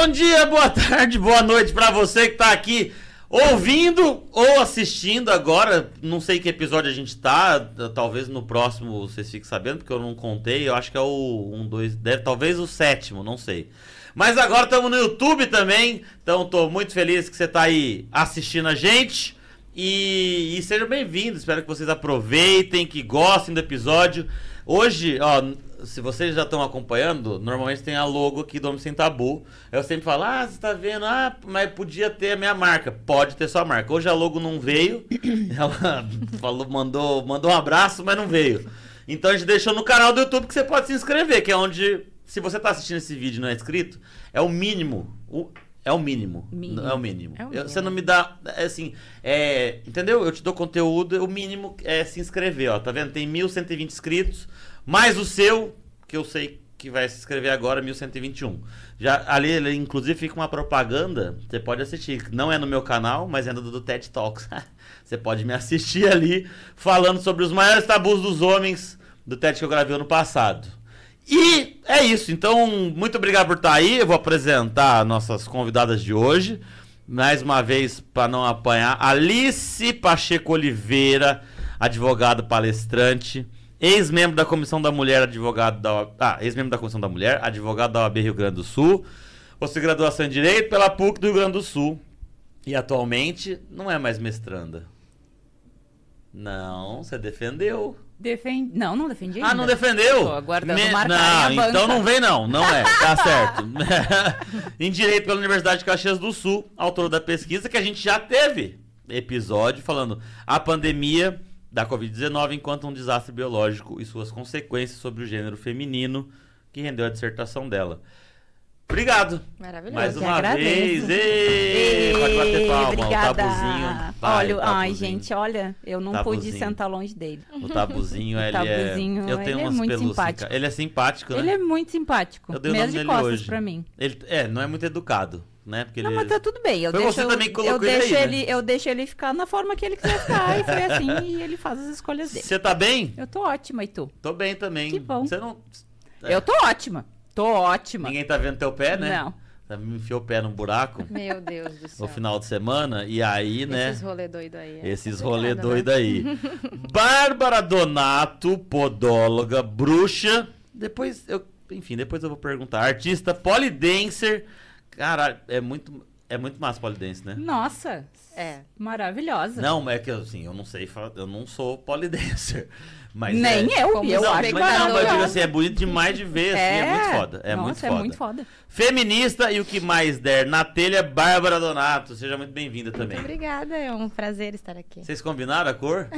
Bom dia, boa tarde, boa noite para você que tá aqui ouvindo ou assistindo agora. Não sei que episódio a gente tá, talvez no próximo vocês fiquem sabendo, porque eu não contei. Eu acho que é o 1, 2, deve, talvez o sétimo, não sei. Mas agora estamos no YouTube também, então tô muito feliz que você tá aí assistindo a gente. E, e sejam bem-vindos, espero que vocês aproveitem, que gostem do episódio. Hoje, ó, se vocês já estão acompanhando, normalmente tem a logo aqui do Homem Sem Tabu. Eu sempre falo, ah, você tá vendo? Ah, mas podia ter a minha marca. Pode ter sua marca. Hoje a logo não veio. Ela falou, mandou, mandou um abraço, mas não veio. Então a gente deixou no canal do YouTube que você pode se inscrever, que é onde, se você tá assistindo esse vídeo e não é inscrito, é o mínimo. O, é o mínimo. mínimo. É o mínimo. É o mínimo. Eu, você não me dá. É assim. É, entendeu? Eu te dou conteúdo, o mínimo é se inscrever, ó. Tá vendo? Tem 1.120 inscritos. Mais o seu, que eu sei que vai se inscrever agora, 1121. Já, ali, ali, inclusive, fica uma propaganda. Você pode assistir. Não é no meu canal, mas é no do TED Talks. você pode me assistir ali, falando sobre os maiores tabus dos homens do TED que eu gravei ano passado. E é isso. Então, muito obrigado por estar aí. Eu vou apresentar nossas convidadas de hoje. Mais uma vez, para não apanhar, Alice Pacheco Oliveira, advogada palestrante ex-membro da Comissão da Mulher, advogado da ah, ex-membro da Comissão da Mulher, advogado da OAB Rio Grande do Sul, possui graduação em Direito pela PUC do Rio Grande do Sul e atualmente não é mais mestranda. Não, você defendeu. Defend... Não, não defendi. Ah, não defendeu? Tô aguardando Me... Não, então não vem não, não é, tá certo. em Direito pela Universidade de Caxias do Sul, autor da pesquisa que a gente já teve episódio falando a pandemia da Covid-19 enquanto um desastre biológico e suas consequências sobre o gênero feminino, que rendeu a dissertação dela. Obrigado. Maravilhoso. Mais uma agradeço. vez. Ei, pode bater palma. Obrigada. O tabuzinho. Vai, olha, tabuzinho. ai, gente, olha, eu não tabuzinho. pude sentar longe dele. O tabuzinho, ele tabuzinho, é... Eu tenho ele umas é muito simpático. Ele é simpático, né? Ele é muito simpático. Eu dei Mesmo o nome de costas hoje. pra mim. Ele, é, não é muito educado. Né? Porque não, ele... mas tá tudo bem. Eu foi deixo, você também colocou eu deixo ele, ele, né? eu deixo ele ficar na forma que ele quiser ficar e foi assim e ele faz as escolhas dele. Você tá bem? Eu tô ótima e tu? Tô bem também. Que bom. Você não é. Eu tô ótima. Tô ótima. Ninguém tá vendo teu pé, né? Não. Tá, me enfiou o pé num buraco. Meu Deus do céu. No final de semana. E aí, né? Esses rolê doido aí. É esses rolê doido né? aí. Bárbara Donato, podóloga, bruxa. Depois eu. Enfim, depois eu vou perguntar. Artista polidancer. Cara, é muito. É muito massa polidense, né? Nossa, é maravilhosa. Não, é que assim, eu não sei, eu não sou polidancer. Mas Nem é... eu, Como eu não, acho mas, não, mas eu digo assim, é bonito demais de ver, assim, é, É. muito foda. É Nossa, muito é foda. muito foda. Feminista e o que mais der na telha, Bárbara Donato. Seja muito bem-vinda também. Muito obrigada, é um prazer estar aqui. Vocês combinaram a cor?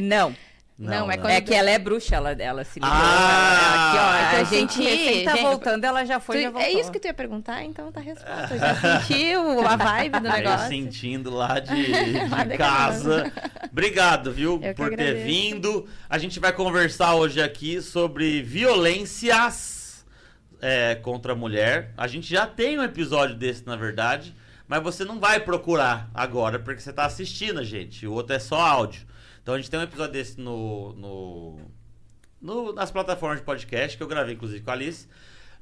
Não. Não, é né? quando- É que ela é bruxa, ela, ela se ligou. Ah! aqui, ó, Ah, a eu gente senti, recém tá gente, voltando, ela já foi, Tu- já voltou. é isso que tu ia perguntar, então tá a resposta. Eu já senti o- a vibe do Aí eu negócio. sentindo lá de, de casa. Obrigado, viu, Eu que por ter vindo. A gente vai conversar hoje aqui sobre violências é, contra a mulher. A gente já tem um episódio desse, na verdade, mas você não vai procurar agora porque você tá assistindo a gente. O outro é só áudio. Então a gente tem um episódio desse no, no, no- nas plataformas de podcast que eu gravei, inclusive, com a Alice.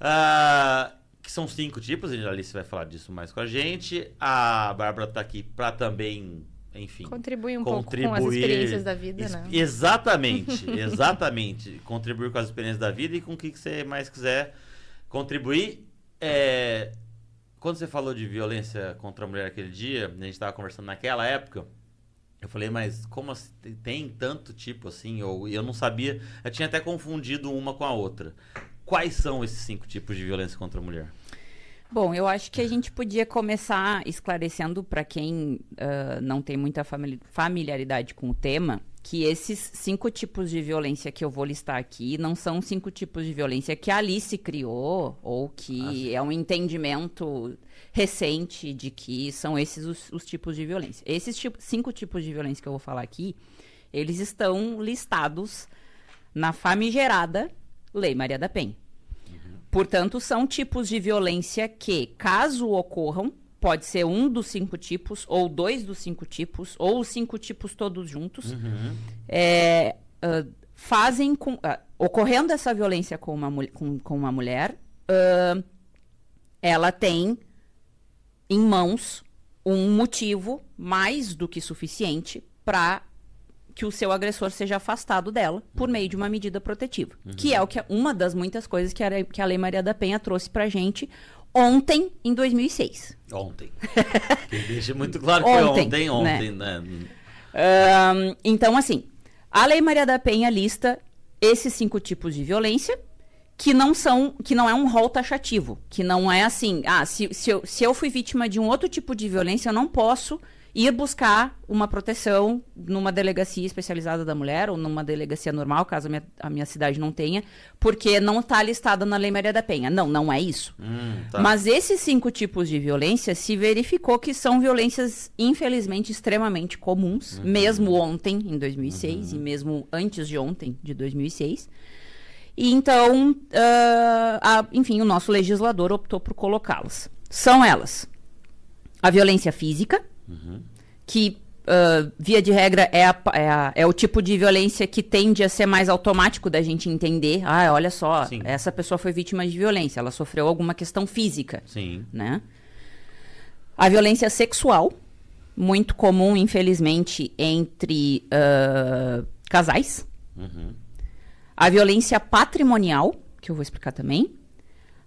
Ah, que são cinco tipos, a Alice vai falar disso mais com a gente. A Bárbara tá aqui pra também, enfim. Contribui um pouco com as contribuir. experiências da vida, Es- né? Exatamente, exatamente. contribuir com as experiências da vida e com o que que você mais quiser contribuir. É, Quando você falou de violência contra a mulher aquele dia, a gente estava conversando naquela época. Eu falei, mas como assim, tem tanto tipo assim? Ou, eu não sabia, eu tinha até confundido uma com a outra. Quais são esses cinco tipos de violência contra a mulher? Bom, eu acho que a gente podia começar esclarecendo para quem ah, não tem muita famili- familiaridade com o tema, que esses cinco tipos de violência que eu vou listar aqui não são cinco tipos de violência que a Alice criou ou que é um entendimento recente de que são esses os, os tipos de violência. Esses tipo- cinco tipos de violência que eu vou falar aqui, eles estão listados na famigerada Lei Maria da Penha. Portanto, são tipos de violência que, caso ocorram, pode ser um dos cinco tipos, ou dois dos cinco tipos, ou os cinco tipos todos juntos, é, ah, fazem com. ah, ocorrendo essa violência com uma, com, com uma mulher, ah, ela tem em mãos um motivo mais do que suficiente para que o seu agressor seja afastado dela por meio de uma medida protetiva. Que é o que uma das muitas coisas que a, que a Lei Maria da Penha trouxe pra gente ontem, em 2006. Ontem. deixa muito claro que ontem, ontem, ontem, né? Um, então, assim, a Lei Maria da Penha lista esses cinco tipos de violência que não são, que não é um rol taxativo, que não é assim, ah, se, se, eu, se eu fui vítima de um outro tipo de violência, eu não posso ir buscar uma proteção numa delegacia especializada da mulher ou numa delegacia normal, caso a minha, a minha cidade não tenha, porque não está listada na Lei Maria da Penha. Não, não é isso. Hum, tá. Mas esses cinco tipos de violência se verificou que são violências, infelizmente, extremamente comuns, uhum. mesmo ontem, em 2006, uhum. e mesmo antes de ontem, de 2006. E então, uh, a, enfim, o nosso legislador optou por colocá-las. São elas: a violência física, uhum. que, uh, via de regra, é, a, é, a, é, o tipo de violência que tende a ser mais automático da gente entender. Ah, olha só, Sim. essa pessoa foi vítima de violência, ela sofreu alguma questão física. Sim. Né? A violência sexual, muito comum, infelizmente, entre uh, casais. Uhum a violência patrimonial, que eu vou explicar também,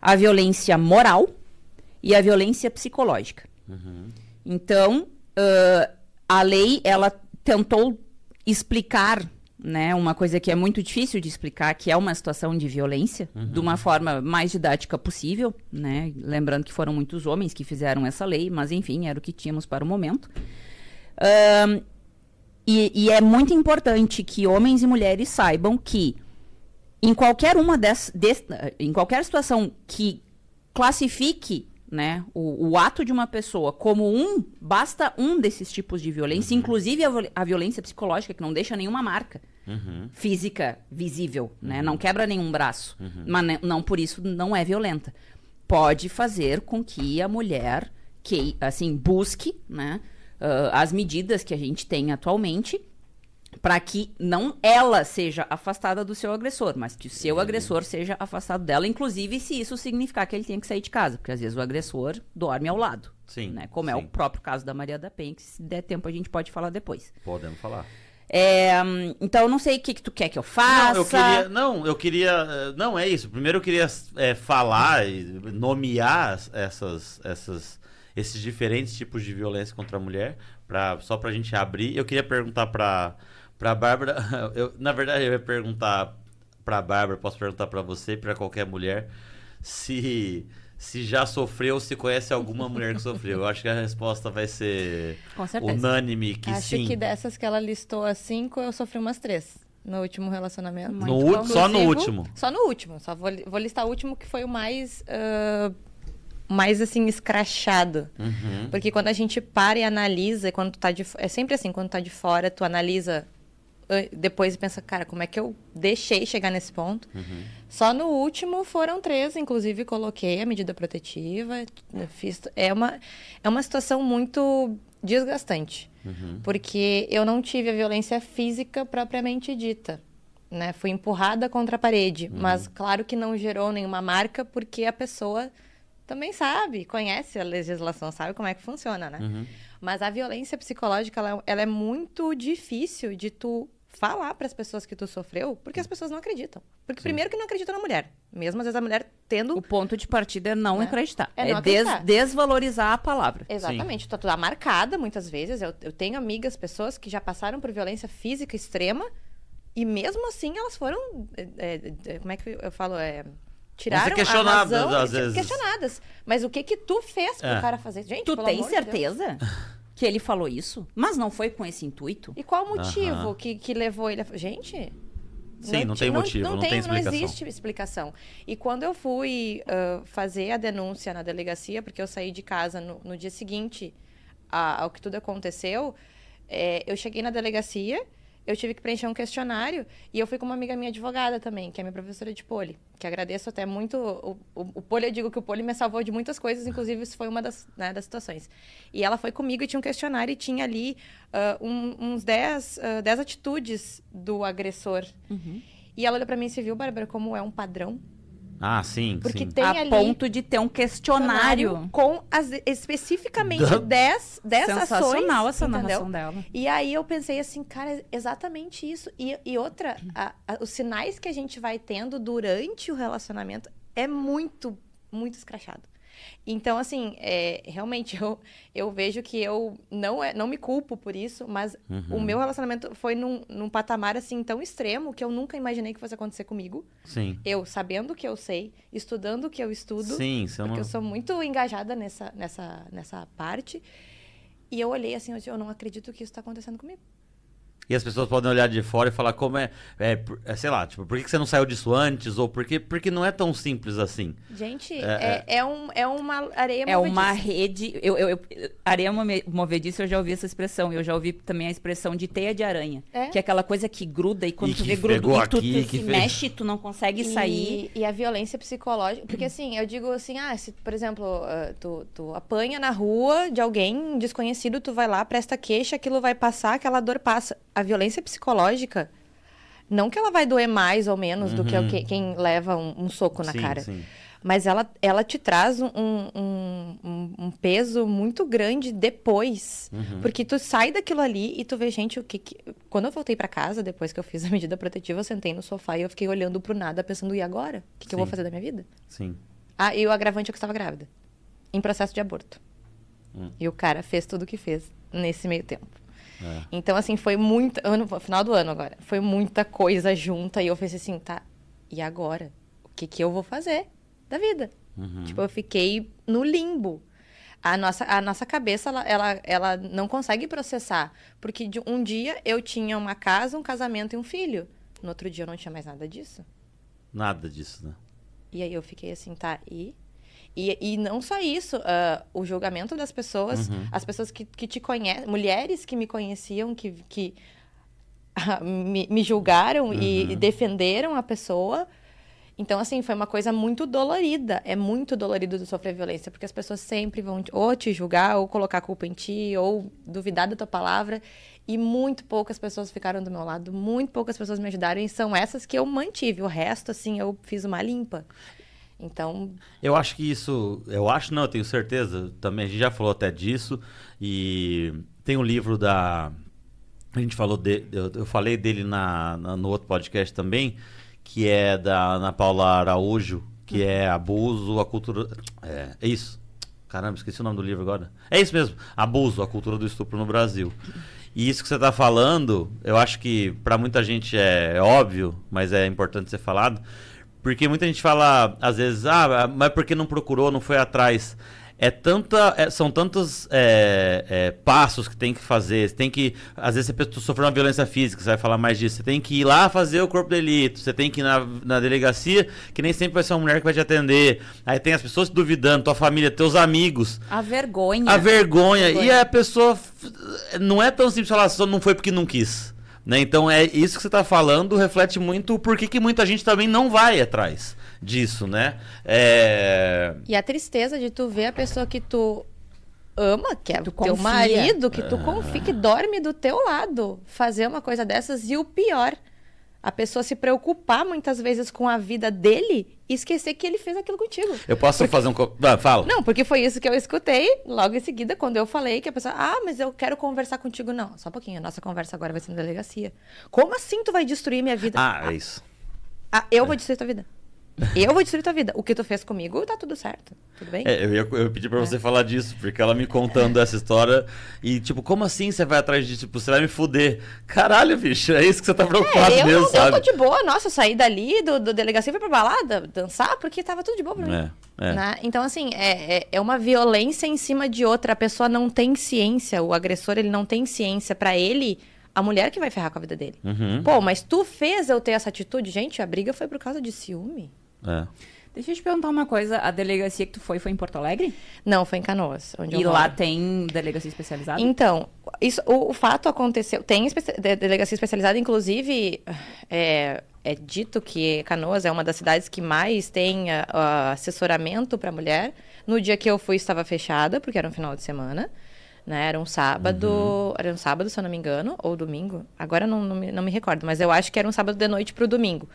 a violência moral e a violência psicológica. Uhum. Então, uh, a lei, ela tentou explicar né, uma coisa que é muito difícil de explicar, que é uma situação de violência, uhum. de uma forma mais didática possível, né? Lembrando que foram muitos homens que fizeram essa lei, mas enfim, era o que tínhamos para o momento. E, e, é muito importante que homens e mulheres saibam que em qualquer uma dessas, em qualquer situação que classifique né, o, o, ato de uma pessoa como um, basta um desses tipos de violência, uhum. inclusive a, a, violência psicológica, que não deixa nenhuma marca uhum. física visível, né, uhum. né, não quebra nenhum braço, uhum. mas não por isso não é violenta. Pode fazer com que a mulher que assim busque né, uh, as medidas que a gente tem atualmente para que não ela seja afastada do seu agressor, mas que o seu uhum. agressor seja afastado dela, inclusive se isso significar que ele tenha que sair de casa, porque às vezes o agressor dorme ao lado. Sim. Né? Como sim. é o próprio caso da Maria da Penha, que se der tempo a gente pode falar depois. Podemos falar. É, então eu não sei o que, que tu quer que eu faça. Não, eu queria. Não, eu queria. Eh, não, é isso. Primeiro eu queria é, falar e nomear essas, essas, esses diferentes tipos de violência contra a mulher, pra, só pra gente abrir. Eu queria perguntar pra Pra Bárbara, eu, na verdade eu ia perguntar pra Bárbara, posso perguntar para você, para qualquer mulher, se se já sofreu, se conhece alguma mulher que sofreu. Eu acho que a resposta vai ser unânime que acho sim. Acho que dessas que ela listou as cinco, eu sofri umas três no último relacionamento. No só no último? Só no último. Só vou, vou listar o último que foi o mais... Uh, mais assim escrachado. Uhum. Porque quando a gente para e analisa, quando tu tá de é sempre assim, quando tu tá de fora, tu analisa depois pensa, cara, como é que eu deixei chegar nesse ponto? Uhum. Só no último foram três, inclusive coloquei a medida protetiva. Fiz, é, uma, é uma situação muito desgastante, uhum. porque eu não tive a violência física propriamente dita. Né? Fui empurrada contra a parede, uhum. mas claro que não gerou nenhuma marca, porque a pessoa também sabe, conhece a legislação, sabe como é que funciona, né? Uhum. Mas a violência psicológica, ela, ela, é muito difícil de tu falar para as pessoas que tu sofreu, porque as pessoas não acreditam. Porque Sim. primeiro que não acreditam na mulher, mesmo às vezes a mulher tendo o ponto de partida é não é. acreditar, é, não é acreditar. Des desvalorizar a palavra. Exatamente, Sim. tu tá marcada muitas vezes. Eu, eu tenho amigas, pessoas que já passaram por violência física extrema e mesmo assim elas foram, é, é, como é que eu falo, é tiraram questionadas, a razão, às vezes. questionadas. Mas o que que tu fez pro é. cara fazer? Gente, tu tem certeza? que ele falou isso, mas não foi com esse intuito. E qual o motivo que, que levou ele a. Gente. Sim, não, não tem motivo, não, não, tem, tem explicação. Não existe explicação. E quando eu fui uh, fazer a denúncia na delegacia, porque eu saí de casa no, no dia seguinte a, ao que tudo aconteceu, é, eu cheguei na delegacia eu tive que preencher um questionário e eu fui com uma amiga minha advogada também, que é minha professora de poli, que agradeço até muito. O, o, o poli, eu digo que o poli me salvou de muitas coisas, inclusive isso foi uma das, né, das situações. E ela foi comigo e tinha um questionário e tinha ali uh, um, uns 10 uh, dez atitudes do agressor. Uhum. E ela olhou para mim e se viu, Bárbara, como é um padrão Ah, sim, Porque sim. tem a ali ponto de ter um questionário. com as, especificamente Da- 10 dessas ações. Sensacional essa entendeu? narração dela. E aí eu pensei assim, cara, é exatamente isso. E, e outra, a- a- os sinais que a gente vai tendo durante o relacionamento é muito, muito escrachado. Então, assim, é, realmente, eu, eu vejo que eu não, é, não me culpo por isso, mas Uhum. o meu relacionamento foi num, num patamar, assim, tão extremo que eu nunca imaginei que fosse acontecer comigo. Sim. Eu sabendo o que eu sei, estudando o que eu estudo. Sim, você Porque não... eu sou muito engajada nessa, nessa, nessa parte. E eu olhei assim, eu disse, eu não acredito que isso está acontecendo comigo. E as pessoas podem olhar de fora e falar como é, é, é, sei lá, tipo, por que você não saiu disso antes? Ou por que, porque não é tão simples assim. Gente, É, é, é, um, é uma areia É uma movediça. rede. Eu, eu, eu, areia move- movediça, eu já ouvi essa expressão. Eu já ouvi também a expressão de teia de aranha. É. Que é aquela coisa que gruda e quando E tu que vê gruda e tu, aqui, tu que se fez- mexe, tu não consegue sair. E, e a violência psicológica. Porque assim, eu digo assim, ah, se, por exemplo, ah, tu, tu apanha na rua de alguém desconhecido, tu vai lá, presta queixa, aquilo vai passar, aquela dor passa. A violência psicológica, não que ela vai doer mais ou menos do que que- quem leva um, um soco na Uhum. sim, cara. sim. Mas ela, ela te traz um, um, um- peso muito grande depois. Uhum. Porque tu sai daquilo ali e tu vê, gente, o que, que... Quando eu voltei pra casa, depois que eu fiz a medida protetiva, eu sentei no sofá e eu fiquei olhando pro nada, pensando, e agora? O que, que eu vou fazer da minha vida? Sim. Ah, e o agravante é que eu estava grávida. Em processo de aborto. Hum. E o cara fez tudo o que fez nesse meio tempo. É. Então, assim, foi muita. Ano, final do ano agora. Foi muita coisa junta. E eu pensei assim, tá. E agora? O que, que eu vou fazer da vida? Uhum. Tipo, eu fiquei no limbo. A nossa, a nossa cabeça, ela, ela, ela não consegue processar. Porque de um dia eu tinha uma casa, um casamento e um filho. No outro dia eu não tinha mais nada disso. Nada disso, né? E aí eu fiquei assim, tá, e? E, e não só isso, ah, o julgamento das pessoas, Uhum. as pessoas que, que te conhecem, mulheres que me conheciam, que, que ah, me, me julgaram e, Uhum. e defenderam a pessoa. Então, assim, foi uma coisa muito dolorida. É muito dolorido de sofrer violência, porque as pessoas sempre vão ou te julgar, ou colocar a culpa em ti, ou duvidar da tua palavra. E muito poucas pessoas ficaram do meu lado, muito poucas pessoas me ajudaram, e são essas que eu mantive. O resto, assim, eu fiz uma limpa. Então, Eu acho que isso. Eu acho, não, eu tenho certeza. Também a gente já falou até disso. E tem um livro da. A gente falou de, eu, eu falei dele na, na- no outro podcast também, que é da Ana Paula Araújo, que é Abuso, a Cultura. É, é isso. Caramba, esqueci o nome do livro agora. É isso mesmo. Abuso, a Cultura do Estupro no Brasil. E isso que você está falando, eu acho que para muita gente é óbvio, mas é importante ser falado. Porque muita gente fala, às vezes, ah, mas porque não procurou, não foi atrás. É tanta, é- são tantos é, é, passos que tem que fazer. Você tem que, às vezes, você sofreu uma violência física, você vai falar mais disso. Você tem que ir lá fazer o corpo de delito. Você tem que ir na, na delegacia, que nem sempre vai ser uma mulher que vai te atender. Aí tem as pessoas duvidando, tua família, teus amigos. A vergonha. A vergonha. Vergonha. E a pessoa não é tão simples falar só não foi porque não quis. Né? Então é isso que você está falando reflete muito o porquê que muita gente também não vai atrás disso, né? É... e a tristeza de tu ver a pessoa que tu ama, que é Tu teu confia. marido, que tu confia, que dorme do teu lado, fazer uma coisa dessas. E o pior, a pessoa se preocupar muitas vezes com a vida dele e esquecer que ele fez aquilo contigo. Eu posso fazer um. Ah, fala. Não, porque foi isso que eu escutei logo em seguida, quando eu falei que a pessoa, ah, mas eu quero conversar contigo. Não, só um pouquinho, a nossa conversa agora vai ser na delegacia. Como assim tu vai destruir minha vida? Ah, é isso. Ah, eu vou destruir tua vida. Eu vou destruir tua vida. O que tu fez comigo, tá tudo certo. Tudo bem? É, eu, ia, eu ia pedir pra você falar disso, porque ela me contando essa história e, tipo, como assim você vai atrás de, tipo, você vai me fuder? Caralho, bicho, é isso que você tá preocupado É, eu, mesmo, não, eu sabe? tô de boa. Nossa, eu saí dali do, do delegacia e fui pra balada dançar, porque tava tudo de boa pra mim. É, é. Né? Então, assim, é, é, é uma violência em cima de outra. A pessoa não tem ciência, o agressor, ele não tem ciência. Pra ele, a mulher que vai ferrar com a vida dele. Uhum, Pô, mas tu fez eu ter essa atitude? Gente, a briga foi por causa de ciúme. É. Deixa eu te perguntar uma coisa. A delegacia que tu foi foi em Porto Alegre? Não, foi em Canoas, onde eu e lá moro. tem delegacia especializada? Então, isso, o, o fato aconteceu. Tem espe- de- delegacia especializada, inclusive, é, é dito que Canoas é uma das cidades que mais tem ah, ah, assessoramento para mulher. No dia que eu fui, estava fechada, porque era um final de semana. Né? Era um sábado, era um sábado, se eu não me engano, ou domingo. Agora não, não, me, não me recordo, mas eu acho que era um sábado de noite para o domingo.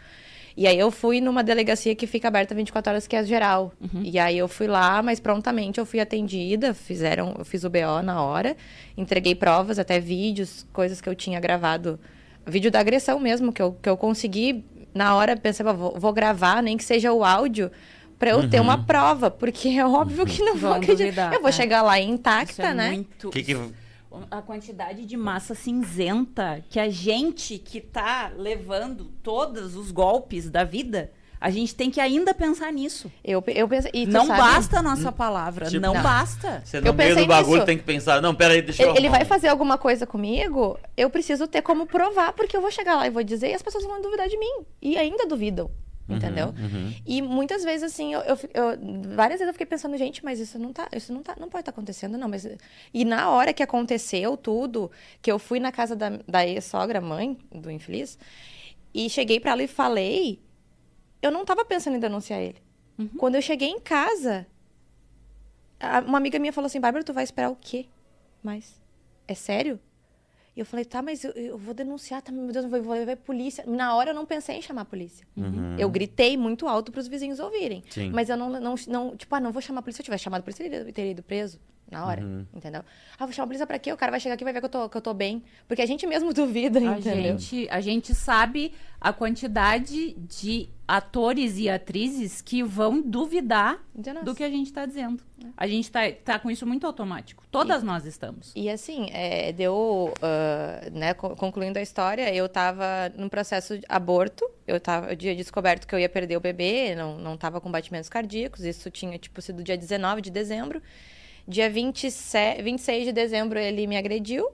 E aí eu fui numa delegacia que fica aberta 24 horas, que é geral. Uhum. E aí eu fui lá, mas prontamente eu fui atendida, fizeram, eu fiz o BO na hora, entreguei provas, até vídeos, coisas que eu tinha gravado. Vídeo da agressão mesmo, que eu, que eu consegui, na hora, pensei, vou, vou gravar, nem que seja o áudio, pra eu ter uma prova, porque é óbvio que não vou acreditar. duvidar, eu vou é. chegar lá Isso intacta, é né? muito... Que que... A quantidade de massa cinzenta que a gente que tá levando todos os golpes da vida, a gente tem que ainda pensar nisso. Eu, eu e não sabe- basta a nossa palavra, Tipo- não Não. basta. Você no Eu meio do bagulho nisso. tem que pensar, não, peraí, deixa eu... Ele, ele arrumar vai fazer alguma coisa comigo, eu preciso ter como provar, porque eu vou chegar lá e vou dizer e as pessoas vão duvidar de mim. E ainda duvidam, entendeu? uhum. E muitas vezes, assim, eu, eu, eu- várias vezes eu fiquei pensando, gente, mas isso não tá, isso não tá, não pode estar acontecendo, não. Mas... E na hora que aconteceu tudo, que eu fui na casa da, da ex-sogra, mãe do infeliz, e cheguei pra ela e falei, eu não tava pensando em denunciar ele. Quando eu cheguei em casa, a- uma amiga minha falou assim, Bárbara, tu vai esperar o quê? Mas, é sério? E eu falei, tá, mas eu, eu vou denunciar, tá, meu Deus, eu vou, vou levar a polícia. Na hora eu não pensei em chamar a polícia. Uhum. Eu gritei muito alto pros vizinhos ouvirem. Sim. Mas eu não, não, não, tipo, ah, não vou chamar a polícia. Se eu tivesse chamado a polícia, eu teria ido preso na hora, Uhum. entendeu? Ah, vou chamar a polícia pra quê? O cara vai chegar aqui e vai ver que eu tô, que eu tô bem. Porque a gente mesmo duvida, A entendeu? gente, a gente sabe a quantidade de atores e atrizes que vão duvidar do que a gente tá dizendo. A gente tá, tá com isso muito automático. Todas nós estamos. E assim, é, deu, ah, né, co- concluindo a história, eu tava num processo de aborto, eu tava, eu tinha descoberto que eu ia perder o bebê, não, não tava com batimentos cardíacos, isso tinha, tipo, sido dia 19 de dezembro. Dia 27, 26 de dezembro ele me agrediu.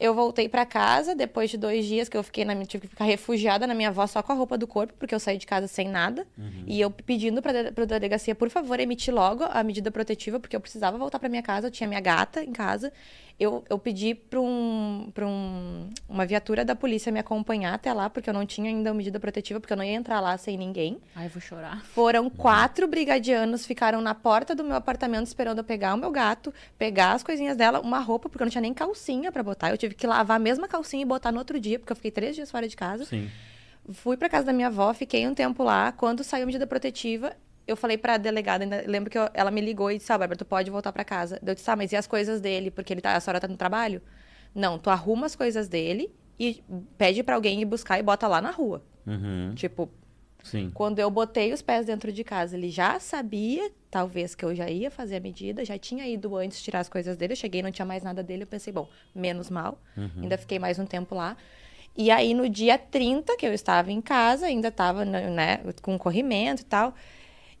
Eu voltei pra casa depois de dois dias que eu fiquei na, tive que ficar refugiada na minha avó só com a roupa do corpo, porque eu saí de casa sem nada. E eu pedindo de- pra delegacia, por favor, emitir logo a medida protetiva, porque eu precisava voltar pra minha casa, eu tinha minha gata em casa. Eu, eu pedi pra, um, pra um, uma viatura da polícia me acompanhar até lá, porque eu não tinha ainda a medida protetiva, porque eu não ia entrar lá sem ninguém. Ai, eu vou chorar. Foram quatro brigadianos, ficaram na porta do meu apartamento esperando eu pegar o meu gato, pegar as coisinhas dela, uma roupa, porque eu não tinha nem calcinha pra botar. Eu tive que lavar a mesma calcinha e botar no outro dia, porque eu fiquei três dias fora de casa. Sim. Fui pra casa da minha avó, fiquei um tempo lá. Quando saiu a medida protetiva, eu falei pra delegada, lembro que eu- ela me ligou e disse: Ah, Bárbara, tu pode voltar pra casa. Eu disse: Ah, mas e as coisas dele? Porque ele tá, a senhora tá no trabalho? Não, tu arruma as coisas dele e pede pra alguém ir buscar e bota lá na rua. Uhum. Tipo, Sim. quando eu botei os pés dentro de casa, ele já sabia, talvez, que eu já ia fazer a medida, já tinha ido antes tirar as coisas dele. Eu cheguei, não tinha mais nada dele. Eu pensei, bom, menos mal. Ainda fiquei mais um tempo lá. E aí, no dia 30, que eu estava em casa, ainda estava né, com corrimento e tal,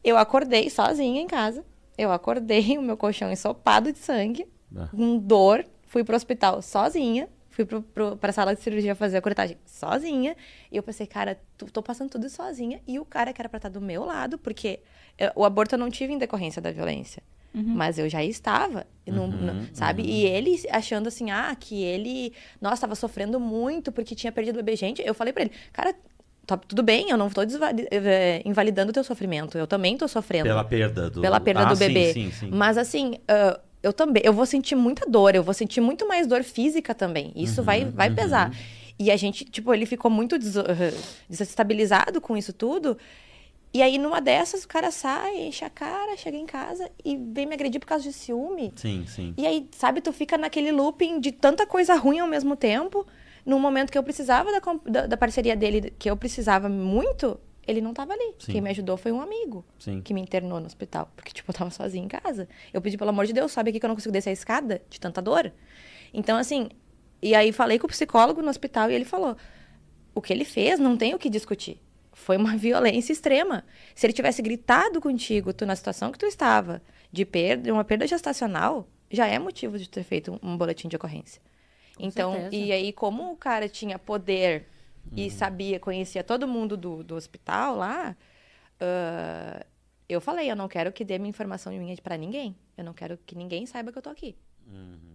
eu acordei sozinha em casa. Eu acordei, o meu colchão ensopado de sangue, Ah. com dor. Fui pro hospital sozinha. Fui pro, pro, pra sala de cirurgia fazer a cortagem sozinha. E eu pensei, cara, tu- tô passando tudo sozinha. E o cara que era pra estar do meu lado, porque eh, o aborto eu não tive em decorrência da violência. Mas eu já estava, e não- não- sabe? E ele achando assim, ah, que ele, nossa, estava sofrendo muito porque tinha perdido o bebê. Gente, eu falei pra ele, cara, tá tudo bem, eu não tô desvali- eh, invalidando o teu sofrimento. Eu também tô sofrendo Pela perda do... pela perda Ah, do sim, bebê. Sim, sim. Mas assim, ah, eu também, eu vou sentir muita dor, eu vou sentir muito mais dor física também. Isso Uhum, vai, vai pesar. E a gente, tipo, ele ficou muito des- eh, desestabilizado com isso tudo. E aí, numa dessas, o cara sai, enche a cara, chega em casa e vem me agredir por causa de ciúme. Sim, sim. E aí, sabe, tu fica naquele looping de tanta coisa ruim ao mesmo tempo. Num momento que eu precisava da, da, da parceria dele, que eu precisava muito, ele não tava ali. Sim. Quem me ajudou foi um amigo Sim. que me internou no hospital. Porque, tipo, eu tava sozinha em casa. Eu pedi, pelo amor de Deus, sobe aqui que eu não consigo descer a escada de tanta dor. Então, assim, e aí falei com o psicólogo no hospital e ele falou: o que ele fez não tem o que discutir. Foi uma violência extrema. Se ele tivesse gritado contigo, tu na situação que tu estava, de perda, uma perda gestacional, já é motivo de ter feito um boletim de ocorrência. Então, certeza. e aí, como o cara tinha poder e sabia, conhecia todo mundo do, do hospital lá, ah, eu falei, eu não quero que dê minha informação minha pra ninguém. Eu não quero que ninguém saiba que eu tô aqui.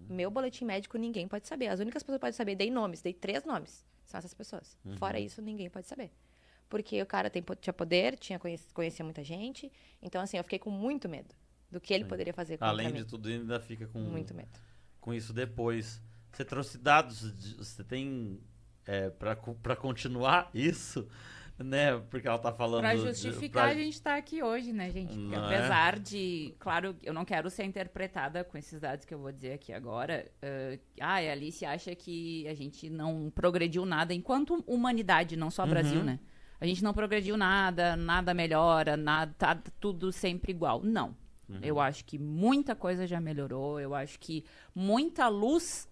Meu boletim médico ninguém pode saber. As únicas pessoas que podem saber, dei nomes, dei três nomes. São essas pessoas. Fora isso, ninguém pode saber. Porque o cara tem, tinha poder, tinha conhec- conhecia muita gente. Então, assim, eu fiquei com muito medo do que ele poderia fazer Além mim. de tudo, ainda fica com, Muito medo. com isso depois. Você trouxe dados, de- você tem é, para continuar isso? né? Porque ela tá falando. Pra de- justificar, pra- a gente tá aqui hoje, né, gente? Porque Não apesar de. Claro, eu não quero ser interpretada com esses dados que eu vou dizer aqui agora. eh, ah, a Alice acha que a gente não progrediu nada enquanto humanidade, não só Brasil, né? A gente não progrediu nada, nada melhora, nada, tá tudo sempre igual. Não. Eu acho que muita coisa já melhorou, eu acho que muita luz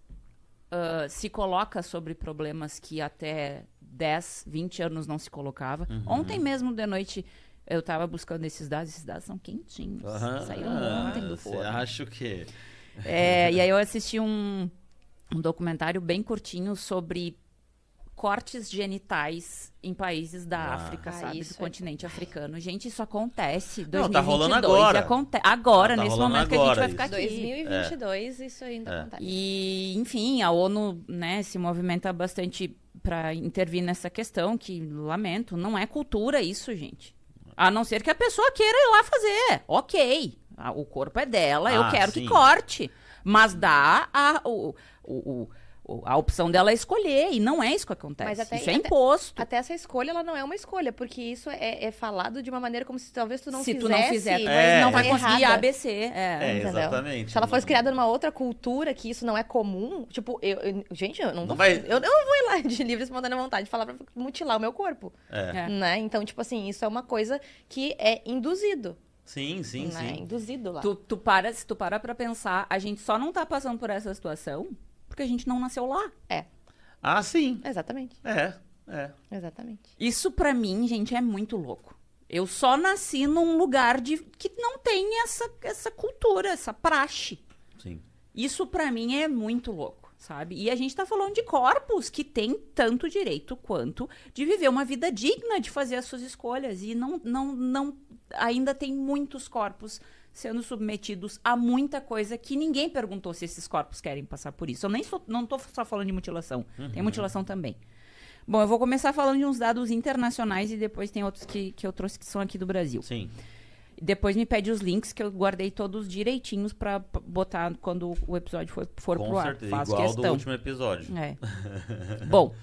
ah, se coloca sobre problemas que até 10, 20 anos não se colocava. Ontem mesmo de noite eu tava buscando esses dados, esses dados são quentinhos. Saíram Ah, ontem do Você forno. acha o quê? É, e aí eu assisti um, um documentário bem curtinho sobre cortes genitais em países da Ah. África, Ah, sabe? isso Do é- continente africano. Gente, isso acontece. Não, tá rolando 2022, agora. Aconte agora, tá nesse rolando momento que a gente agora vai ficar isso. aqui. 2022, isso ainda É. acontece. E, enfim, a ONU né, se movimenta bastante para intervir nessa questão, que, lamento, não é cultura isso, gente. A não ser que a pessoa queira ir lá fazer. Ok. O corpo é dela, eu Ah, quero sim. que corte. Mas dá a, o, o- o- a opção dela escolher. E não é isso que acontece. Mas até- isso é até- imposto. Até essa escolha, ela não é uma escolha, porque isso é, é falado de uma maneira como se talvez tu não Se fizesse. tu não fizer, tu É. não vai conseguir errada. ABC. É. É, Entendeu? exatamente. Se ela fosse criada numa outra cultura, que isso não é comum, tipo, eu, eu- gente, eu não, Não vou, vai- eu, eu não vou ir lá de livre e espontânea vontade falar pra mutilar o meu corpo, É. É. né? Então, tipo assim, isso é uma coisa que é induzido, Sim, sim, né? sim. Induzido lá. Tu, tu para, se tu parar pra pensar, a gente só não tá passando por essa situação porque a gente não nasceu lá. É, Ah, sim. exatamente, É, é. exatamente. Isso pra mim, gente, é muito louco. Eu só nasci num lugar de que não tem essa, essa cultura, essa praxe. Sim. Isso pra mim é muito louco, sabe? E a gente tá falando de corpos que têm tanto direito quanto de viver uma vida digna de fazer as suas escolhas e não não não ainda tem muitos corpos sendo submetidos a muita coisa que ninguém perguntou se esses corpos querem passar por isso. Eu nem sou, não tô só falando de mutilação, tem mutilação também. Bom, eu vou começar falando de uns dados internacionais e depois tem outros que, que eu trouxe que são aqui do Brasil. Sim. Depois me pede os links que eu guardei todos direitinhos pra p- botar quando o episódio for, for Com pro ar. certeza. Faço Igual do questão. último episódio. É. Bom,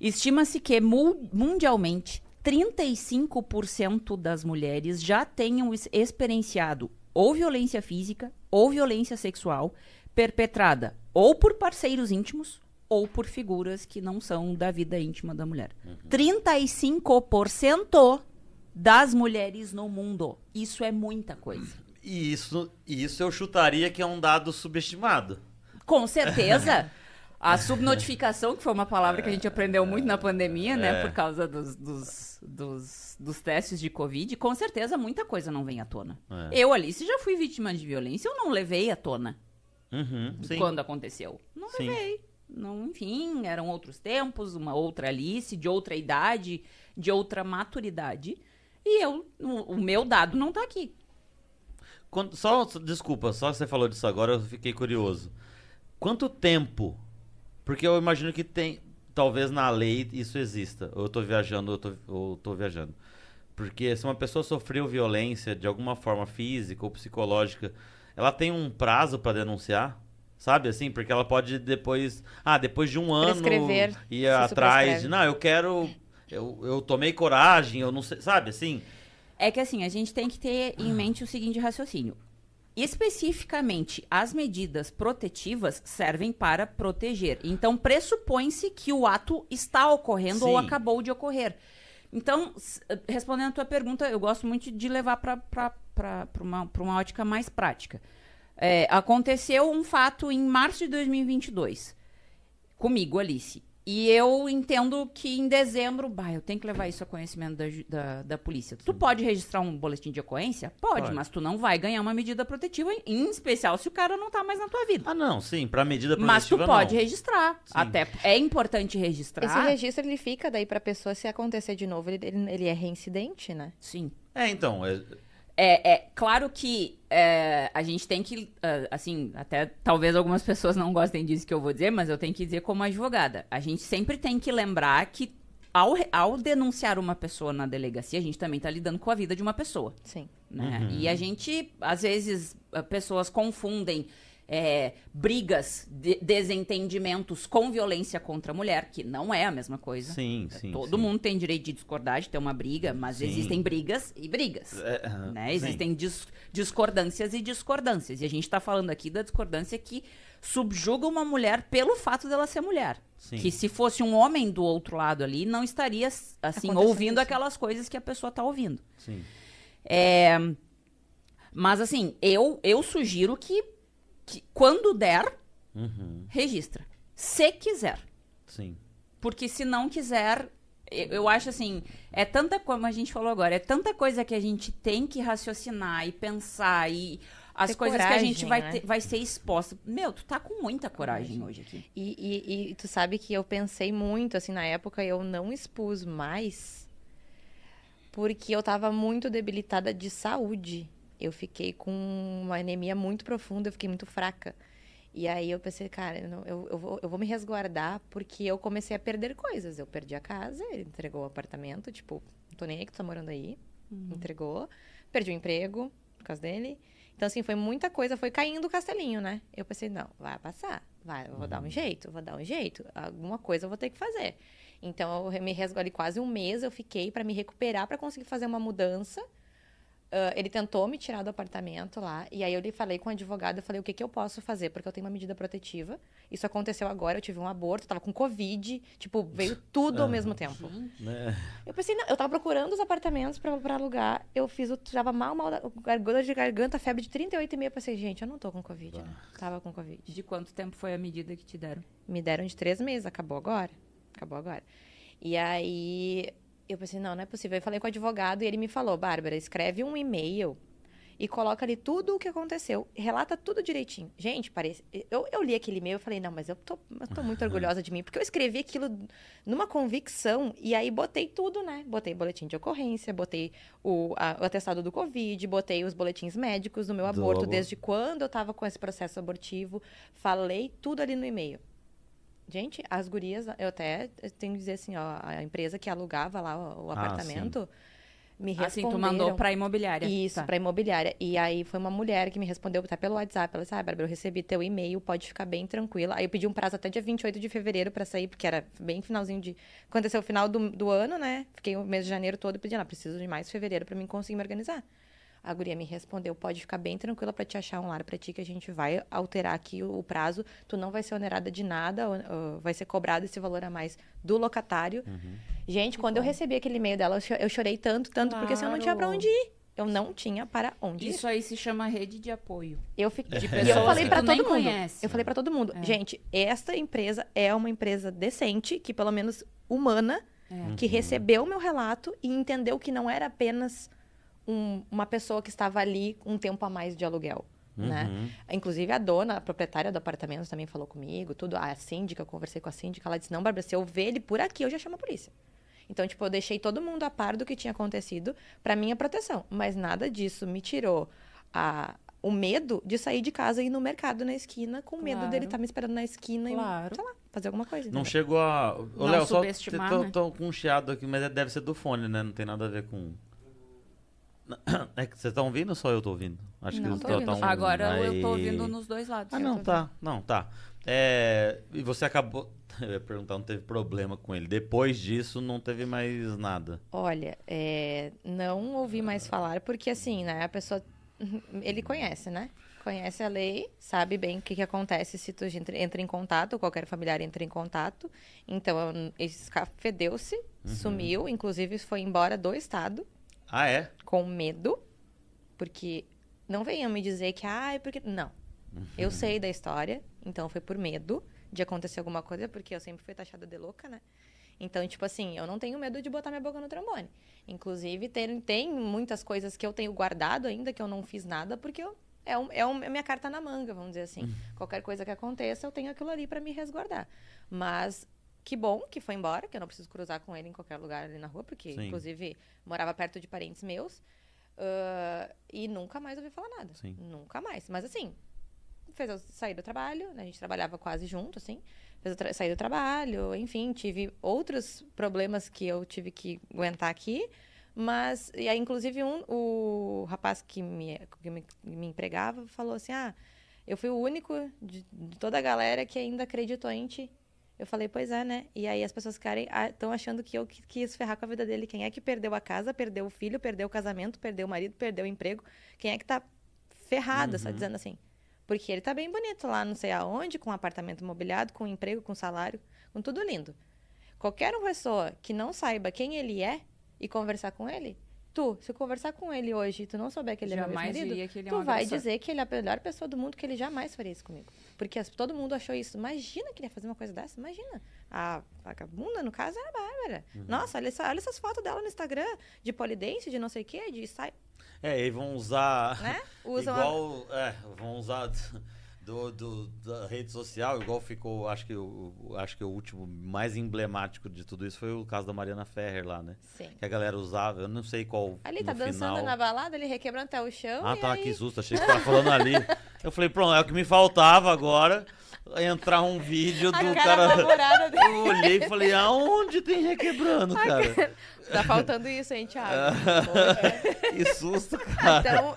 estima-se que mu- mundialmente 35% das mulheres já tenham experienciado ou violência física ou violência sexual perpetrada ou por parceiros íntimos ou por figuras que não são da vida íntima da mulher. 35% das mulheres no mundo. Isso é muita coisa. E isso, isso eu chutaria que é um dado subestimado. Com certeza. A subnotificação, que foi uma palavra que a gente aprendeu muito na pandemia, né? É. Por causa dos, dos, dos, dos testes de Covid, com certeza muita coisa não vem à tona. É. Eu, Alice, já fui vítima de violência, eu não levei à tona Uhum, quando aconteceu. Não Sim. levei. Não, enfim, eram outros tempos, uma outra Alice, de outra idade, de outra maturidade. E eu, o, o meu dado não tá aqui. Quando- só, só- desculpa, só você falou disso agora, eu fiquei curioso. Quanto tempo? Porque eu imagino que tem, talvez na lei isso exista. Ou eu tô viajando, ou eu tô, ou eu tô viajando. Porque se uma pessoa sofreu violência de alguma forma física ou psicológica, ela tem um prazo pra denunciar? Sabe assim? Porque ela pode depois. Ah, depois de um ano Prescrever, ir atrás de. Não, eu quero. Eu, eu tomei coragem, eu não sei. Sabe assim? É que assim, a gente tem que ter em mente o seguinte raciocínio. Especificamente, as medidas protetivas servem para proteger. Então, pressupõe-se que o ato está ocorrendo ou Sim. acabou de ocorrer. Então, s- respondendo a tua pergunta, eu gosto muito de levar para uma, pra uma ótica mais prática. É, aconteceu um fato em março de 2022, comigo, Alice. E eu entendo que em dezembro, bah, eu tenho que levar isso a conhecimento da, da, da polícia. Tu pode registrar um boletim de ocorrência? Pode, Pode. mas tu não vai ganhar uma medida protetiva, em- especial se o cara não tá mais na tua vida. Ah, não, sim, pra medida Mas tu protetiva pode não. registrar. Sim. Até é importante registrar. Esse registro, ele fica daí pra pessoa, se acontecer de novo, ele, ele, ele é reincidente, né? Sim. É, então, é- É, é claro que é, a gente tem que, ah, assim, até talvez algumas pessoas não gostem disso que eu vou dizer, mas eu tenho que dizer como advogada. A gente sempre tem que lembrar que ao, ao denunciar uma pessoa na delegacia, a gente também está lidando com a vida de uma pessoa. Sim. né? E a gente, às vezes, pessoas confundem é, brigas, de- desentendimentos com violência contra a mulher, que não é a mesma coisa. Sim, sim. Todo sim. mundo tem direito de discordar, de ter uma briga, mas Sim. existem brigas e brigas. É, né? Existem dis- discordâncias e discordâncias. E a gente está falando aqui da discordância que subjuga uma mulher pelo fato dela ser mulher. Sim. Que se fosse um homem do outro lado ali, não estaria assim ouvindo isso. aquelas coisas que a pessoa está ouvindo. Sim. É, mas assim, eu, eu sugiro que, que quando der, Uhum, registra. Se quiser. sim. Porque se não quiser, eu, eu acho assim, é tanta, como a gente falou agora, é tanta coisa que a gente tem que raciocinar e pensar e as Ter coisas que a gente coragem, vai, né? ter- vai ser exposta. Meu, tu tá com muita coragem hoje aqui. E, e- e tu sabe que eu pensei muito, assim, na época eu não expus mais porque eu tava muito debilitada de saúde. Eu fiquei com uma anemia muito profunda, eu fiquei muito fraca. E aí eu pensei, cara, eu, não- eu, eu vou, eu vou me resguardar porque eu comecei a perder coisas. Eu perdi a casa, ele entregou o apartamento, tipo, não tô nem aí que tu tá morando aí. Entregou. Perdi o emprego por causa dele. Então, assim, foi muita coisa, foi caindo o castelinho, né? Eu pensei, não, vai passar. Vai, eu vou dar um jeito, eu vou dar um jeito. Alguma coisa eu vou ter que fazer. Então, eu me resguardei quase um mês, eu fiquei para me recuperar, para conseguir fazer uma mudança. Ah, ele tentou me tirar do apartamento lá, e aí eu lhe falei com o advogado, eu falei, o que, que eu posso fazer? Porque eu tenho uma medida protetiva. Isso aconteceu agora, eu tive um aborto, tava com Covid, tipo, veio tudo ao mesmo tempo. Né? Eu pensei, não, eu tava procurando os apartamentos pra, pra alugar. Eu fiz o. Tava mal, mal, da- garganta de garganta, febre de 38,5. Eu pensei, gente, eu não tô com Covid, né? Tava com Covid. De quanto tempo foi a medida que te deram? Me deram de três meses, acabou agora. Acabou agora. E aí eu pensei, não, não é possível. Eu falei com o advogado e ele me falou, Bárbara, escreve um e-mail e coloca ali tudo o que aconteceu. Relata tudo direitinho. Gente, parece. Eu, eu li aquele e-mail e falei, não, mas eu tô, eu tô muito orgulhosa de mim, porque eu escrevi aquilo numa convicção e aí botei tudo, né? Botei boletim de ocorrência, botei o, a- o atestado do Covid, botei os boletins médicos do meu aborto. desde quando eu tava com esse processo abortivo. Falei tudo ali no e-mail. Gente, as gurias, eu até tenho que dizer assim, ó, a empresa que alugava lá o, o Ah, apartamento me responderam. Assim, tu mandou pra imobiliária. Isso, Tá. pra imobiliária. E aí foi uma mulher que me respondeu até pelo WhatsApp. Ela disse, ah, Bárbara, eu recebi teu e-mail, pode ficar bem tranquila. Aí eu pedi um prazo até dia 28 de fevereiro pra sair, porque era bem finalzinho de... Aconteceu o final do, do ano, né? Fiquei o mês de janeiro todo pedindo, ah, preciso de mais fevereiro pra mim conseguir me organizar. A guria me respondeu, pode ficar bem tranquila pra te achar um lar pra ti, que a gente vai alterar aqui o, o prazo. Tu não vai ser onerada de nada, ou- ou vai ser cobrado esse valor a mais do locatário. Gente, quando eu recebi aquele e-mail dela, eu cho- eu chorei tanto, tanto, porque assim, eu não tinha pra Claro. onde ir. Eu não tinha para onde ir. Isso aí se chama rede de apoio. Eu fiquei. De E pessoas eu falei que nem todo mundo. conhece. Eu falei pra todo mundo, É. gente, esta empresa é uma empresa decente, que pelo menos humana, É. que recebeu o meu relato e entendeu que não era apenas um- uma pessoa que estava ali um tempo a mais de aluguel. Né? Uhum. Inclusive a dona, a proprietária do apartamento também falou comigo, tudo. A síndica, eu conversei com a síndica, ela disse: Não, Bárbara, se eu ver ele por aqui, eu já chamo a polícia. Então, tipo, eu deixei todo mundo a par do que tinha acontecido para minha proteção. Mas nada disso me tirou a, o medo de sair de casa e ir no mercado na esquina, com medo Claro. dele estar me esperando na esquina Claro. e, sei lá, fazer alguma coisa. Não entendeu? chegou a. Ô, Léo, só subestimar, tô, né? tô com um chiado aqui, mas é- deve ser do fone, né? Não tem nada a ver com. É que vocês estão ouvindo ou só eu tô ouvindo? Acho Não, que tô eles ouvindo. Agora eu tô Aí- ouvindo nos dois lados. Ah, Eu não, tá. Não, tá. É, e você acabou. Eu ia perguntar, não teve problema com ele. Depois disso, não teve mais nada. Olha, é, não ouvi mais falar, porque assim, né, a pessoa. Ele conhece, né? Conhece a lei, sabe bem o que, que acontece se tu entra, em contato, qualquer familiar entra em contato. Então, escafedeu-se, sumiu, inclusive foi embora do estado, Ah, é? com medo, porque não venham me dizer que, ah, é porque. Não. Eu sei da história, então foi por medo de acontecer alguma coisa, porque eu sempre fui taxada de louca, né? Então, tipo assim, eu não tenho medo de botar minha boca no trombone. Inclusive, tem, tem muitas coisas que eu tenho guardado ainda, que eu não fiz nada, porque eu, é, um, é um- é minha carta na manga, vamos dizer assim. Qualquer coisa que aconteça, eu tenho aquilo ali para me resguardar. Mas que bom que foi embora, que eu não preciso cruzar com ele em qualquer lugar ali na rua, porque, Sim. inclusive, morava perto de parentes meus. ah, e nunca mais ouvi falar nada. Sim. Nunca mais. Mas assim, fez eu sair do trabalho, né? A gente trabalhava quase junto, assim. Fez eu sair do trabalho, enfim, tive outros problemas que eu tive que aguentar aqui. Mas, e aí, inclusive, um, o rapaz que me, que me, me empregava falou assim: ah, Eu fui o único de, de toda a galera que ainda acreditou em ti. Eu falei, pois é, né? E aí as pessoas estão achando que eu que- quis ferrar com a vida dele. Quem é que perdeu a casa, perdeu o filho, perdeu o casamento, perdeu o marido, perdeu o emprego? Quem é que tá ferrado, só dizendo assim? Porque ele tá bem bonito lá, não sei aonde, com um apartamento mobiliado, com emprego, com salário, com tudo lindo. Qualquer uma pessoa que não saiba quem ele é e conversar com ele, tu, se eu conversar com ele hoje e tu não souber que ele é meu Jamais marido, é tu um vai agressor. dizer que ele é a melhor pessoa do mundo, que ele jamais faria isso comigo. Porque as- todo mundo achou isso. Imagina que ele ia fazer uma coisa dessa, imagina. A vagabunda, no caso, era a Bárbara. Uhum. Nossa, olha, essa- olha essas fotos dela no Instagram, de polidense, de não sei o quê, de sai, É, aí vão usar. né? Usam a- igual. É, vão usar do, do- da rede social, igual ficou. Acho que, o, acho que o último mais emblemático de tudo isso foi o caso da Mariana Ferrer lá, né? Sim. Que a galera usava, eu não sei qual. Ali tá dançando final... na balada, ele requebrando até o chão. Ah, tá, aí... que susto, achei que tava falando ali. Eu falei, pronto, é o que me faltava agora. Entrar um vídeo do A cara cara. Eu olhei e falei, aonde tem requebrando, cara? Tá faltando isso, hein, Thiago? Que susto, cara. Então,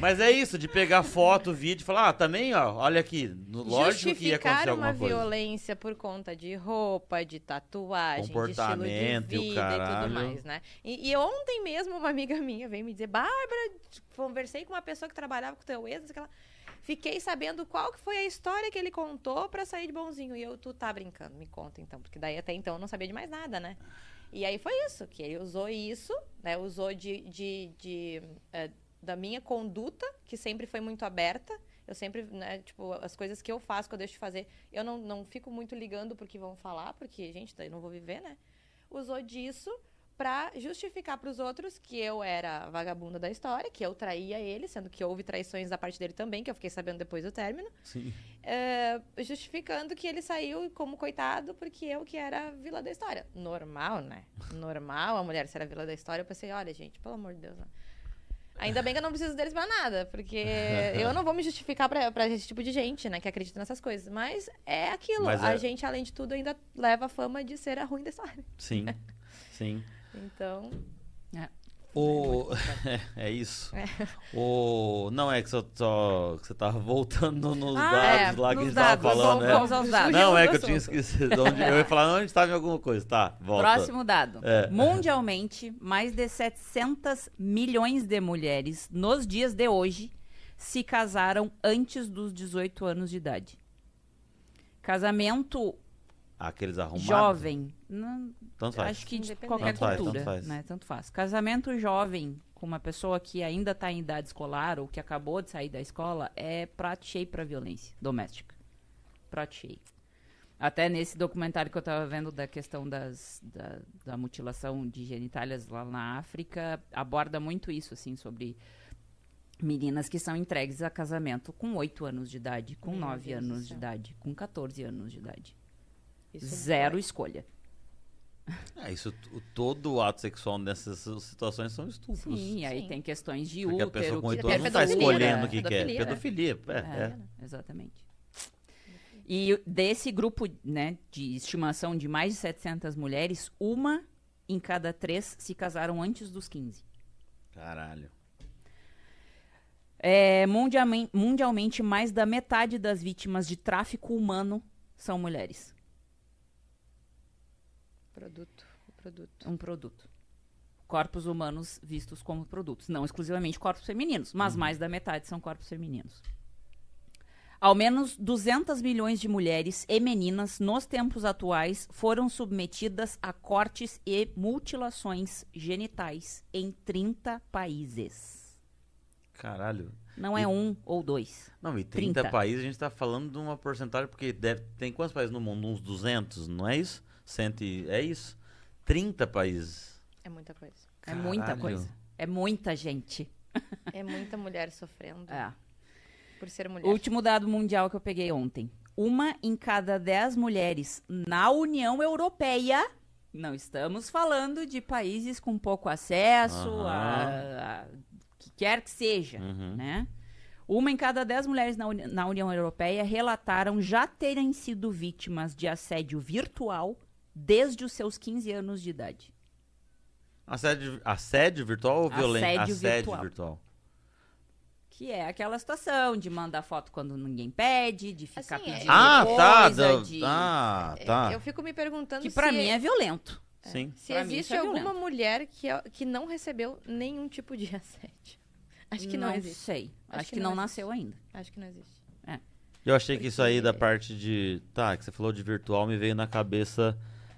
Mas é isso, de pegar foto, vídeo e falar, ah, também, ó, olha aqui. Lógico que ia acontecer alguma uma coisa. violência por conta de roupa, de tatuagem, de estilo de e vida e, tudo mais, né? E, e ontem mesmo uma amiga minha veio me dizer, Bárbara, conversei com uma pessoa que trabalhava com teu ex, não sei o que lá. Fiquei sabendo qual que foi a história que ele contou pra sair de bonzinho. E eu, tu tá brincando, me conta então. Porque daí até então eu não sabia de mais nada, né? E aí foi isso, que ele usou isso, né? Usou de, de, de, eh, da minha conduta, que sempre foi muito aberta. Eu sempre, né, tipo, as coisas que eu faço, que eu deixo de fazer, eu não, não fico muito ligando porque vão falar, porque, gente, daí não vou viver, né? Usou disso pra justificar pros outros que eu era a vagabunda da história, que eu traía ele, sendo que houve traições da parte dele também, que eu fiquei sabendo depois do término. Sim. É, justificando que ele saiu como coitado porque eu que era a vila da história. Normal, né? Normal a mulher ser a vila da história. Eu pensei, olha, gente, pelo amor de Deus. Né? Ainda bem que eu não preciso deles pra nada, porque eu não vou me justificar pra, pra esse tipo de gente, né, que acredita nessas coisas. Mas é aquilo. Mas a é- gente, além de tudo, ainda leva a fama de ser a ruim da história. Sim, sim. Então, O... é isso. O... Não, é que só, só... que você tava voltando nos Ah, dados é, lá que a gente tava falando, Vamos- né? vamos aos dados. Não, é que eu tinha esquecido. Onde... Eu ia falar onde estava em alguma coisa. Tá, volta. Próximo dado. É. Mundialmente, mais de 700 milhões de mulheres nos dias de hoje se casaram antes dos 18 anos de idade. Casamento Aqueles arrumados. jovem, não, Tanto faz. acho que de qualquer Tanto faz, cultura, tanto faz. né? Tanto faz. Casamento jovem com uma pessoa que ainda está em idade escolar ou que acabou de sair da escola é prato cheio para violência doméstica. Prato cheio. Até nesse documentário que eu estava vendo da questão das, da, da mutilação de genitálias lá na África, aborda muito isso, assim, sobre meninas que são entregues a casamento com 8 anos de idade, com Meu 9 Deus anos de idade, com 14 anos de idade. isso Zero dói. escolha. É, isso, todo o ato sexual nessas situações são estupros. Sim, aí Sim. tem questões de Porque a útero. pessoa com que- 8 anos não tá pedofilia, escolhendo o que quer. Pedofilia, né? Pedofilia, é, É, é. exatamente. E desse grupo né, de estimação de mais de 700 mulheres, uma em cada três se casaram antes dos 15. Caralho. É, mundialmente, mundialmente, mais da metade das vítimas de tráfico humano são mulheres. Produto, produto. Um produto. Corpos humanos vistos como produtos. Não exclusivamente corpos femininos, mas mais da metade são corpos femininos. Ao menos 200 milhões de mulheres e meninas nos tempos atuais foram submetidas a cortes e mutilações genitais em 30 países. Caralho. Não é E- um ou dois. Não, e 30, 30. países, a gente tá falando de uma porcentagem, porque deve, tem quantos países no mundo? Uns 200, não é isso? Cento e, é isso? 30 países. É muita coisa. É muita Caralho. coisa. É muita gente. É muita mulher sofrendo É. por ser mulher. Último dado mundial que eu peguei ontem. Uma em cada dez mulheres na União Europeia. Não estamos falando de países com pouco acesso, Aham. a, a- que quer que seja, Uhum. né? Uma em cada dez mulheres na, Uni- na União Europeia relataram já terem sido vítimas de assédio virtual desde os seus 15 anos de idade. Assédio, assédio virtual ou violência? Assédio Assédio virtual. virtual. Que é aquela situação de mandar foto quando ninguém pede, de ficar Assim, é- pedindo Ah, coisa, tá. de... Ah, tá. Eu fico me perguntando Que se, pra mim é violento. Sim. se pra existe é alguma violento. mulher que, é- que não recebeu nenhum tipo de assédio. Acho que não, existe. sei. Acho Acho, que que, não não, nasceu ainda. Acho que não existe. Eu achei que isso aí da Porque- parte de. Tá, que você falou de virtual me veio na cabeça.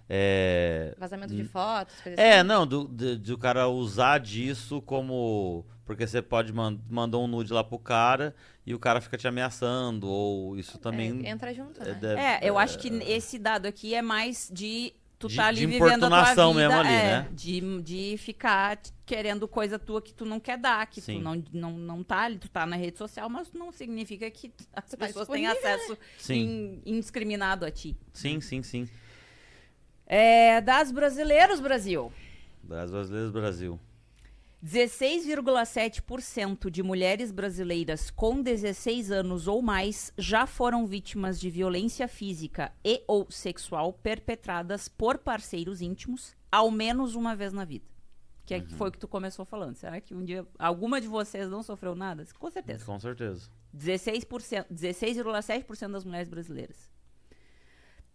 É. Vazamento de fotos, coisas É, assim. não, do, de, de o cara usar disso como. Porque você pode man mandar um nude lá pro cara e o cara fica te ameaçando, ou isso também. É, entra junto, é, né? deve- É, eu acho que esse dado aqui é mais de tu De- tá ali de vivendo a tua vida, mesmo ali, é, né? de, de ficar querendo coisa tua que tu não quer dar, que Sim. tu não, não, não tá ali, tu tá na rede social, mas não significa que as tá pessoas têm disponível, acesso in- indiscriminado a ti. Sim, sim, sim. É, das brasileiros, Brasil. Das brasileiras Brasil. 16,7% de mulheres brasileiras com 16 anos ou mais já foram vítimas de violência física e ou sexual perpetradas por parceiros íntimos ao menos uma vez na vida. Que é- foi o que tu começou falando. Será que um dia alguma de vocês não sofreu nada? Com certeza. Com certeza. 16%, 16,7% das mulheres brasileiras.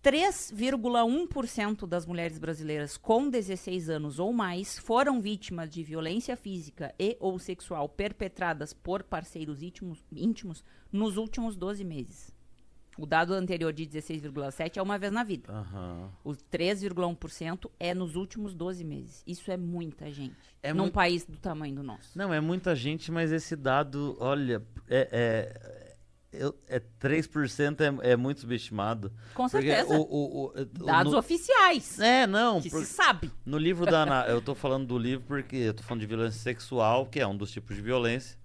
3,1% das mulheres brasileiras com 16 anos ou mais foram vítimas de violência física e ou sexual perpetradas por parceiros íntimos, íntimos nos últimos 12 meses. O dado anterior de 16,7 é uma vez na vida. Aham. O 3,1% é nos últimos 12 meses. Isso é muita gente. É num muito- país do tamanho do nosso. Não, é muita gente, mas esse dado, olha, é, é, eu- é 3% é, é muito subestimado. Com certeza. o- o- o- o- Dados no- oficiais. É, não, que por- se sabe. no livro da Ana, eu tô falando do livro porque eu tô falando de violência sexual, que é um dos tipos de violência.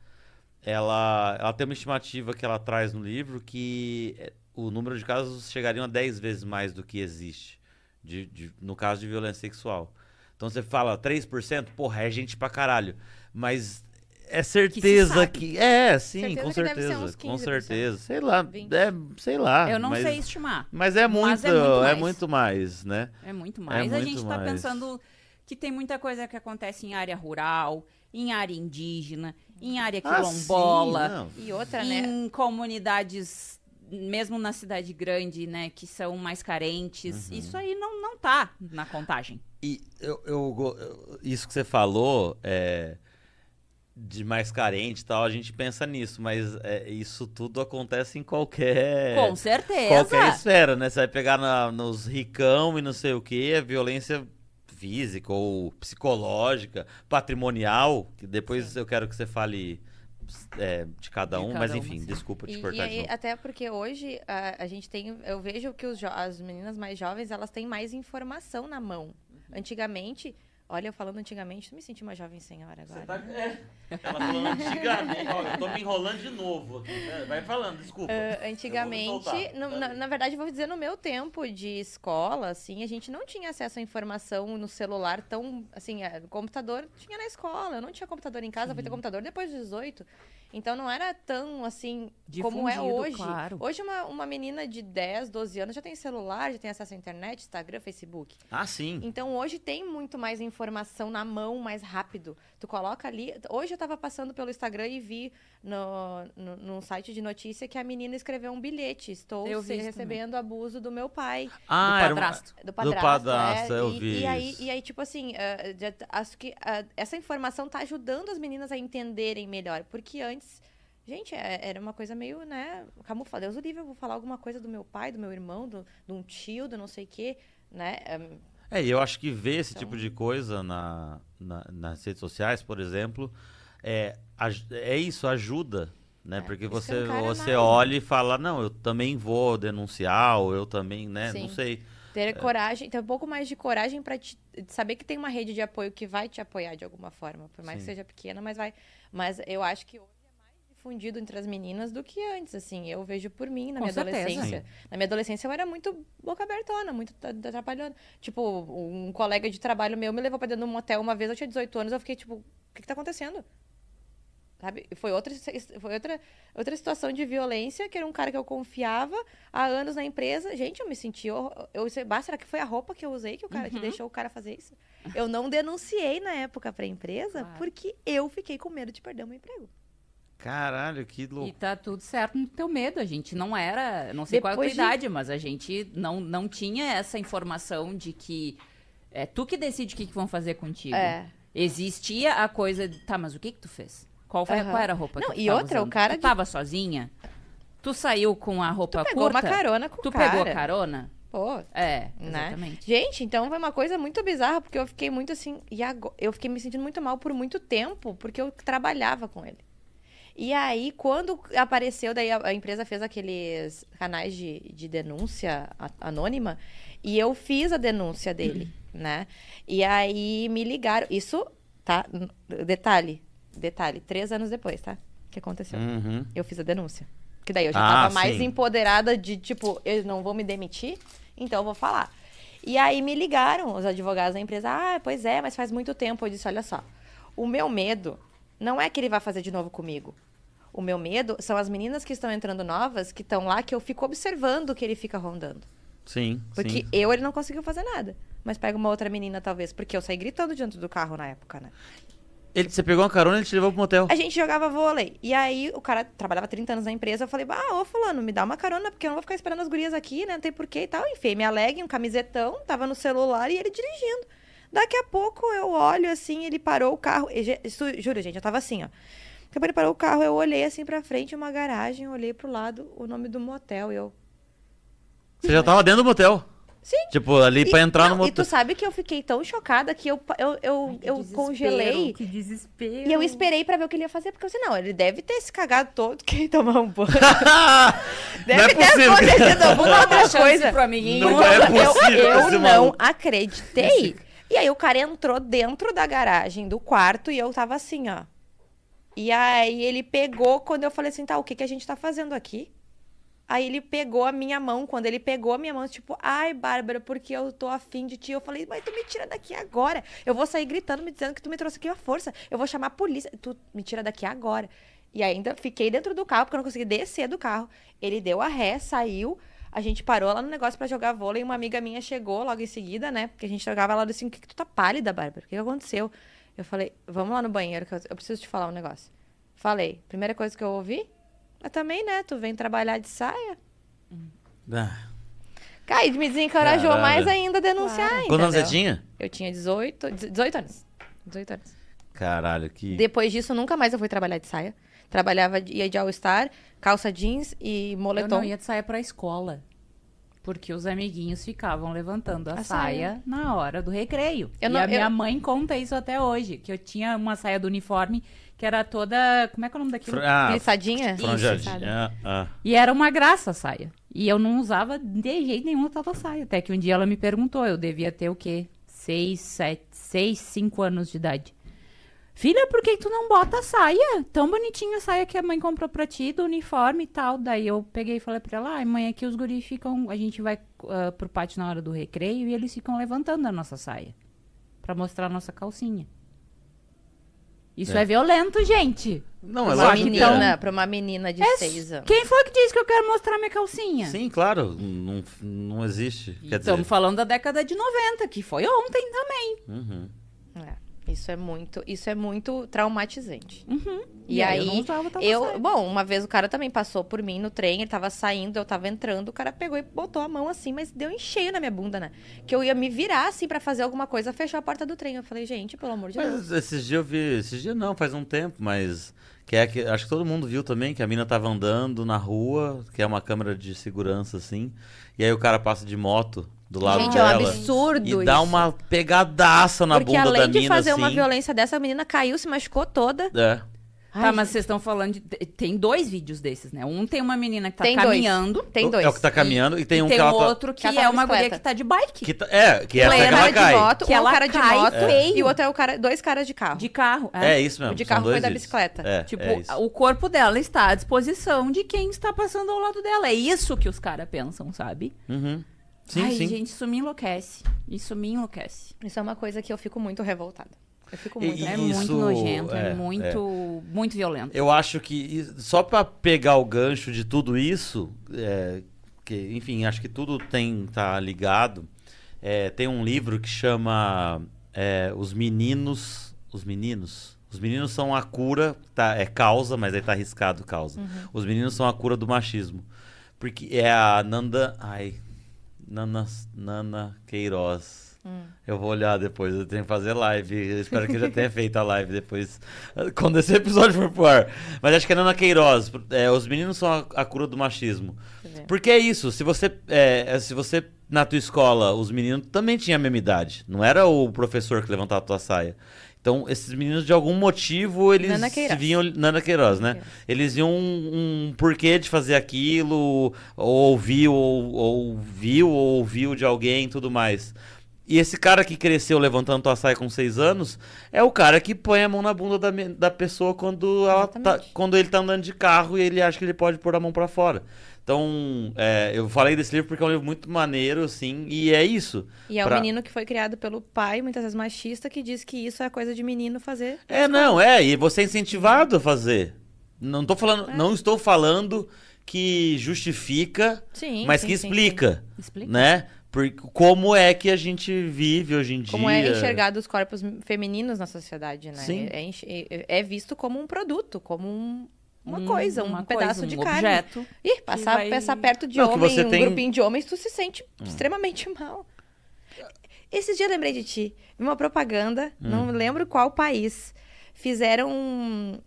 Ela, ela tem uma estimativa que ela traz no livro que é, o número de casos chegariam a 10 vezes mais do que existe de, de- no caso de violência sexual. Então você fala 3%, porra, é gente pra caralho. Mas é certeza sabe. que. É, sim, Certeza com que deve ser certeza. Com 15%. certeza. Sei lá. 20. É, sei lá. Eu não mas, sei estimar. Mas é muito, Mas é é muito muito, mais. mais, né? É muito mais. a muito gente tá mais. pensando que tem muita coisa que acontece em área rural, em área indígena, em área Ah, quilombola, sim, não. E outra, né? em comunidades, mesmo na cidade grande, né, que são mais carentes. Uhum. Isso aí não, não tá na contagem. E eu, eu eu- isso que você falou é, de mais carente e tal, a gente pensa nisso, mas é, isso tudo acontece em qualquer Com certeza. Qualquer esfera, né? Você vai pegar na- nos ricão e não sei o que, é violência física ou psicológica, patrimonial, que depois eu quero que você fale é, de cada De um, cada mas enfim, sim. desculpa te E, e cortar de aí, até porque hoje a, a gente tem. Eu vejo que os as meninas mais jovens elas têm mais informação na mão. Antigamente, olha, eu falando antigamente, tu me senti uma jovem senhora agora. Você tá, é, ela falando antigamente, ó, eu tô me enrolando de novo aqui. né? Vai falando, desculpa. Me antigamente, soltar. no- na, na verdade, vou dizer, no meu tempo de escola, assim, a gente não tinha acesso à informação no celular tão, assim, é, computador tinha na escola, eu não tinha computador em casa, eu fui ter computador depois dos 18. Então não era tão, assim, como é Difundido, hoje. claro. Hoje uma, uma menina de 10, 12 anos já tem celular, já tem acesso à internet, Instagram, Facebook. Ah, sim. Então hoje tem muito mais informação na mão, mais rápido. Tu coloca ali. Hoje eu tava passando pelo Instagram e vi no, no, num site de notícia que a menina escreveu um bilhete. Estou recebendo abuso do meu pai. Ah, do era uma- padrasto. Do padrasto. padrasto, é, eu e, vi e aí, e aí, tipo assim, já t- acho que ah, essa informação tá ajudando as meninas a entenderem melhor. Porque antes. Gente, é- era uma coisa meio, né? Camuflada. Deus o livre, eu vou falar alguma coisa do meu pai, do meu irmão, do, de um tio, do não sei o quê, né? Eh, É, e eu acho que ver esse Então- tipo de coisa na, na- nas redes sociais, por exemplo, é, é isso, ajuda. Né? É, Porque você, escancara você mais, né? olha e fala, não, eu também vou denunciar, ou eu também, né? Não Sim. sei. Ter coragem, ter um pouco mais de coragem te, saber que tem uma rede de apoio que vai te apoiar de alguma forma, por mais Sim. que seja pequena, mas vai. Mas eu acho que hoje mais difundido entre as meninas do que antes, assim. Eu vejo por mim na Com minha certeza. adolescência. Na minha adolescência eu era muito boca abertona, muito tra- atrapalhando. Tipo, um colega de trabalho meu me levou pra dentro de um motel uma vez, eu tinha 18 anos, eu fiquei tipo, o que, que tá acontecendo? Sabe? Foi, outra, foi outra, outra situação de violência, que era um cara que eu confiava há anos na empresa. Gente, eu me senti. Eu, sei, bah, será que foi a roupa que eu usei que, o cara, que Uhum. deixou o cara fazer isso? Eu não denunciei na época pra empresa Claro. porque eu fiquei com medo de perder o meu emprego. Caralho, que E louco. tá tudo certo no teu medo. A gente não era, não sei qual é a tua Depois de- idade, mas a gente não, não tinha essa informação de que é tu que decide o que, que vão fazer contigo. É. Existia a coisa de, tá, mas o que que tu fez? Qual, foi, Aham. qual era a roupa Não, que tu e tava outra, o usando? cara Tu de- tava sozinha? Tu saiu com a roupa Tu pegou curta? uma carona com Tu o cara. pegou carona? Pô, É, né? exatamente. Gente, então foi uma coisa muito bizarra, porque eu fiquei muito assim. E agora, eu fiquei me sentindo muito mal por muito tempo, porque eu trabalhava com ele. E aí, quando apareceu, daí a, a empresa fez aqueles canais de, de denúncia a- anônima, e eu fiz a denúncia dele, né? E aí me ligaram. Isso, tá? Detalhe, detalhe, três anos depois, tá? Que aconteceu. Uhum. Eu fiz a denúncia. Que daí eu já Ah, tava mais sim. empoderada de, tipo, eles não vão me demitir, então eu vou falar. E aí me ligaram os advogados da empresa. Ah, pois é, mas faz muito tempo. Eu disse, olha só, o meu medo não é que ele vai fazer de novo comigo. O meu medo são as meninas que estão entrando novas, que estão lá, que eu fico observando que ele fica rondando. Sim, Porque sim. eu, ele não conseguiu fazer nada. Mas pega uma outra menina, talvez. Porque eu saí gritando dentro do carro na época, né? Ele, você pegou uma carona e ele te levou pro motel. A gente jogava vôlei. E aí o cara trabalhava 30 anos na empresa. Eu falei, ah, ô fulano, me dá uma carona, porque eu não vou ficar esperando as gurias aqui, né? Não tem porquê e tal. Enfim, minha leg, um camisetão, tava no celular e ele dirigindo. Daqui a pouco eu olho assim, ele parou o carro. E, juro, gente, eu tava assim, ó. Depois ele parou o carro, eu olhei assim pra frente, uma garagem, olhei pro lado, o nome do motel. E eu. Você já tava dentro do motel. Sim. Tipo, ali pra E- entrar não, no E tu motel. sabe que eu fiquei tão chocada que eu, eu, eu, eu congelei. Que desespero. E eu esperei pra ver o que ele ia fazer, porque eu disse, não, ele deve ter se cagado todo, que tomar um banho. Deve Não é ter possível. acontecido alguma outra chance coisa. pro amiguinho. Não é possível Eu, eu não maluco. acreditei. E aí o cara entrou dentro da garagem do quarto e eu tava assim, ó. E aí ele pegou, quando eu falei assim, tá, o que, que a gente tá fazendo aqui? Aí ele pegou a minha mão, quando ele pegou a minha mão, tipo, ai, Bárbara, porque eu tô afim de ti. Eu falei, mas tu me tira daqui agora. Eu vou sair gritando, me dizendo que tu me trouxe aqui à força. Eu vou chamar a polícia. Tu me tira daqui agora. E ainda fiquei dentro do carro, porque eu não consegui descer do carro. Ele deu a ré, saiu. A gente parou lá no negócio pra jogar vôlei. Uma amiga minha chegou logo em seguida, né? Porque a gente jogava lá assim, o que, que tu tá pálida, Bárbara? O que, que aconteceu? Eu falei, vamos lá no banheiro, que eu, eu preciso te falar um negócio. Falei, primeira coisa que eu ouvi, mas também, né? Tu vem trabalhar de saia. Ah. Kai, me desencorajou Caralho. mais ainda a denunciar, Quantos anos você tinha? Eu tinha 18, 18 anos. 18 anos. Caralho, que. Depois disso, nunca mais eu fui trabalhar de saia. Trabalhava, ia de All-Star, calça jeans e Eu moletom. não ia de saia pra escola. Porque os amiguinhos ficavam levantando a, A saia, saia. na hora do recreio. Eu e não- a minha eu- mãe conta isso até hoje. Que eu tinha uma saia do uniforme que era toda. Como é que é o nome daquilo? Fra- Ah, franjadinha. Ah, ah. E era uma graça a saia. E eu não usava de jeito nenhum a tal saia. Até que um dia ela me perguntou, eu devia ter o quê? Seis, sete, seis, cinco anos de idade. Filha, por que tu não bota a saia? Tão bonitinha a saia que a mãe comprou pra ti, do uniforme e tal. Daí eu peguei e falei pra ela, ai mãe, aqui os guris ficam... A gente vai ah, pro pátio na hora do recreio e eles ficam levantando a nossa saia. Pra mostrar a nossa calcinha. Isso É. é, violento, gente. Não, é uma lógico que menina, é. pra uma menina de É, seis anos. Quem foi que disse que eu quero mostrar minha calcinha? Sim, claro. Não, não existe. Quer dizer. Estamos falando da década de 90, que foi ontem também. Uhum. É, isso é muito, isso é muito traumatizante. Uhum. E, aí, eu não usava eu, bom, uma vez o cara também passou por mim no trem, ele tava saindo, eu tava entrando, o cara pegou e botou a mão assim, mas deu em cheio na minha bunda, né? Que eu ia me virar assim pra fazer alguma coisa, fechou a porta do trem. Eu falei, gente, pelo amor de Deus. Mas esses dias eu vi. Esses dias não, faz um tempo, mas. Que é que, acho que todo mundo viu também que a mina tava andando na rua, que é uma câmera de segurança assim. E aí o cara passa de moto do lado Gente, é um dela. absurdo E dá isso. uma pegadaça na Porque bunda além da de mina fazer assim. uma violência dessa, a menina caiu, se machucou toda. É. Tá, Ai, mas vocês estão falando de. Tem dois vídeos desses, né? Um tem uma menina que tá Tem dois. caminhando. Tem dois. É o que tá caminhando e, tem e um tem que ela tá- outro que, que ela tá é uma guria bicicleta. que tá de bike. que tá- É, que essa um que ela cara cai. de moto, Que um ela cara de cai moto feio. e o outro é o cara, dois caras de carro. De carro. É isso mesmo. O de carro foi dois da bicicleta. É, Tipo, é o corpo dela está à disposição de quem está passando ao lado dela. É isso que os caras pensam, sabe? Uhum. Sim, Ai, sim. gente, isso me enlouquece. Isso me enlouquece. Isso é uma coisa que eu fico muito revoltada. Eu fico muito e- É muito nojento, é, é, muito, muito violento. Eu acho que só pra pegar o gancho de tudo isso, é, que, enfim, acho que tudo tem tá ligado. É, tem um livro que chama é, Os Meninos, os Meninos, Os meninos são a cura, tá, é causa, mas aí tá arriscado causa. Os meninos são a cura do machismo. Porque é a Nanda. Ai. Nana, Nana Queiroz. Eu vou olhar depois, eu tenho que fazer live. Eu espero que eu já tenha feito a live depois, quando esse episódio for pro ar. Mas acho que é Nana Queiroz. É, os meninos são a, a cura do machismo. Porque é isso, se você, é, é, se você na tua escola, os meninos também tinham a mesma idade. Não era o professor que levantava a tua saia. Então, esses meninos, de algum motivo, eles Nana Queiroz. vinham. Nana Queiroz, né? Queiroz. Eles viam um, um porquê de fazer aquilo, ou ouviu, ou, ou viu, ou ouviu de alguém e tudo mais. E esse cara que cresceu levantando tua saia com seis anos é o cara que põe a mão na bunda da, da pessoa quando, tá, quando ele tá andando de carro e ele acha que ele pode pôr a mão pra fora. Então, é, eu falei desse livro porque é um livro muito maneiro, assim, e é isso. E é Pra- um menino que foi criado pelo pai, muitas vezes machista, que diz que isso é coisa de menino fazer. É, não, é, e você é incentivado a fazer. Não tô falando, não estou falando que justifica, Sim, mas sim, que sim, explica, Explica. né? Por, como é que a gente vive hoje em dia. Como é enxergado os corpos femininos na sociedade, né? Sim. É, enx- é- é visto como um produto, como um- uma Um- coisa, um uma pedaço coisa, de um carne. objeto. Ih, passar, vai- passar perto de Não, homem, um tem- Hum. grupinho de homens, tu se sente extremamente mal. Esses dias eu lembrei de ti. Vi uma propaganda, Hum. não lembro qual país. Fizeram. um-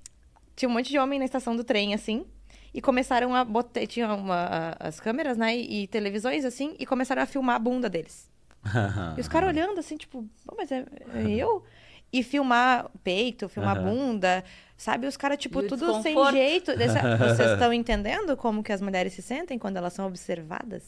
Tinha um monte de homem na estação do trem, assim. E começaram a botar. Tinha uma- as câmeras, né? E, e televisões, assim. E começaram a filmar a bunda deles. E os caras olhando assim, tipo, "Pô, mas é, é eu? E filmar peito, filmar Aham. bunda, sabe? Os caras, tipo, tudo sem jeito. Dessa- Vocês estão entendendo como que as mulheres se sentem quando elas são observadas?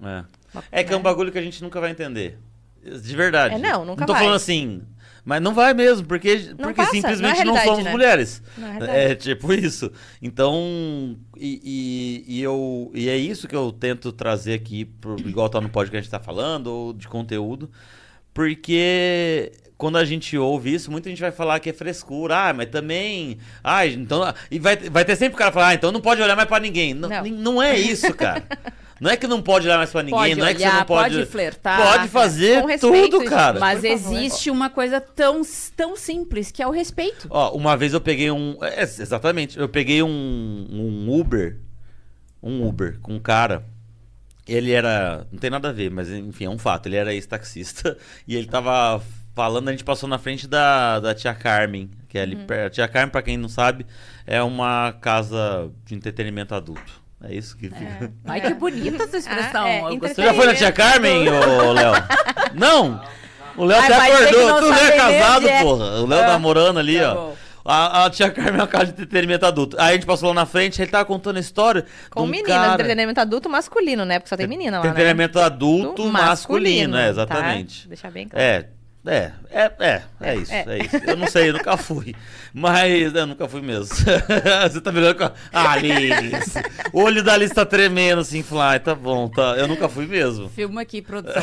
É. Uma- É que é um né? bagulho que a gente nunca vai entender. De verdade. É, não, nunca Não tô vai. falando assim. Mas não vai mesmo, porque, porque passa, simplesmente não é não, somos né? mulheres. Não é É tipo isso. Então, e, e, e eu, e é isso que eu tento trazer aqui, pro, igual tá no podcast que a gente tá falando, ou de conteúdo, porque quando a gente ouve isso, muita gente vai falar que é frescura, ah, mas também, ah, então, e vai, vai ter sempre o cara falar, ah, então não pode olhar mais pra ninguém. Não, Não. não é isso, cara. Não é que não pode olhar mais pra ninguém, Pode não é que você olhar, não pode. pode flertar, Pode fazer com respeito, tudo, cara. Mas existe uma coisa tão, tão simples, que é o respeito. Ó, uma vez eu peguei um. é, exatamente. Eu peguei um, um Uber. Um Uber com um cara. Ele era. Não tem nada a ver, mas enfim, é um fato. Ele era ex-taxista. E ele tava falando, a gente passou na frente da, da tia Carmen. Que é ali perto. A tia Carmen, pra quem não sabe, é uma casa de entretenimento adulto. É isso que fica. Ai, que bonita essa expressão. Ah, é, Você já foi na tia Carmen, ô Léo? Não! O Léo até acordou. Tu não é casado, mesmo, é. porra. O Léo Ah, namorando ali, tá ó. bom. A, a tia Carmen é uma casa de entretenimento adulto. Aí a gente passou lá na frente, ele tava contando a história. Com um meninas, cara... entretenimento adulto masculino, né? Porque só tem menina lá, né? Entretenimento adulto Do masculino, é, tá? exatamente. Deixar bem claro. É, é, é, é, é isso, é. é. isso. Eu não sei, eu nunca fui. Mas eu nunca fui mesmo. Você tá me olhando com a. Ah, Liz! O olho da Liz tá tremendo assim, fly, tá bom, tá. Eu nunca fui mesmo. Filma aqui, produção.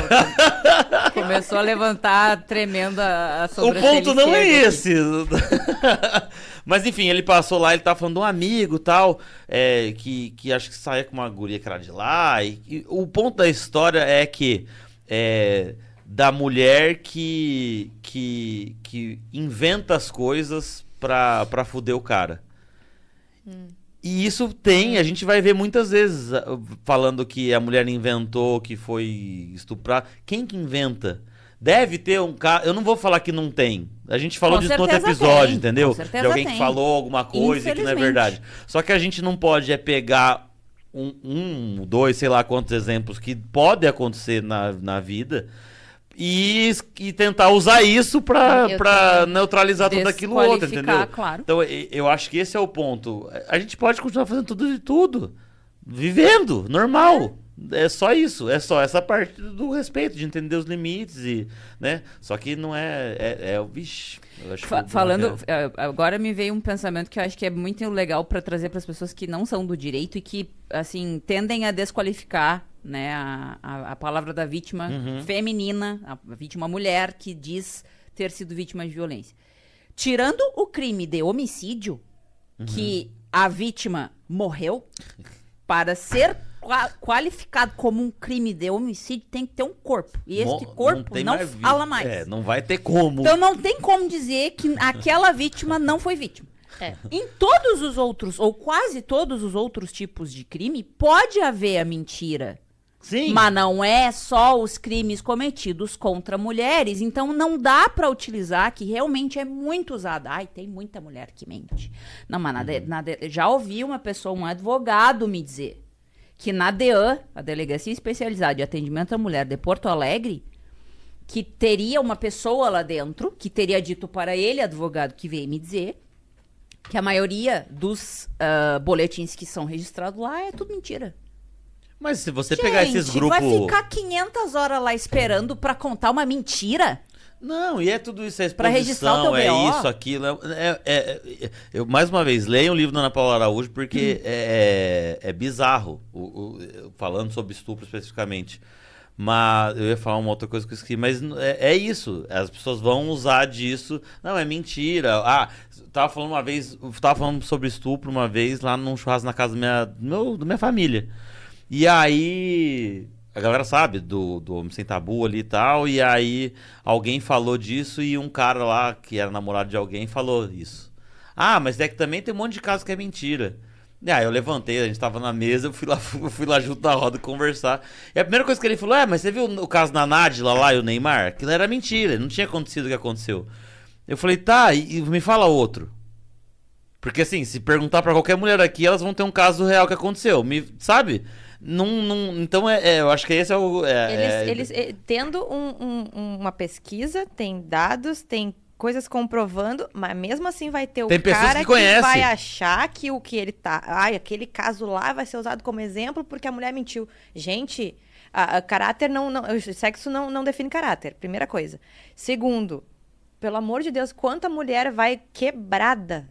Começou a levantar tremendo a, a O sobrancelha ponto não é esse. Mas enfim, ele passou lá, ele tava falando de um amigo tal, é, que, que acho que saía com uma guria que era de lá. E, e o ponto da história é que é, da mulher que, que, que inventa as coisas pra, pra fuder o cara. E isso tem, a gente vai ver muitas vezes ah, falando que a mulher inventou, que foi estuprar. Quem que inventa? Deve ter um cara. Eu não vou falar que não tem. A gente falou Com disso no outro episódio, tem, entendeu? De alguém que tem. falou alguma coisa e que não é verdade. Só que a gente não pode é pegar um, um, dois, sei lá quantos exemplos que pode acontecer na, na vida e, e tentar usar isso também. neutralizar tudo aquilo outro, entendeu? claro. Então, eu acho que esse é o ponto. A gente pode continuar fazendo tudo de tudo. Vivendo, normal. É só isso. É só essa parte do respeito, de entender os limites e, né? Só que não é... É, é o... Fa- que- falando, eh, agora me veio um pensamento que eu acho que é muito legal para trazer para as pessoas que não são do direito e que, assim, tendem a desqualificar, né, a, a, a palavra da vítima Uhum. feminina, a vítima mulher que diz ter sido vítima de violência. Tirando o crime de homicídio, Uhum. que a vítima morreu para ser qua- qualificado como um crime de homicídio, tem que ter um corpo. E este Mo- corpo não, vi- fala mais. É, não vai ter como. Então não tem como dizer que aquela vítima não foi vítima. É. Em todos os outros, ou quase todos os outros tipos de crime, pode haver a mentira. Sim. Mas não é só os crimes cometidos contra mulheres. Então não dá pra utilizar, que realmente é muito usado. Ai, tem muita mulher que mente. Não, mas na de- na de- já ouvi uma pessoa, um advogado, me dizer que na DEAN, a Delegacia Especializada de Atendimento à Mulher de Porto Alegre, que teria uma pessoa lá dentro que teria dito para ele, advogado que veio me dizer, que a maioria dos ah, boletins que são registrados lá é tudo mentira. Mas se você pegar esses grupos. vai ficar 500 horas lá esperando pra contar uma mentira? Não, e é tudo isso, é Pra registrar o exposição, teu é BO. isso, aquilo. É, é- é- eu, mais uma vez, leiam o livro da Ana Paula Araújo, porque é, é bizarro, o- o- falando sobre estupro especificamente. Mas eu ia falar uma outra coisa que eu esqueci, mas é, é isso. As pessoas vão usar disso. Não, é mentira. Ah, tava falando uma vez, tava falando sobre estupro uma vez lá num churrasco na casa minha, do meu, da minha família. E aí, a galera sabe do, do Homem Sem Tabu ali e tal, e aí alguém falou disso e um cara lá, que era namorado de alguém, falou isso. Ah, mas é que também tem um monte de casos que é mentira. E aí eu levantei, a gente tava na mesa, eu fui lá, fui lá junto na roda conversar. E a primeira coisa que ele falou, é, mas você viu o caso da Nádia lá e o Neymar? Aquilo era mentira, não tinha acontecido o que aconteceu. Eu falei, tá, e, e me fala outro. Porque assim, se perguntar pra qualquer mulher aqui, elas vão ter um caso real que aconteceu. Me, sabe? Não, não, então é, é, eu acho que esse é o. é- é- Eles, eles, eh, tendo um- um- uma pesquisa, tem dados, tem coisas comprovando, mas mesmo assim vai ter o Tem cara que conhecem. vai achar que o que ele tá. Ai, aquele caso lá vai ser usado como exemplo porque a mulher mentiu. Gente, a, a caráter não, não. Sexo não, não define caráter, primeira coisa. Segundo, pelo amor de Deus, quanta mulher vai quebrada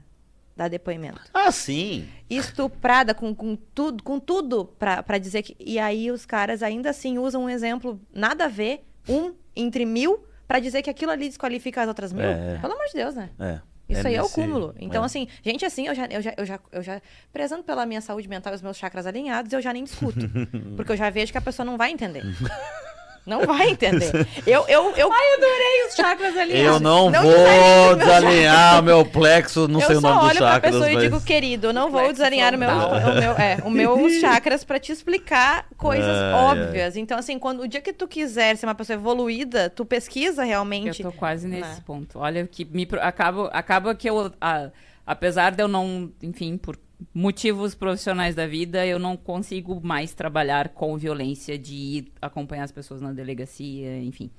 dar depoimento? Ah, sim. estuprada com, com tudo, com tudo pra, pra dizer que. E aí os caras ainda assim usam um exemplo nada a ver, um entre mil, pra dizer que aquilo ali desqualifica as outras mil. É. Pelo amor de Deus, né? É. Isso aí é o cúmulo. Então, é. assim, gente assim, eu já, eu, já, eu, já, eu já. Prezando pela minha saúde mental e os meus chakras alinhados, eu já nem discuto. porque eu já vejo que a pessoa não vai entender. Não vai entender. Eu, eu, eu, Adorei os chakras ali. Eu não, Não vou meu desalinhar o meu plexo, não eu sei o só nome dos olho pra pessoa e mas- digo, querido, eu não vou desalinhar o meu, o meu, é, o meus chakras pra te explicar coisas Ai, óbvias. Então, assim, quando o dia que tu quiser ser uma pessoa evoluída, tu pesquisa Eu realmente. tô quase nesse Né? ponto. Olha, que me acaba, acaba que eu, a- apesar de eu não, enfim, por motivos profissionais da vida, eu não consigo mais trabalhar com violência de ir acompanhar as pessoas na delegacia, enfim.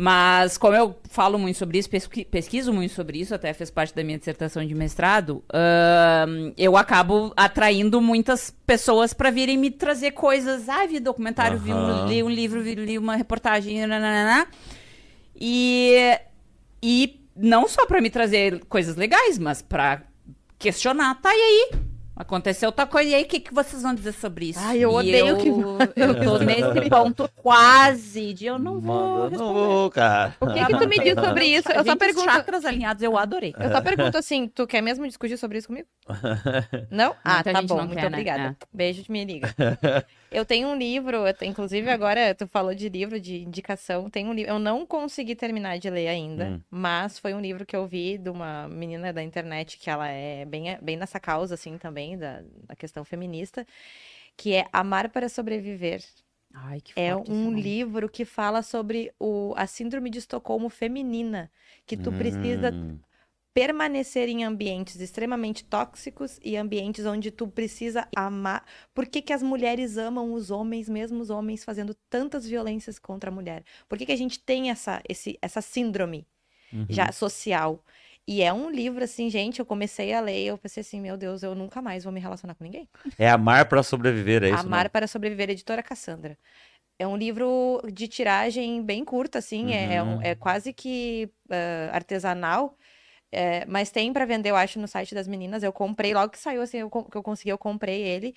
Mas, como eu falo muito sobre isso, pesqui- pesquiso muito sobre isso, até fez parte da minha dissertação de mestrado, ahn, eu acabo atraindo muitas pessoas para virem me trazer coisas. Ah, vi documentário, vi um, li um livro, vi, li uma reportagem, nananana. E, e não só para me trazer coisas legais, mas para questionar. Tá, e aí? Aconteceu tal coisa, e aí o que, que vocês vão dizer sobre isso? Ai, eu E odeio eu, que- Eu tô nesse ponto quase de eu não vou não vou, cara. O que que tu me diz sobre isso? Eu só Gente, pergunto. chakras alinhados, eu adorei. Eu só pergunto assim, tu quer mesmo discutir sobre isso comigo? Não? Ah, Muita tá gente bom, não muito quer, né? obrigada. É. Beijo, me liga. Eu tenho um livro, eu tenho- inclusive agora tu falou de livro de indicação, tem um livro, eu não consegui terminar de ler ainda, Hum. mas foi um livro que eu vi de uma menina da internet que ela é bem, bem nessa causa assim também da, da questão feminista, que é Amar para Sobreviver. Ai, que É um livro que fala sobre o, a síndrome de Estocolmo feminina, que tu precisa Hum, permanecer em ambientes extremamente tóxicos e ambientes onde tu precisa amar. Por que, que as mulheres amam os homens, mesmo os homens fazendo tantas violências contra a mulher? Por que, que a gente tem essa, esse, essa síndrome uhum. já social? E é um livro, assim, gente, eu comecei a ler e eu pensei assim, meu Deus, eu nunca mais vou me relacionar com ninguém. É amar pra sobreviver, é isso? Amar para Sobreviver, editora Cassandra. É um livro de tiragem bem curta, assim, é, é, um- Uhum. é quase que ah, artesanal, é, mas tem para vender, eu acho, no site das meninas. Eu comprei logo que saiu, assim, eu, que eu consegui, eu comprei ele.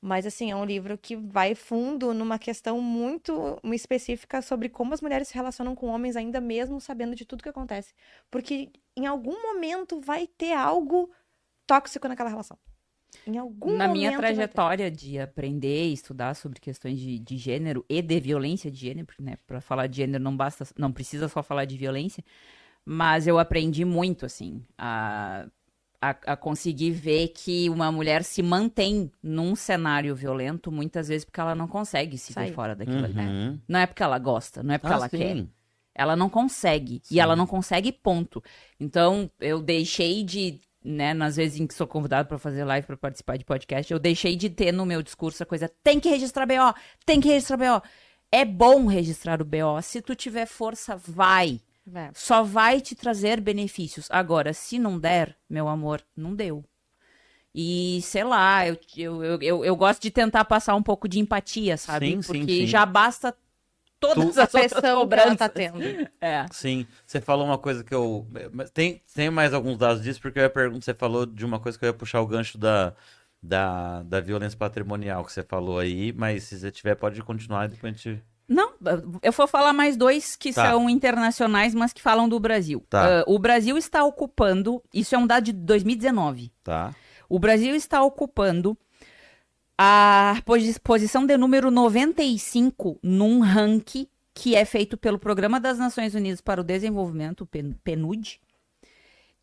Mas, assim, é um livro que vai fundo numa questão muito específica sobre como as mulheres se relacionam com homens, ainda mesmo sabendo de tudo que acontece. Porque em algum momento vai ter algo tóxico naquela relação. Em algum Na minha trajetória de aprender e estudar sobre questões de, de gênero e de violência de gênero, porque, né, para falar de gênero não basta, não precisa só falar de violência, mas eu aprendi muito assim a, a, a conseguir ver que uma mulher se mantém num cenário violento muitas vezes porque ela não consegue se ver Sair. fora daquilo. ali. Uhum. Não é porque ela gosta, não é porque Ah, ela sim. quer. Ela não consegue. Sim. E ela não consegue, ponto. Então, eu deixei de, né, nas vezes em que sou convidado para fazer live, para participar de podcast, eu deixei de ter no meu discurso a coisa, tem que registrar BO, tem que registrar BO. É bom registrar o BO. Se tu tiver força, vai. Vai. Só vai te trazer benefícios. Agora, se não der, meu amor, não deu. E, sei lá, eu, eu, eu, eu, gosto de tentar passar um pouco de empatia, sabe? Sim, sim, Porque sim. já basta todas Tu- A as pressão que ela tá tendo. É. Sim, você falou uma coisa que eu. Tem, tem mais alguns dados disso, porque eu ia perguntar. Você falou de uma coisa que eu ia puxar o gancho da, da, da violência patrimonial que você falou aí, mas se você tiver, pode continuar e depois a gente. Não, eu vou falar mais dois que Tá. são internacionais, mas que falam do Brasil. Tá. Ah, o Brasil está ocupando, isso é um dado de 2019. Tá. O Brasil está ocupando a posi- posição de número 95 num ranking que é feito pelo Programa das Nações Unidas para o Desenvolvimento, o PN- PNUD,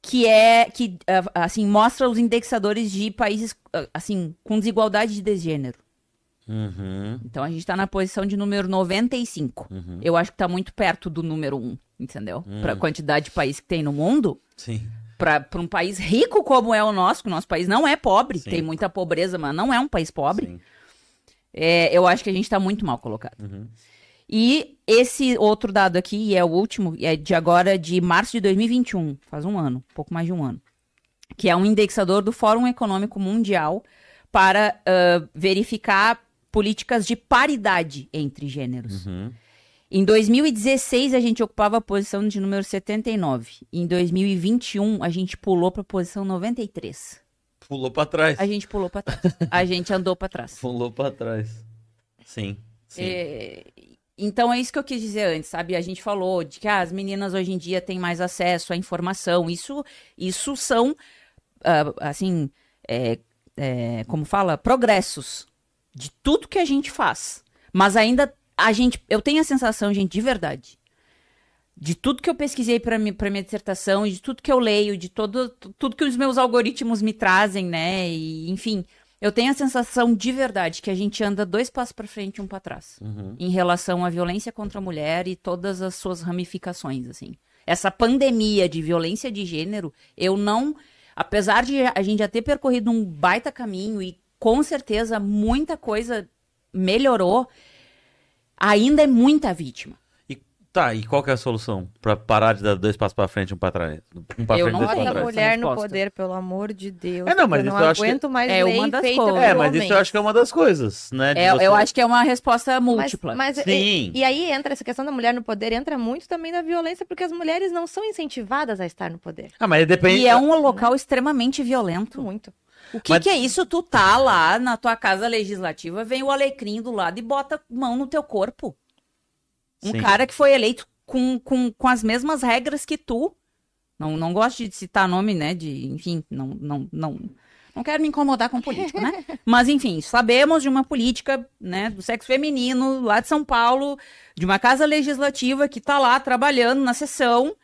que é que ah, assim mostra os indexadores de países ah, assim com desigualdade de gênero. Uhum. Então a gente tá na posição de número 95. Uhum. Eu acho que tá muito perto do número 1, entendeu? Pra quantidade de país que tem no mundo, Sim. pra pra um país rico como é o nosso, que o nosso país não é pobre, Sim. tem muita pobreza, mas não é um país pobre, é, eu acho que a gente tá muito mal colocado. Uhum. E esse outro dado aqui, e é o último, é de agora, de março de 2021, faz um ano, pouco mais de um ano, que é um indexador do Fórum Econômico Mundial para ah, verificar políticas de paridade entre gêneros. Uhum. Em 2016, a gente ocupava a posição de número 79. Em 2021, a gente pulou para a posição 93. Pulou pra trás. A gente pulou para trás. A gente andou para trás. Pulou pra trás. Sim. Sim. É, então é isso que eu quis dizer antes, sabe? A gente falou de que ah, as meninas hoje em dia têm mais acesso à informação. Isso, isso são, ah, assim, é, é, como fala, progressos de tudo que a gente faz. Mas ainda a gente, eu tenho a sensação, gente, de verdade, de tudo que eu pesquisei para mi, minha dissertação, de tudo que eu leio, de todo, tudo que os meus algoritmos me trazem, né? E, enfim, eu tenho a sensação de verdade que a gente anda dois passos para frente e um para trás Uhum. em relação à violência contra a mulher e todas as suas ramificações, assim. Essa pandemia de violência de gênero, eu não, apesar de a gente já ter percorrido um baita caminho e com certeza muita coisa melhorou, ainda é muita vítima. E, tá, e qual que é a solução? Pra parar de dar dois passos pra frente e um pra trás? Um pra Eu frente, não dois tenho pra Bota a trás. mulher no poder, pelo amor de Deus. É, não, mas eu isso não eu acho que aguento mais é lei uma das feita coisas. É, mas isso eu acho que é uma das coisas, né? É, você- Eu acho que é uma resposta Mas, múltipla. mas e- Sim. E, aí entra essa questão da mulher no poder, entra muito também da violência, porque as mulheres não são incentivadas a estar no poder. Ah, mas depende. E é um local extremamente violento. Muito. O que, Mas- que é isso? Tu tá lá na tua casa legislativa, vem o alecrim do lado e bota mão no teu corpo. Um Sim. cara que foi eleito com, com, com as mesmas regras que tu. Não, não gosto de citar nome, né? De, enfim, não, não, não, não quero me incomodar com político, né? Mas, enfim, sabemos de uma política, né, do sexo feminino, lá de São Paulo, de uma casa legislativa que tá lá trabalhando na sessão,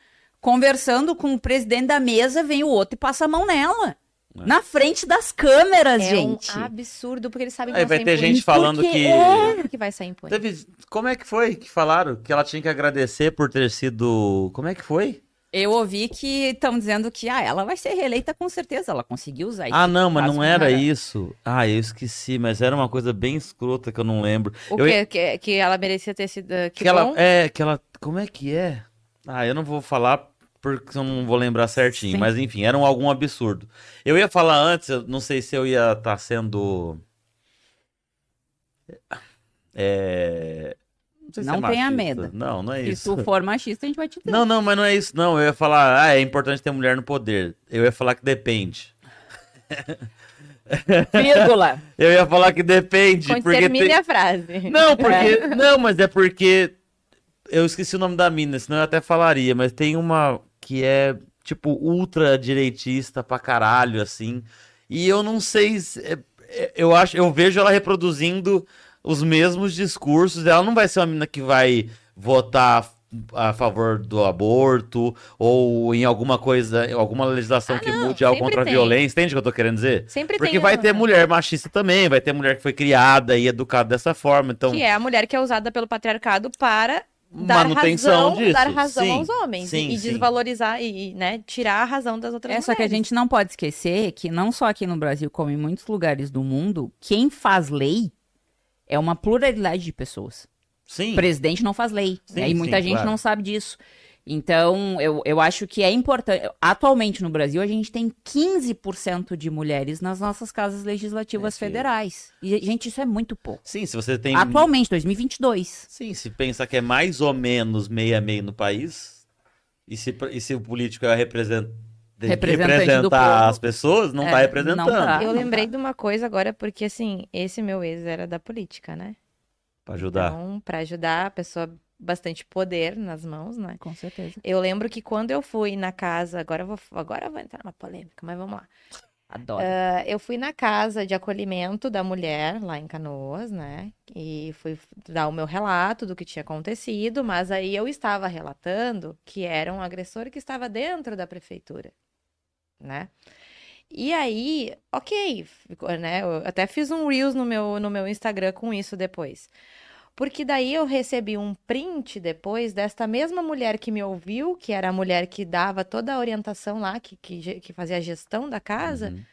conversando com o presidente da mesa, vem o outro e passa a mão nela. Na frente das câmeras, É gente. um absurdo, porque eles sabem que Aí vai sair ter impune. gente falando Porque que. é. que vai sair impune. Teve... Como é que foi que falaram? Que ela tinha que agradecer por ter sido. Como é que foi? Eu ouvi que estão dizendo que ah, ela vai ser reeleita com certeza. Ela conseguiu usar Ah, não, mas não era isso. Ah, eu esqueci, mas era uma coisa bem escrota que eu não lembro. O Eu- quê? Que, que ela merecia ter sido. Que, Que ela. É, que ela. Como é que é? Ah, eu não vou falar porque eu não vou lembrar certinho. Sim. Mas enfim, era um, algum absurdo. Eu ia falar antes, eu não sei se eu ia estar sendo. É. Não, se Não é tenha medo. Não, não é Se isso. tu for machista, a gente vai te dizer. Não, não, mas não é isso, não. Eu ia falar, ah, é importante ter mulher no poder. Eu ia falar que depende. Vírgula. Eu ia falar que depende. Quando porque termine tem- a frase. Não, porque. Não, mas é porque. Eu esqueci o nome da mina, senão eu até falaria, mas tem uma que é, tipo, ultra direitista pra caralho, assim. E eu não sei. Se, é, é, eu acho, eu vejo ela reproduzindo os mesmos discursos. Ela não vai ser uma menina que vai votar a favor do aborto ou em alguma coisa, alguma legislação Ah, que não, mude algo contra a tem. violência. Entende o que eu tô querendo dizer? Sempre Porque tem vai uma- ter mulher machista também, vai ter mulher que foi criada e educada dessa forma. Então, Que é a mulher que é usada pelo patriarcado para dar manutenção razão, disso. dar razão Sim, aos homens sim, e, sim. desvalorizar e, né, tirar a razão das outras É, mulheres. só que a gente não pode esquecer que não só aqui no Brasil, como em muitos lugares do mundo, quem faz lei é uma pluralidade de pessoas. sim. O presidente não faz lei. Sim, né? E muita sim, gente claro. não sabe disso. Então, eu, eu acho que é importante. Atualmente no Brasil, a gente tem 15% de mulheres nas nossas casas legislativas É, federais. E, gente, isso é muito pouco. Sim, se você tem. Atualmente, 2022. Sim, se pensar que é mais ou menos meia meia no país, e se, e se o político é Representante representar as pessoas, não É, tá representando. não tá. Eu não lembrei tá. de uma coisa agora, porque assim, esse meu ex era da política, né? Pra ajudar. Então, pra ajudar a pessoa bastante poder nas mãos, né? Com certeza. Eu lembro que quando eu fui na casa, agora eu vou, agora eu vou entrar numa polêmica, mas vamos lá. Adoro. Ah, eu fui na casa de acolhimento da mulher lá em Canoas, né? E fui dar o meu relato do que tinha acontecido, mas aí eu estava relatando que era um agressor que estava dentro da prefeitura, né? E aí, ok, ficou, né? Eu até fiz um Reels no meu, no meu Instagram com isso depois. Porque daí eu recebi um print depois desta mesma mulher que me ouviu, que era a mulher que dava toda a orientação lá, que, que, que fazia a gestão da casa, Uhum,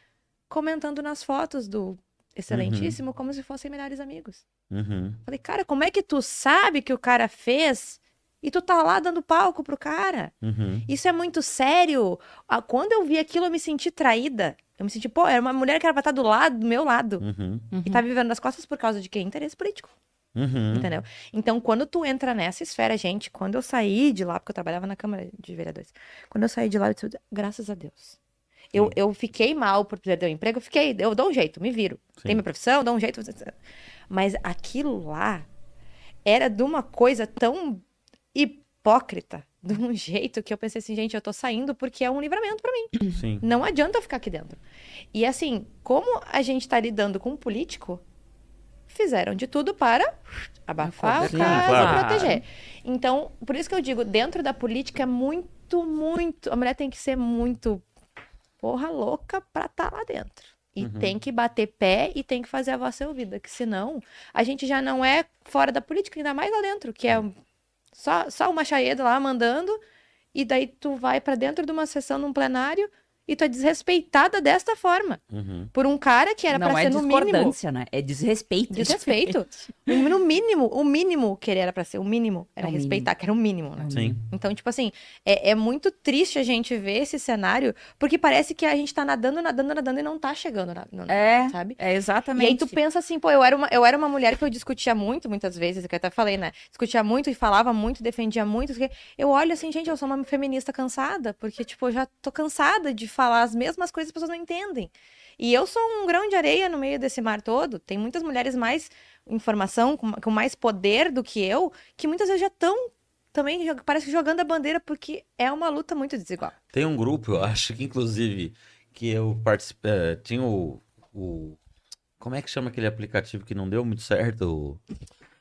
comentando nas fotos do excelentíssimo como se fossem melhores amigos. uhum. Falei, cara, como é que tu sabe que o cara fez e tu tá lá dando palco pro cara? Uhum. Isso é muito sério. Ah, Quando eu vi aquilo, eu me senti traída. Eu me senti, pô, era uma mulher que era pra estar do lado, do meu lado. Uhum. E tá vivendo nas costas por causa de quê? Interesse político. Uhum. Entendeu? Então, quando tu entra nessa esfera, gente, quando eu saí de lá, porque eu trabalhava na Câmara de Vereadores, quando eu saí de lá, eu disse, graças a Deus. Eu, eu fiquei mal por perder o emprego, eu fiquei, eu dou um jeito, me viro. Sim. Tem minha profissão, dou um jeito. Mas aquilo lá era de uma coisa tão hipócrita, de um jeito que eu pensei assim, gente, eu tô saindo porque é um livramento pra mim. Sim. Não adianta eu ficar aqui dentro. E assim, como a gente tá lidando com um político, fizeram de tudo para abafar o Sim, caso claro. e proteger. Então, por isso que eu digo, dentro da política é muito, muito. A mulher tem que ser muito porra louca pra estar lá dentro. E Uhum. tem que bater pé e tem que fazer a voz ser ouvida, que senão a gente já não é fora da política, ainda mais lá dentro, que é só, só uma chaeda lá mandando, e daí tu vai pra dentro de uma sessão num plenário e tu é desrespeitada desta forma. Uhum. Por um cara que era não pra é ser no mínimo. discordância, né? É desrespeito. Desrespeito. No mínimo, o mínimo que ele era pra ser, o mínimo era É o respeitar, que era o mínimo, né? Sim. Então, tipo assim, é, é muito triste a gente ver esse cenário, porque parece que a gente tá nadando, nadando, nadando e não tá chegando, na, no- É, sabe? é E exatamente. aí tu pensa assim, pô, eu era, uma, eu era uma mulher que eu discutia muito, muitas vezes, que eu até falei, né? Discutia muito e falava muito, defendia muito. porque Eu olho assim, gente, eu sou uma feminista cansada, porque, tipo, eu já tô cansada de falar as mesmas coisas as pessoas não entendem. E eu sou um grão de areia no meio desse mar todo. Tem muitas mulheres mais informação, com, com mais poder do que eu, que muitas vezes já estão também, parece jogando a bandeira, porque é uma luta muito desigual. Tem um grupo, eu acho que inclusive, que eu participei. eh, tinha o, o. Como é que chama aquele aplicativo que não deu muito certo?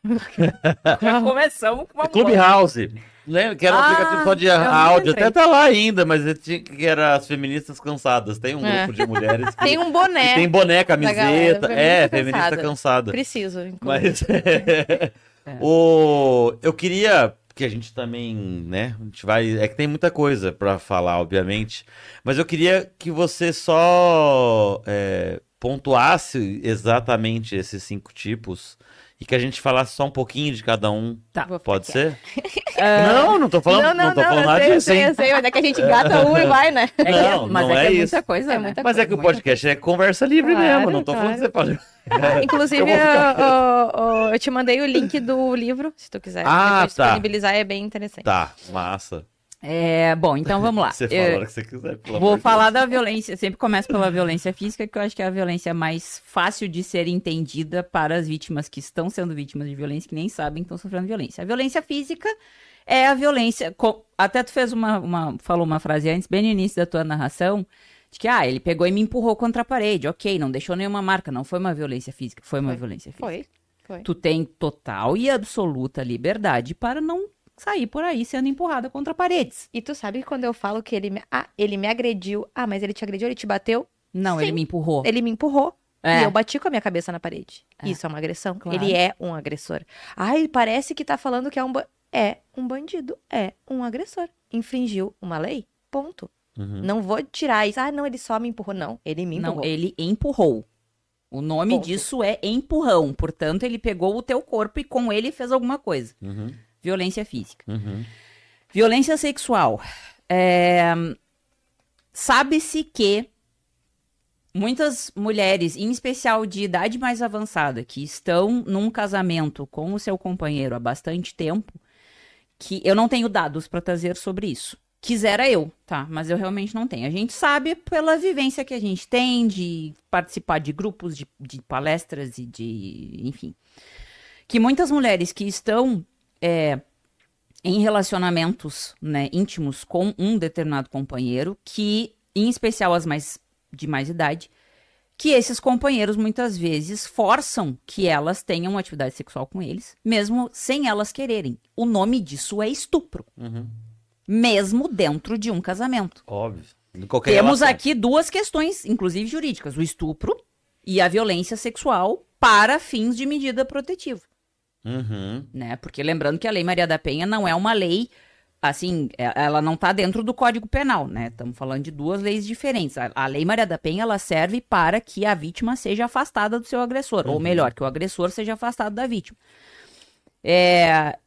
Já começamos com uma Clubhouse. Lembra que era um Ah, aplicativo só de áudio. Até tá lá ainda, mas eu tinha que era as feministas cansadas. Tem um É. grupo de mulheres que Tem um boné. tem boné, galera, camiseta. feminista É, feminista cansada. cansada. Preciso, inclusive. Mas o eu queria que a gente também, né, a gente vai, é que tem muita coisa pra falar, obviamente, mas eu queria que você só é, pontuasse exatamente esses cinco tipos e que a gente falasse só um pouquinho de cada um. Tá. Pode ser? Não, não tô falando, não, tô falando eu nada sei, eu disso, hein? eu sei, mas é que a gente gata um e vai, né? É que- Não, mas não é, é que é isso. muita coisa, É né? muita Mas é que o podcast é conversa livre Claro, mesmo, não tô falando que você pode. Inclusive, Eu ficar- eu, eu- eu- te mandei o link do livro, se tu quiser Ah, tá. disponibilizar, é bem interessante. Tá, massa. É, bom, então vamos lá. Você Eu- fala a hora que você quiser, pelo Vou falar da violência. Sempre começo pela violência física, que eu acho que é a violência mais fácil de ser entendida para as vítimas que estão sendo vítimas de violência, que nem sabem que estão sofrendo violência. A violência física é a violência. Até tu fez uma, uma- falou uma frase antes, bem no início da tua narração, De que, ah, ele pegou e me empurrou contra a parede. Ok, não deixou nenhuma marca. Não foi uma violência física. Foi uma Foi. violência física. Foi, foi. Tu tem total e absoluta liberdade para não sair por aí sendo empurrada contra paredes. E tu sabe que quando eu falo que ele me... Ah, ele me agrediu. Ah, mas ele te agrediu, ele te bateu? Não, Sim. ele me empurrou. Ele me empurrou. É. E eu bati com a minha cabeça na parede. É. Isso é uma agressão. Claro. Ele é um agressor. Ai, parece que tá falando que é um... É um bandido. É um agressor. Infringiu uma lei. Ponto. Uhum. Não vou tirar isso. Ah, não, ele só me empurrou. Não, ele me empurrou. Não, ele empurrou. O nome Ponto. disso é empurrão. Portanto, ele pegou o teu corpo e com ele fez alguma coisa. Uhum. Violência física. Uhum. Violência sexual. É, Sabe-se que muitas mulheres, em especial de idade mais avançada, que estão num casamento com o seu companheiro há bastante tempo, que eu não tenho dados para trazer sobre isso. Quisera eu, tá? Mas eu realmente não tenho. A gente sabe pela vivência que a gente tem de participar de grupos, de, de palestras e de. enfim. Que muitas mulheres que estão é, em relacionamentos né, íntimos com um determinado companheiro, que, em especial as mais de mais idade, que esses companheiros muitas vezes forçam que elas tenham atividade sexual com eles, mesmo sem elas quererem. O nome disso é estupro, Uhum. mesmo dentro de um casamento. Óbvio. Temos relação. aqui duas questões, inclusive jurídicas: o estupro e a violência sexual para fins de medida protetiva Uhum. né? Porque lembrando que a Lei Maria da Penha não é uma lei assim, é- ela não está dentro do Código Penal, né? Estamos falando de duas leis diferentes. A, a Lei Maria da Penha ela serve para que a vítima seja afastada do seu agressor, ou melhor, que o agressor seja afastado da vítima. É,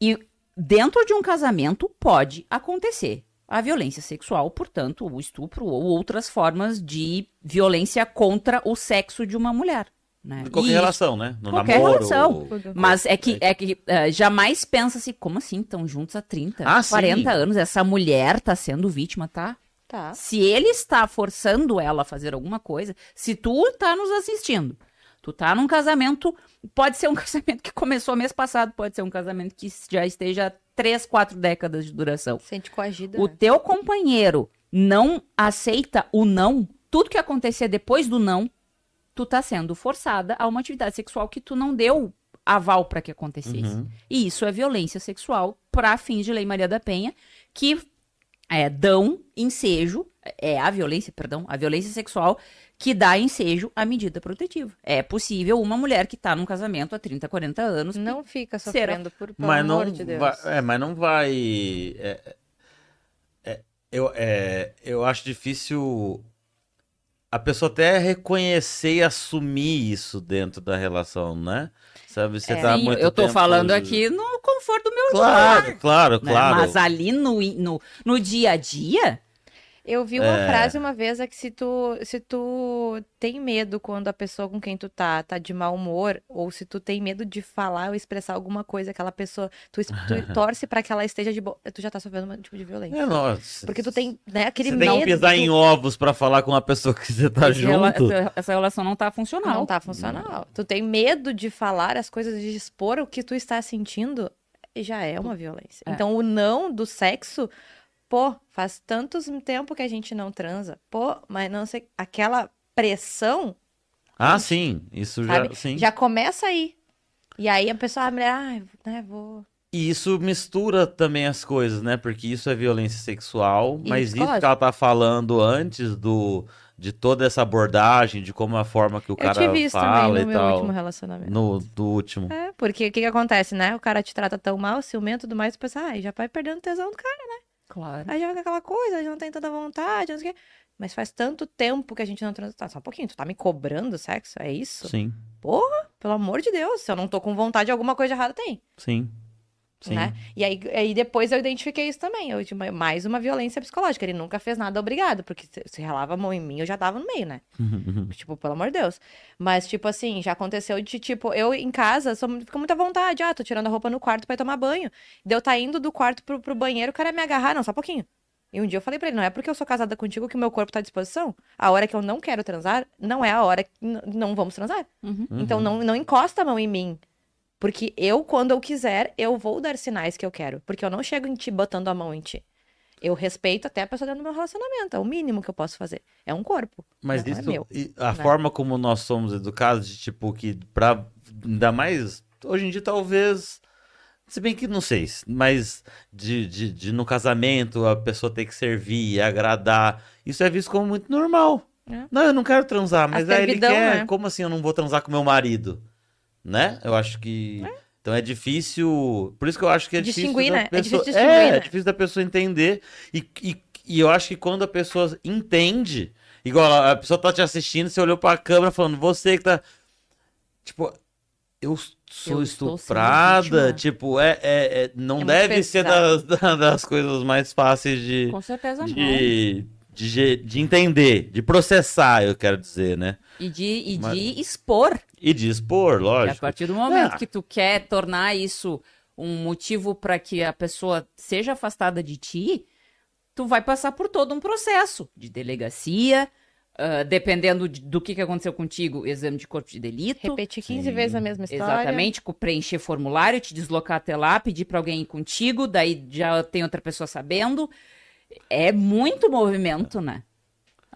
e dentro de um casamento pode acontecer a violência sexual, portanto, o estupro ou outras formas de violência contra o sexo de uma mulher. Né? De qualquer E- relação, né? No Qualquer namoro. relação. Tudo. mas é que, é que eh, jamais pensa-se, como assim? Estão juntos há 30, Ah, sim. 40 anos, essa mulher tá sendo vítima, tá? Tá. Se ele está forçando ela a fazer alguma coisa, se tu tá nos assistindo, tu tá num casamento, pode ser um casamento que começou mês passado, pode ser um casamento que já esteja três, quatro décadas de duração. Sente coagida. O né? teu companheiro não aceita o não, tudo que acontecer depois do não, tu tá sendo forçada a uma atividade sexual que tu não deu aval para que acontecesse. Uhum. E isso é violência sexual para fins de Lei Maria da Penha, que é, dão ensejo, é a violência, perdão, a violência sexual que dá ensejo à medida protetiva. É possível uma mulher que tá num casamento há 30, 40 anos Não fica Será? sofrendo por pelo Mas não, amor de Deus. vai, é, mas não vai. é, é, eu, é, eu acho difícil a pessoa até reconhecer e assumir isso dentro da relação, né? Sabe, você É. tá Sim, muito eu tô falando aqui no conforto do meu Claro, claro, né? claro. Mas ali no, no, no dia a dia, Eu vi uma É. frase uma vez é que se tu, se tu tem medo quando a pessoa com quem tu tá tá de mau humor, ou se tu tem medo de falar ou expressar alguma coisa, aquela pessoa, tu, tu torce pra que ela esteja de boa, tu já tá sofrendo um tipo de violência. É, nossa. Porque tu tem, né, aquele Você medo. tem que pisar em ovos pra falar com uma pessoa que você tá junto. essa, essa relação não tá funcional. Não tá funcional. Tu tem medo de falar as coisas, de expor o que tu está sentindo, já é uma violência. É. Então, o não do sexo, pô, faz tantos tempo que a gente não transa. Pô, mas não sei, aquela pressão, Ah, sim. Isso já. Sim. Já começa aí. E aí a pessoa, a mulher, ah, né, vou. E isso mistura também as coisas, né? Porque isso é violência sexual, E mas isso que ela tá falando antes do de toda essa abordagem, de como a forma que o Eu cara tive isso fala também e no meu tal. último relacionamento. No do último. É, porque o que, que acontece, né? O cara te trata tão mal, ciumento e tudo mais, tu pensa, ah, já vai perdendo tesão do cara. Claro. Aí já fica aquela coisa, já não tem tanta vontade, não sei o quê. Mas faz tanto tempo que a gente não transa. Tá, só um pouquinho, tu tá me cobrando sexo? É isso? Sim, Pelo amor de Deus, se eu não tô com vontade, alguma coisa errada tem, sim. Sim. né? E aí, aí depois eu identifiquei isso também. Eu tive mais uma violência psicológica. Ele nunca fez nada obrigado, porque se, relava a mão em mim, eu já tava no meio, né? Tipo, pelo amor de Deus. Mas, tipo assim, já aconteceu de, tipo, eu em casa, sou, fico muita vontade. Ah, tô tirando a roupa no quarto pra ir tomar banho. Deu tá indo do quarto pro, pro banheiro, o cara me agarrar. Não, só um pouquinho. E um dia eu falei pra ele, não é porque eu sou casada contigo que o meu corpo tá à disposição. A hora que eu não quero transar, não é a hora que não vamos transar. Uhum. Então não, não encosta a mão em mim. Porque eu, quando eu quiser, eu vou dar sinais que eu quero. Porque eu não chego em ti botando a mão em ti. Eu respeito até a pessoa dentro do meu relacionamento. É o mínimo que eu posso fazer. É um corpo. Mas não é isso, meu. e a né? forma como nós somos educados, de tipo, que pra. Ainda mais. Hoje em dia, talvez. Se bem que não sei, mas de, de, de no casamento a pessoa ter que servir, agradar, isso é visto como muito normal. É. Não, eu não quero transar, mas aí ele quer. né? Como assim eu não vou transar com meu marido? Né? Eu acho que. Então é difícil. Por isso que eu acho que é Distinguir, difícil. né? É difícil pessoa- distinguir, é, né? é difícil da pessoa entender. E, e, e eu acho que quando a pessoa entende, igual a pessoa tá te assistindo, você olhou pra câmera falando, você que tá. Tipo, eu sou Eu estuprada. Tipo, é, é- é- não É deve ser das, das coisas mais fáceis de, Com certeza não. De, de, entender, de processar, eu quero dizer, né? E de, e Mas- de expor. E de expor, E a lógico. partir do momento Ah. que tu quer tornar isso um motivo para que a pessoa seja afastada de ti, tu vai passar por todo um processo de delegacia, ah, dependendo de- do que, que aconteceu contigo, exame de corpo de delito. Repetir 15 Sim. vezes a mesma história. Exatamente, preencher formulário, te deslocar até lá, pedir pra alguém ir contigo, daí já tem outra pessoa sabendo. É muito movimento, né?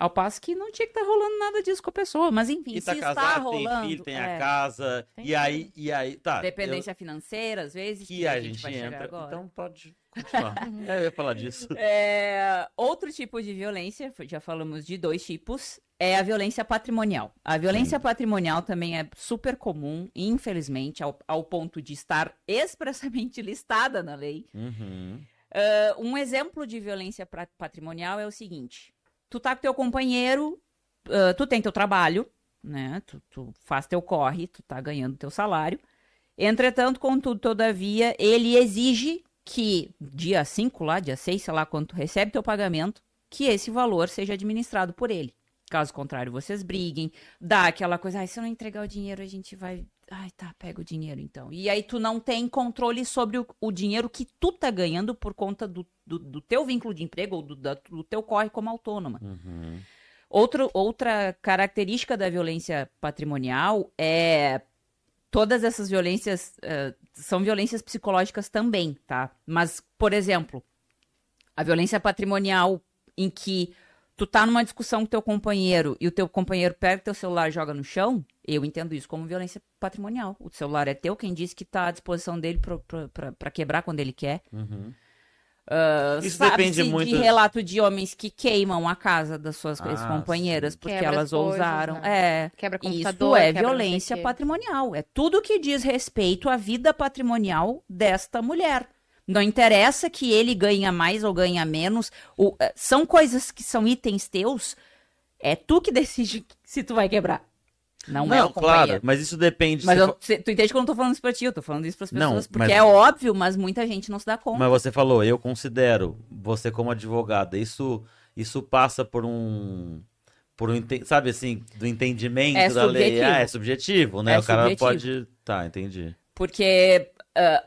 Ao passo que não tinha que estar rolando nada disso com a pessoa, mas enfim, E tá se está casado, rolando, tem filho, tem é, a casa. Tem E aí, e aí, tá. dependência financeira, às vezes, eu- que a gente gente chegar entra. agora. Então pode continuar. é, eu ia falar disso. É, outro tipo de violência, já falamos de dois tipos, é a violência patrimonial. A violência patrimonial também é super comum, infelizmente, ao, ao ponto de estar expressamente listada na lei. Uhum. Ah, um exemplo de violência patrimonial é o seguinte: tu tá com teu companheiro, ah, tu tem teu trabalho, né? Tu, tu faz teu corre, tu tá ganhando teu salário. Entretanto, contudo, todavia, ele exige que dia 5 lá, dia 6, sei lá, quando tu recebe teu pagamento, que esse valor seja administrado por ele. Caso contrário, vocês briguem, dá aquela coisa, ai, se eu não entregar o dinheiro, a gente vai. Ai, tá, pega o dinheiro então. E aí tu não tem controle sobre o, o dinheiro que tu tá ganhando por conta do, do, do teu vínculo de emprego ou do, da- do teu corre como autônoma. Uhum. Outro, outra característica da violência patrimonial é todas essas violências eh, são violências psicológicas também, tá? Mas, por exemplo, a violência patrimonial em que tu tá numa discussão com teu companheiro e o teu companheiro pega teu celular e joga no chão, eu entendo isso como violência patrimonial. O celular é teu, quem disse que tá à disposição dele pra quebrar quando ele quer. Uhum. Ah, Isso depende muito- de relato de homens que queimam a casa das suas Ah, ex-companheiras porque Quebra as elas coisas, ousaram. né? É. Quebra Isso computador, é quebra violência patrimonial. É tudo que diz respeito à vida patrimonial desta mulher. Não interessa que ele ganha mais ou ganha menos. o- eh, são coisas que são itens teus. É tu que decide se tu vai quebrar. Não, é Não, o companheiro. claro, mas isso depende. Mas eu- cê- tu entende que eu não tô falando isso pra ti, eu tô falando isso pras Não, pessoas. porque mas- é óbvio, mas muita gente não se dá conta. Mas você falou, eu considero você como advogada, isso, isso passa por um. Por um, sabe assim, do entendimento É da lei. subjetivo. Ah, é subjetivo, né? É o cara subjetivo. pode. Tá, entendi. Porque ah,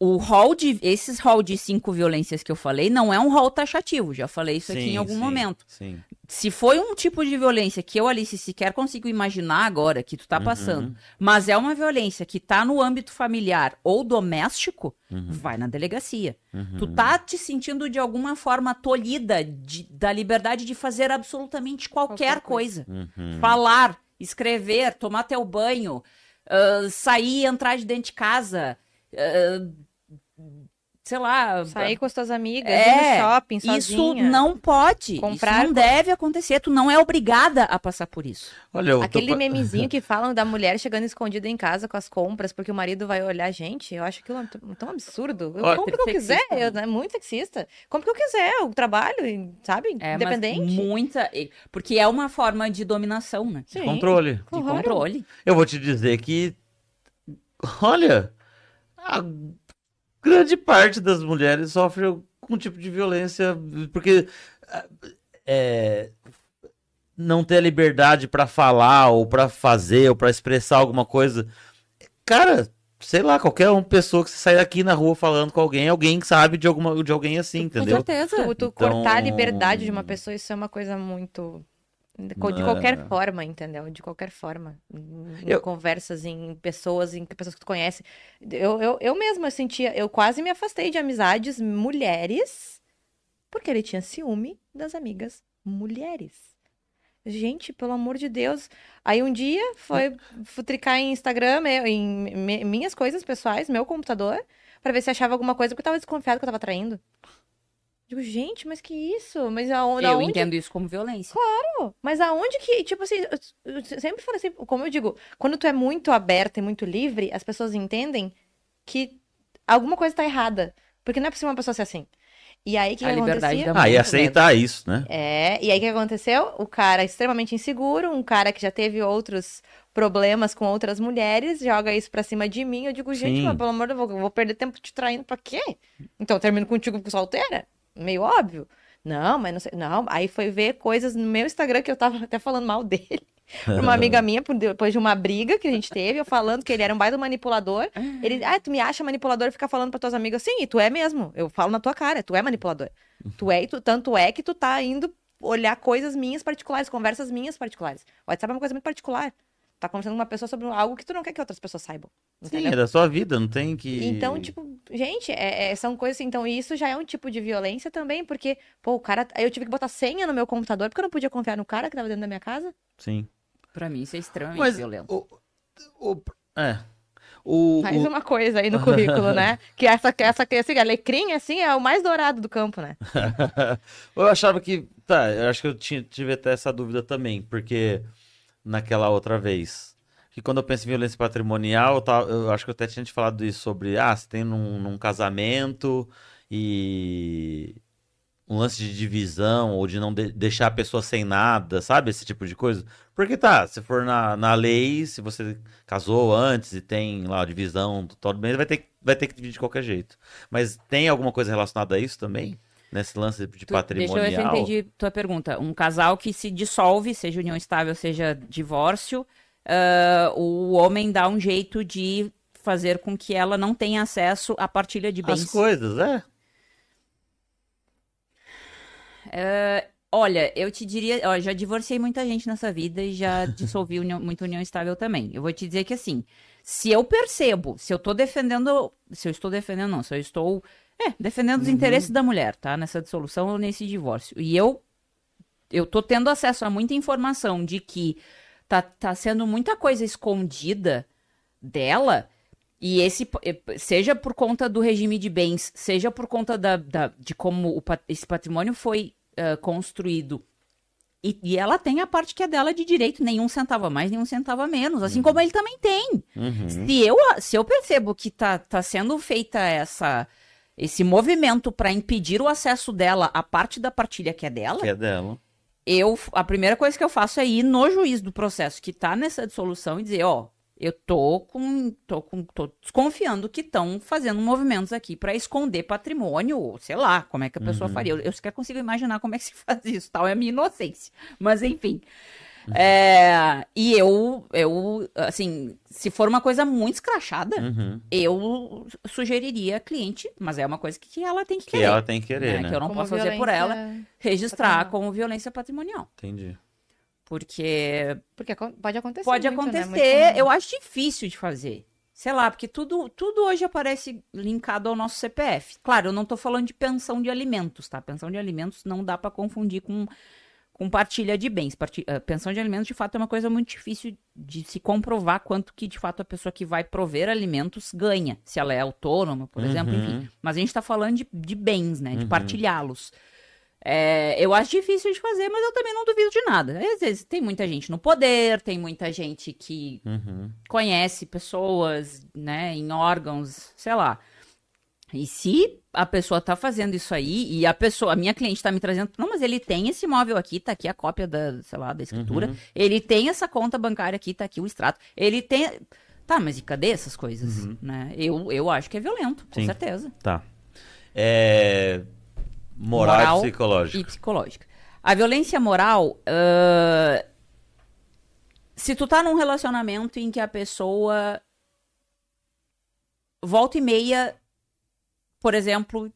o rol de. Esses rol de cinco violências que eu falei não é um rol taxativo. Já falei isso aqui Sim, em algum sim, momento. Sim. Se foi um tipo de violência que eu, Alice, sequer consigo imaginar agora que tu tá Uhum. passando, mas é uma violência que tá no âmbito familiar ou doméstico, Uhum. vai na delegacia. Tu tá te sentindo de alguma forma tolhida de- da liberdade de fazer absolutamente qualquer, Qualquer coisa. coisa. Uhum. Falar, escrever, tomar teu banho, ah, sair e entrar de dentro de casa, ah, sei lá. Sair com as tuas amigas, É, ir no shopping Isso sozinha. não pode. Comprar isso não deve acontecer. Tu não é obrigada a passar por isso. Olha, tô Aquele pa- memezinho que falam da mulher chegando escondida em casa com as compras porque o marido vai olhar. Gente, eu acho aquilo um tão absurdo. Eu Olha- compro o que eu quiser, eu, né? é muito sexista. Compro o que eu quiser, eu trabalho, sabe? É, Independente. muita. Porque é uma forma de dominação, né? Sim. Controle. De Claro. controle. Eu vou te dizer que. Olha, a grande parte das mulheres sofre algum tipo de violência, porque é, não ter a liberdade pra falar, ou pra fazer, ou pra expressar alguma coisa. Cara, sei lá, qualquer uma pessoa que você sair aqui na rua falando com alguém, alguém sabe de, alguma, de alguém assim, Com entendeu? certeza. Tu, tu Então- cortar a liberdade de uma pessoa, isso é uma coisa muito. De de Não. qualquer forma, entendeu? De qualquer forma. Em Eu- conversas, em pessoas, em pessoas que tu conhece. Eu, eu, eu mesma sentia, eu quase me afastei de amizades mulheres Porque ele tinha ciúme das amigas mulheres. Gente, pelo amor de Deus. Aí um dia foi futricar em Instagram, em minhas coisas pessoais, meu computador, pra ver se achava alguma coisa, porque eu tava desconfiado que eu tava traindo. Digo, gente, mas que isso? Mas aonde? Eu aonde- entendo isso como violência. Mas aonde que, tipo assim, eu, sempre falo assim, como eu digo, quando tu é muito aberta e muito livre, as pessoas entendem que alguma coisa tá errada. Porque não é possível uma pessoa ser assim. E aí, o que, A que liberdade acontecia? da Ah, e aceitar isso, né? É, e aí o que aconteceu? O cara extremamente inseguro, um cara que já teve outros problemas com outras mulheres, joga isso pra cima de mim. Eu digo, gente, mas pelo amor de Deus, eu vou perder tempo te traindo pra quê? Então eu termino contigo solteira? Meio óbvio. Não, mas não sei. Não, aí foi ver coisas no meu Instagram que eu tava até falando mal dele. Pra uma amiga minha, depois de uma briga que a gente teve, eu falando que ele era um baita manipulador. Ele, ah, tu me acha manipulador e fica falando pra tuas amigas, sim, e tu é mesmo. Eu falo na tua cara, tu é manipulador. Tu é, e tu, tanto é que tu tá indo olhar coisas minhas particulares, conversas minhas particulares. O WhatsApp é uma coisa muito particular. Tá conversando com uma pessoa sobre algo que tu não quer que outras pessoas saibam. Sim, Entendeu? é da sua vida, não tem que. Então, tipo, gente, é- é- são coisas assim. Então, isso já é um tipo de violência também, porque, pô, o cara. Aí eu tive que botar senha no meu computador, porque eu não podia confiar no cara que tava dentro da minha casa. Sim. Pra mim, isso é extremamente Mas. violento. O, o- é. O, Mais o- uma coisa aí no currículo, né? Que essa, que essa, que assim, alecrim, assim, é o mais dourado do campo, né? eu achava que. Tá, eu acho que eu tinha, tive até essa dúvida também, porque naquela outra vez. Que quando eu penso em violência patrimonial, eu, tava- eu acho que eu até tinha te falado isso sobre. Ah, você tem num, num casamento e. Um lance de divisão ou de não de- deixar a pessoa sem nada, sabe? Esse tipo de coisa. Porque tá, se for na, na lei, se você casou antes e tem lá divisão, todo bem, vai ter, vai ter que dividir de qualquer jeito. Mas tem alguma coisa relacionada a isso também? Nesse lance de Tu- deixa patrimonial? eu ver se eu entendi tua pergunta. Um casal que se dissolve, seja união estável, seja divórcio, ah, o homem dá um jeito de fazer com que ela não tenha acesso à partilha de bens. As coisas, é. É, olha, eu te diria, ó, já divorciei muita gente nessa vida e já dissolvi união, muita união estável também. Eu vou te dizer que assim, se eu percebo, se eu tô defendendo, se eu estou defendendo não, se eu estou, é, defendendo os interesses da mulher, tá, nessa dissolução ou nesse divórcio, e eu eu tô tendo acesso a muita informação de que tá, tá sendo muita coisa escondida dela, e esse, eh, seja por conta do regime de bens, seja por conta da, da- de como o esse patrimônio foi ah, construído. E, e ela tem a parte que é dela de direito, nenhum centavo a mais, nenhum centavo a menos, assim como ele também tem. Uhum. Se eu, se eu percebo que tá, tá sendo feita essa, esse movimento para impedir o acesso dela à parte da partilha que é dela, Que é dela. eu a primeira coisa que eu faço é ir no juiz do processo que tá nessa dissolução e dizer, ó, eu tô com tô com tô desconfiando que estão fazendo movimentos aqui para esconder patrimônio, ou sei lá, como é que a pessoa faria. Eu, eu sequer consigo imaginar como é que se faz isso, tal, é a minha inocência. Mas enfim. É, e eu, eu, assim, se for uma coisa muito escrachada, Uhum. eu sugeriria a cliente, mas é uma coisa que, que ela tem que Que querer. ela tem que querer, né? né? Que eu não Como posso fazer por ela registrar patrimonial. como violência patrimonial. Entendi. Porque Porque pode acontecer. pode muito, né? acontecer, comum. eu acho difícil de fazer. Sei lá, porque tudo, tudo hoje aparece linkado ao nosso CPF. Claro, eu não tô falando de pensão de alimentos, tá? Pensão de alimentos não dá pra confundir com, com partilha de bens. Eh, pensão de alimentos, de fato, é uma coisa muito difícil de se comprovar quanto que, de fato, a pessoa que vai prover alimentos ganha. Se ela é autônoma, por exemplo, Uhum. enfim. Mas a gente tá falando de, de bens, né? De partilhá-los. É, eu acho difícil de fazer, mas eu também não duvido de nada. Às vezes tem muita gente no poder, tem muita gente que Uhum. conhece pessoas, né, em órgãos, sei lá. E se a pessoa tá fazendo isso aí e a pessoa, a minha cliente tá me trazendo, não, mas ele tem esse imóvel aqui, tá aqui a cópia da, sei lá, da escritura. Uhum. Ele tem essa conta bancária aqui, tá aqui o extrato. Ele tem Tá, mas e cadê essas coisas, né? Eu, eu acho que é violento, com Sim. certeza. Tá. É... Moral, Moral e psicológico. e psicológica. A violência moral, ah, se tu tá num relacionamento em que a pessoa volta e meia, por exemplo,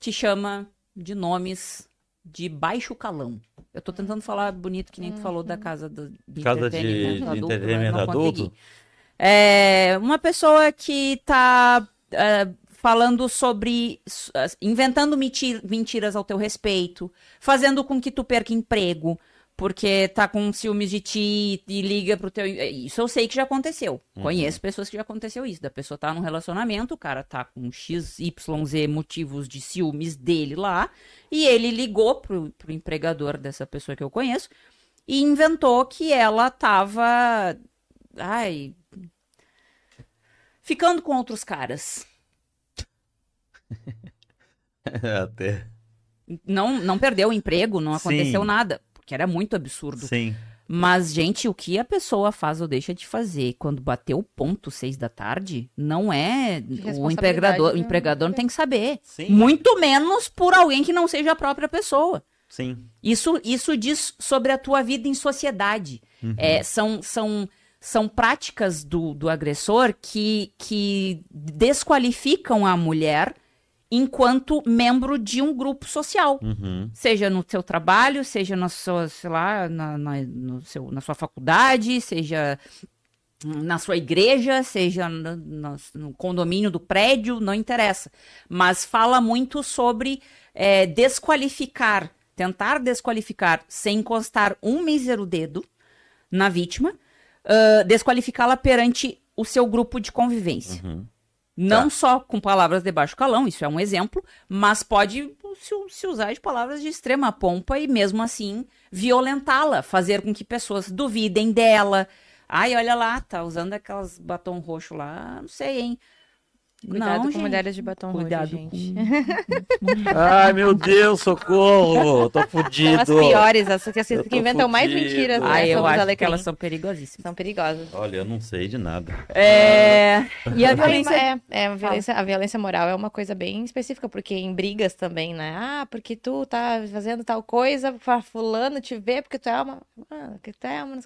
te chama de nomes de baixo calão. Eu tô tentando falar bonito, que nem tu falou da casa do, de Casa de- entretenimento de adulto, mas entretenimento não adulto? consegui. É, uma pessoa que tá ah, falando sobre. inventando mentiras ao teu respeito, fazendo com que tu perca emprego, porque tá com ciúmes de ti e liga pro teu. Isso eu sei que já aconteceu. Uhum. Conheço pessoas que já aconteceu isso. Da pessoa tá num relacionamento, o cara tá com XYZ motivos de ciúmes dele lá, e ele ligou pro, pro empregador dessa pessoa que eu conheço e inventou que ela tava. Ai. Ficando com outros caras. Até. Não, não perdeu o emprego, não aconteceu Sim. nada que era muito absurdo. Sim. Mas, gente, o que a pessoa faz ou deixa de fazer quando bateu o ponto seis da tarde, não é. O empregador, o empregador não tem que saber. Sim. Muito menos por alguém que não seja a própria pessoa. Sim. Isso, isso diz sobre a tua vida em sociedade. Uhum. É, são, são, são práticas do, do agressor que, que desqualificam a mulher enquanto membro de um grupo social. Uhum. Seja no seu trabalho, seja na sua, sei lá, na, na, seu, na sua faculdade, seja na sua igreja, seja no, no, no, condomínio do prédio, não interessa. Mas fala muito sobre é, desqualificar, tentar desqualificar sem encostar um mísero dedo na vítima, uh, desqualificá-la perante o seu grupo de convivência. Uhum. Não tá. só com palavras de baixo calão, isso é um exemplo, mas pode se, se usar de palavras de extrema pompa e mesmo assim violentá-la, fazer com que pessoas duvidem dela. Ai, olha lá, tá usando aquelas batom roxo lá, não sei, hein? Cuidado não, com gente. mulheres de batom Cuidado roxo, gente. Com... Ai, meu Deus, socorro! Tô fudido. São as piores, as que, que inventam fudido. mais mentiras. Né, Ai, eu acho que elas são perigosíssimas. São perigosas. Olha, eu não sei de nada. É... E a violência... É, é a, violência, a violência moral é uma coisa bem específica, porque em brigas também, né? Ah, porque tu tá fazendo tal coisa pra fulano te ver, porque tu é uma... Ah, que tu é uma...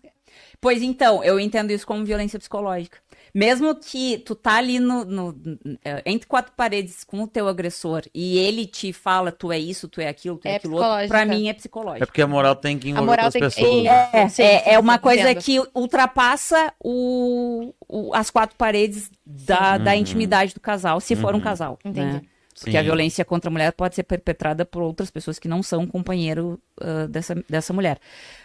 Pois então, eu entendo isso como violência psicológica. Mesmo que tu tá ali no, no, é, entre quatro paredes com o teu agressor e ele te fala tu é isso, tu é aquilo, tu é, é aquilo outro, pra mim é psicológico. É porque a moral tem que envolver outras pessoas. Que... É, sim, é, é, uma coisa entendo. que ultrapassa o, o, as quatro paredes da, uhum. da intimidade do casal, se uhum. for um uhum. casal. Né? Entendi. Né? Porque Sim. a violência contra a mulher pode ser perpetrada por outras pessoas que não são companheiro uh, dessa, dessa mulher.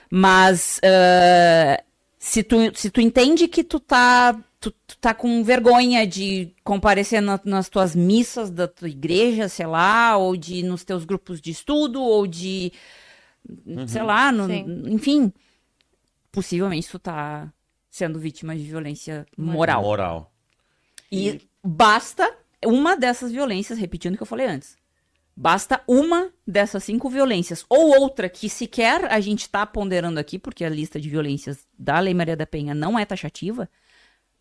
Mas uh, se, tu, se tu entende que tu tá tu, tu tá com vergonha de comparecer na, nas tuas missas da tua igreja, sei lá, ou de nos teus grupos de estudo, ou de, uhum. sei lá, no, enfim, possivelmente tu tá sendo vítima de violência moral. Moral. E, e basta uma dessas violências, repetindo o que eu falei antes. Basta uma dessas cinco violências, ou outra que sequer a gente está ponderando aqui, porque a lista de violências da Lei Maria da Penha não é taxativa,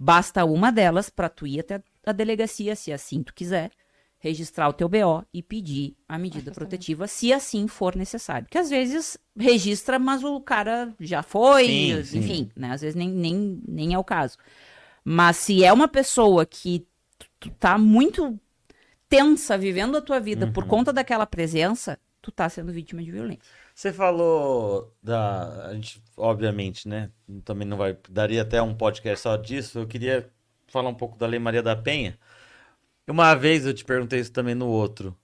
Basta uma delas para tu ir até a delegacia, se assim tu quiser, registrar o teu BO e pedir a medida protetiva, se assim for necessário. Porque às vezes registra, mas o cara já foi, sim, enfim, sim. né? Às vezes nem, nem, nem é o caso. Mas se é uma pessoa que tu tá muito tensa vivendo a tua vida uhum. por conta daquela presença, tu tá sendo vítima de violência. Você falou da. A gente, obviamente, né? Também não vai. Daria até um podcast só disso. Eu queria falar um pouco da Lei Maria da Penha. Uma vez eu te perguntei isso também no outro.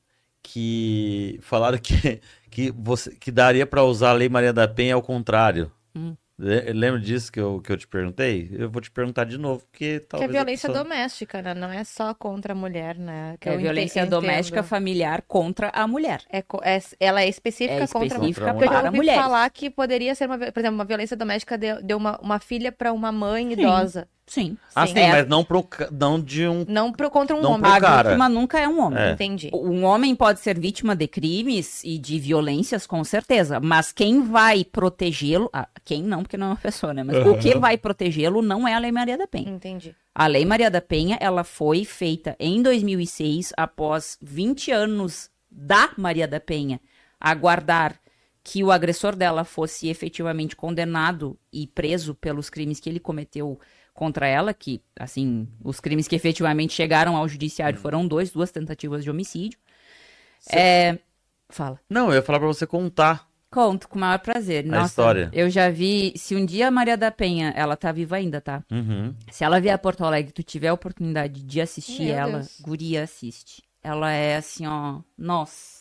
Que falaram que, que, você, que daria para usar a Lei Maria da Penha ao contrário. Hum. Lembra disso que eu, que eu te perguntei? Eu vou te perguntar de novo, porque talvez. Que é violência pessoa... doméstica, né? Não é só contra a mulher, né? Que é violência entendo. doméstica familiar contra a mulher. É, é ela é específica, é contra, específica contra a mulher. Para eu ouvi falar que poderia ser, uma, por exemplo, uma violência doméstica de, de uma, uma filha para uma mãe Sim. idosa. Sim. Ah, sim, é. mas não, pro, não de um. Não pro, contra um não homem. A cara. vítima nunca é um homem. É. Entendi. Um homem pode ser vítima de crimes e de violências, com certeza. Mas quem vai protegê-lo. Ah, quem não, porque não é uma pessoa, né? Mas uhum. o que vai protegê-lo não é a Lei Maria da Penha. Entendi. A Lei Maria da Penha, ela foi feita em 2006, após 20 anos da Maria da Penha aguardar que o agressor dela fosse efetivamente condenado e preso pelos crimes que ele cometeu contra ela, que, assim, os crimes que efetivamente chegaram ao judiciário hum. foram dois, duas tentativas de homicídio. Cê... É... Fala. Não, eu ia falar pra você contar. Conto, com o maior prazer. A Nossa, história. eu já vi. Se um dia a Maria da Penha, ela tá viva ainda, tá? Uhum. Se ela vier a Porto Alegre e tu tiver a oportunidade de assistir Meu ela, Deus. guria, assiste. Ela é assim, ó. Nossa.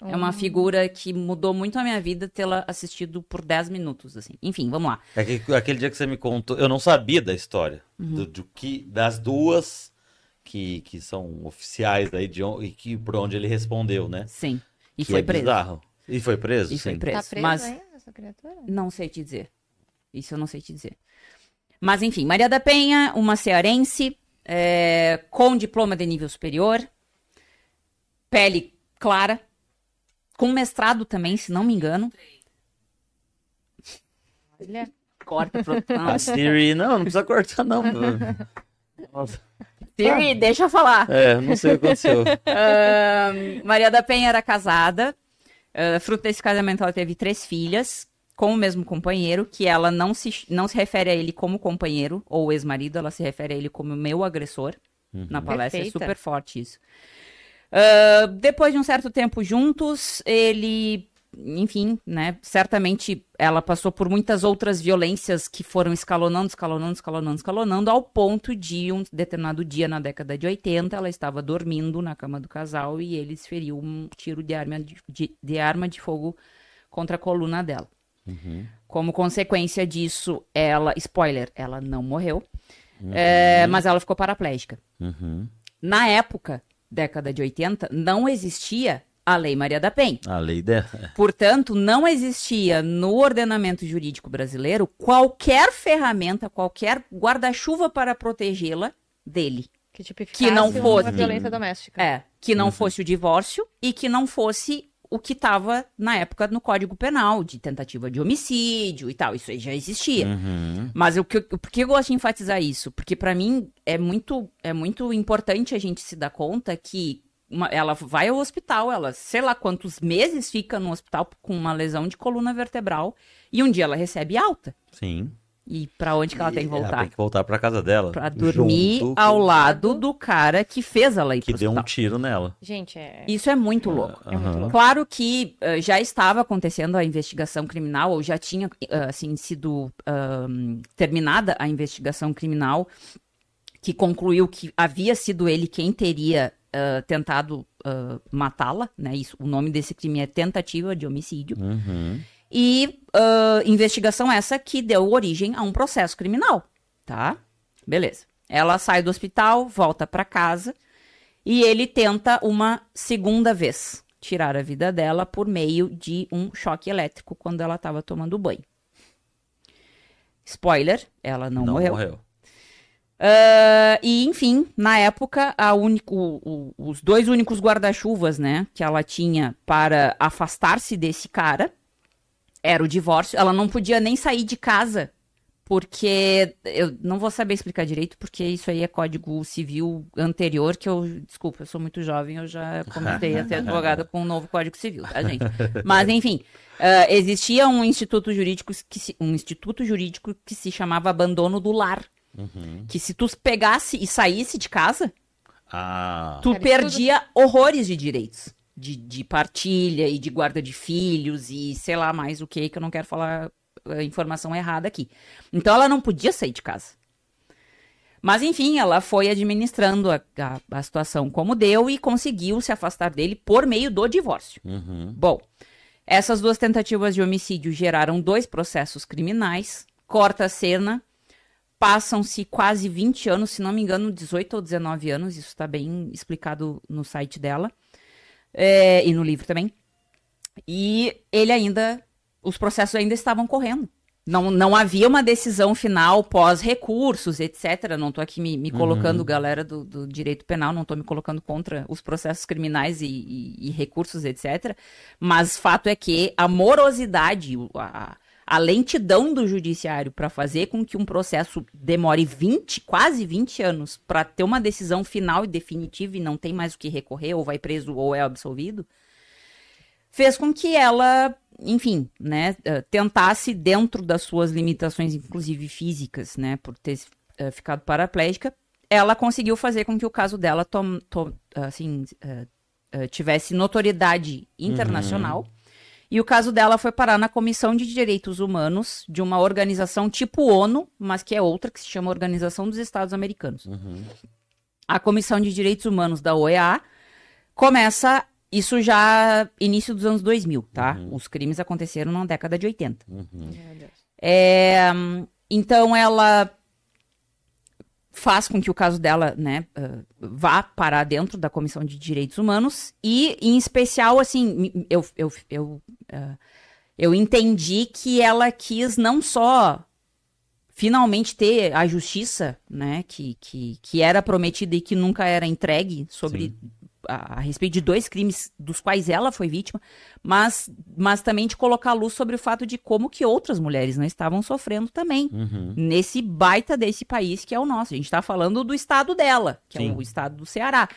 É Hum. uma figura que mudou muito a minha vida tê-la assistido por 10 minutos, assim. Enfim, vamos lá. É que- aquele dia que você me contou, eu não sabia da história. Uhum. Do, do que, das duas que, que são oficiais aí de e que por onde ele respondeu, né? Sim. E que foi é preso. bizarro. E foi preso? E foi sim. preso. Tá preso Mas ainda essa criatura? não sei te dizer. Isso eu não sei te dizer. Mas enfim, Maria da Penha, uma cearense, é, com diploma de nível superior, pele clara, com mestrado também, se não me engano. Olha. Corta, produção. A Siri, não, não precisa cortar, não. Nossa. Siri, deixa eu falar. É, não sei o que aconteceu. Ahn, Maria da Penha era casada. ah, fruto desse casamento, ela teve três filhas com o mesmo companheiro, que ela não se, não se refere a ele como companheiro ou ex-marido, ela se refere a ele como meu agressor. Na palestra Perfeita. é super forte isso. Ah, depois de um certo tempo juntos, ele, enfim, né? Certamente ela passou por muitas outras violências que foram escalonando, escalonando, escalonando, escalonando, ao ponto de um determinado dia na década de 80, ela estava dormindo na cama do casal e ele desferiu um tiro de arma de, de- de arma de fogo contra a coluna dela. Como consequência disso, ela, spoiler, ela não morreu, é, mas ela ficou paraplégica. Uhum. Na época, década de 80, não existia a Lei Maria da Penha. A lei dela. Portanto, não existia no ordenamento jurídico brasileiro qualquer ferramenta, qualquer guarda-chuva para protegê-la dele. Que tipificasse Que não uma fosse. violência doméstica. É, que não fosse o divórcio e que não fosse o que estava na época no Código Penal, de tentativa de homicídio e tal. Isso aí já existia. Uhum. Mas o que, por que eu gosto de enfatizar isso? Porque pra mim é muito, é muito importante a gente se dar conta que uma- ela vai ao hospital, ela sei lá quantos meses fica no hospital com uma lesão de coluna vertebral e um dia ela recebe alta. Sim. E pra onde que ela tem que Ela voltar? tem que voltar pra casa dela. Pra dormir junto ao lado do cara que fez ela ir Que pro deu um hospital. tiro nela. Gente, é. Isso é muito louco. É muito Aham. louco. Claro que eh, já estava acontecendo a investigação criminal, ou já tinha eh, assim sido ahn, terminada a investigação criminal, que concluiu que havia sido ele quem teria ah, tentado matá-la, né? Isso, o nome desse crime é tentativa de homicídio. Uhum. E ah, investigação essa que deu origem a um processo criminal, tá? Beleza. Ela sai do hospital, volta para casa e ele tenta uma segunda vez tirar a vida dela por meio de um choque elétrico quando ela estava tomando banho. Spoiler, ela não, Não morreu. morreu. Ah, e, enfim, na época, único, o- o- os dois únicos guarda-chuvas, né, que ela tinha para afastar-se desse cara era o divórcio. Ela não podia nem sair de casa, porque eu não vou saber explicar direito, porque isso aí é código civil anterior, que eu, desculpa, eu sou muito jovem, eu já comecei a ser advogada com o novo código civil, tá, gente? Mas, enfim, ah, existia um instituto jurídico que se, um instituto jurídico que se chamava abandono do lar. Que se tu pegasse e saísse de casa, Ah. tu perdia horrores de direitos. De, de partilha e de guarda de filhos e sei lá mais o que, que eu não quero falar a informação errada aqui. Então ela não podia sair de casa. Mas enfim, ela foi administrando a, a, a situação como deu e conseguiu se afastar dele por meio do divórcio. Uhum. Bom, essas duas tentativas de homicídio geraram dois processos criminais. Corta a cena. Passam-se quase 20 anos, se não me engano, 18 ou 19 anos. Isso está bem explicado no site dela. É, e no livro também. E ele ainda. Os processos ainda estavam correndo. Não, não havia uma decisão final pós-recursos, etc. Não estou aqui me, me colocando, galera do, do direito penal, não estou me colocando contra os processos criminais e, e- e recursos, etc. Mas fato é que a morosidade, a, a lentidão do judiciário para fazer com que um processo demore 20, quase 20 anos para ter uma decisão final e definitiva e não tem mais o que recorrer, ou vai preso ou é absolvido, fez com que ela, enfim, né, eh, tentasse dentro das suas limitações, inclusive físicas, né, por ter eh, ficado paraplégica, ela conseguiu fazer com que o caso dela tom, tom- assim, eh, eh, tivesse notoriedade internacional E o caso dela foi parar na Comissão de Direitos Humanos de uma organização tipo ONU, mas que é outra, que se chama Organização dos Estados Americanos. Uhum. A Comissão de Direitos Humanos da OEA começa isso já início dos anos 2000, tá? Uhum. Os crimes aconteceram na década de 80. Uhum. É, então ela faz com que o caso dela, né, uh, vá parar dentro da Comissão de Direitos Humanos e, em especial, assim, eu, eu, eu, uh, eu entendi que ela quis não só finalmente ter a justiça, né, que, que, que era prometida e que nunca era entregue sobre a, a, respeito de dois crimes dos quais ela foi vítima, mas, mas também de colocar luz sobre o fato de como que outras mulheres não estavam sofrendo também Uhum. nesse baita desse país que é o nosso. A gente está falando do estado dela, que Sim. é o estado do Ceará.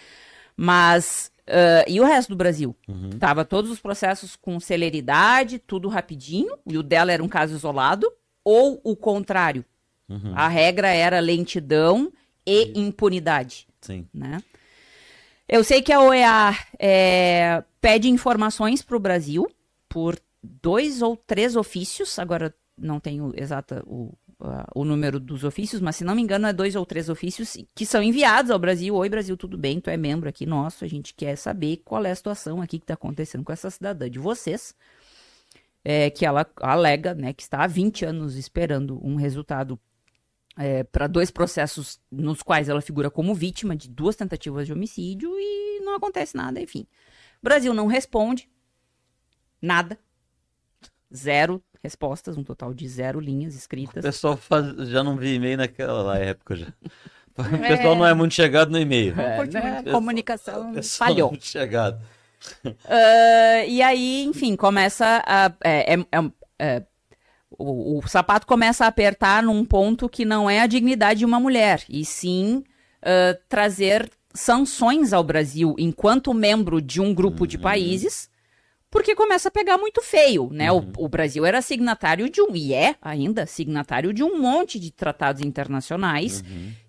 Mas ah, e o resto do Brasil? Uhum. Tava todos os processos com celeridade, tudo rapidinho, e o dela era um caso isolado, ou o contrário. Uhum. A regra era lentidão e impunidade, Sim. né? Eu sei que a OEA é, pede informações para o Brasil por dois ou três ofícios, agora não tenho exata o, a- o número dos ofícios, mas se não me engano é dois ou três ofícios que são enviados ao Brasil. Oi, Brasil, tudo bem? Tu é membro aqui nosso, a gente quer saber qual é a situação aqui que está acontecendo com essa cidadã de vocês. É, que ela alega né, que está há 20 anos esperando um resultado para dois processos nos quais ela figura como vítima de duas tentativas de homicídio e não acontece nada, enfim. O Brasil não responde nada. Zero respostas, um total de zero linhas O escritas. pessoal faz... já não vi e-mail naquela lá época já. O pessoal não é muito chegado no e-mail. É, né, a comunicação O pessoal é falhou. muito chegado. Ah, e aí, enfim, começa a. é, é- é- é, o, o sapato começa a apertar num ponto que não é a dignidade de uma mulher, e sim ah, trazer sanções ao Brasil enquanto membro de um grupo de países, porque começa a pegar muito feio, né? O, o Brasil era signatário de um, e é ainda signatário de um monte de tratados internacionais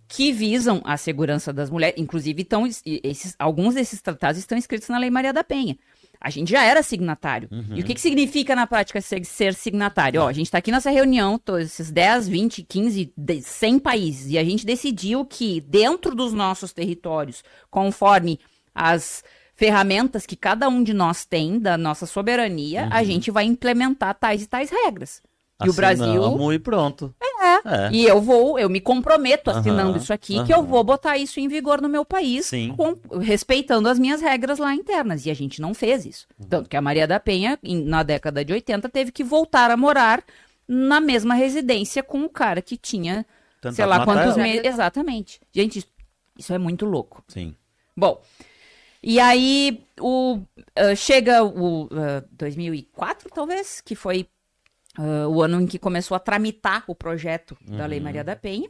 que visam a segurança das mulheres. Inclusive, estão, esses, alguns desses tratados estão escritos na Lei Maria da Penha. A gente já era signatário. E o que, que significa na prática ser, ser signatário? Ó, a gente está aqui nessa reunião, todos esses 10, 20, 15, de- 100 países, e a gente decidiu que dentro dos nossos territórios, conforme as ferramentas que cada um de nós tem da nossa soberania, a gente vai implementar tais e tais regras. E o Brasil e pronto. é. E eu vou, eu me comprometo assinando Aham, isso aqui, que eu vou botar isso em vigor no meu país, Sim. com- respeitando as minhas regras lá internas. E a gente não fez isso. Uhum. Tanto que a Maria da Penha, na década de 80, teve que voltar a morar na mesma residência com o cara que tinha, Tentado sei lá quantos ela. meses. Exatamente. Gente, isso- é muito louco. Sim. Bom, e aí o, ah, chega o ah, 2004, talvez, que foi ah, o ano em que começou a tramitar o projeto da Lei Maria da Penha,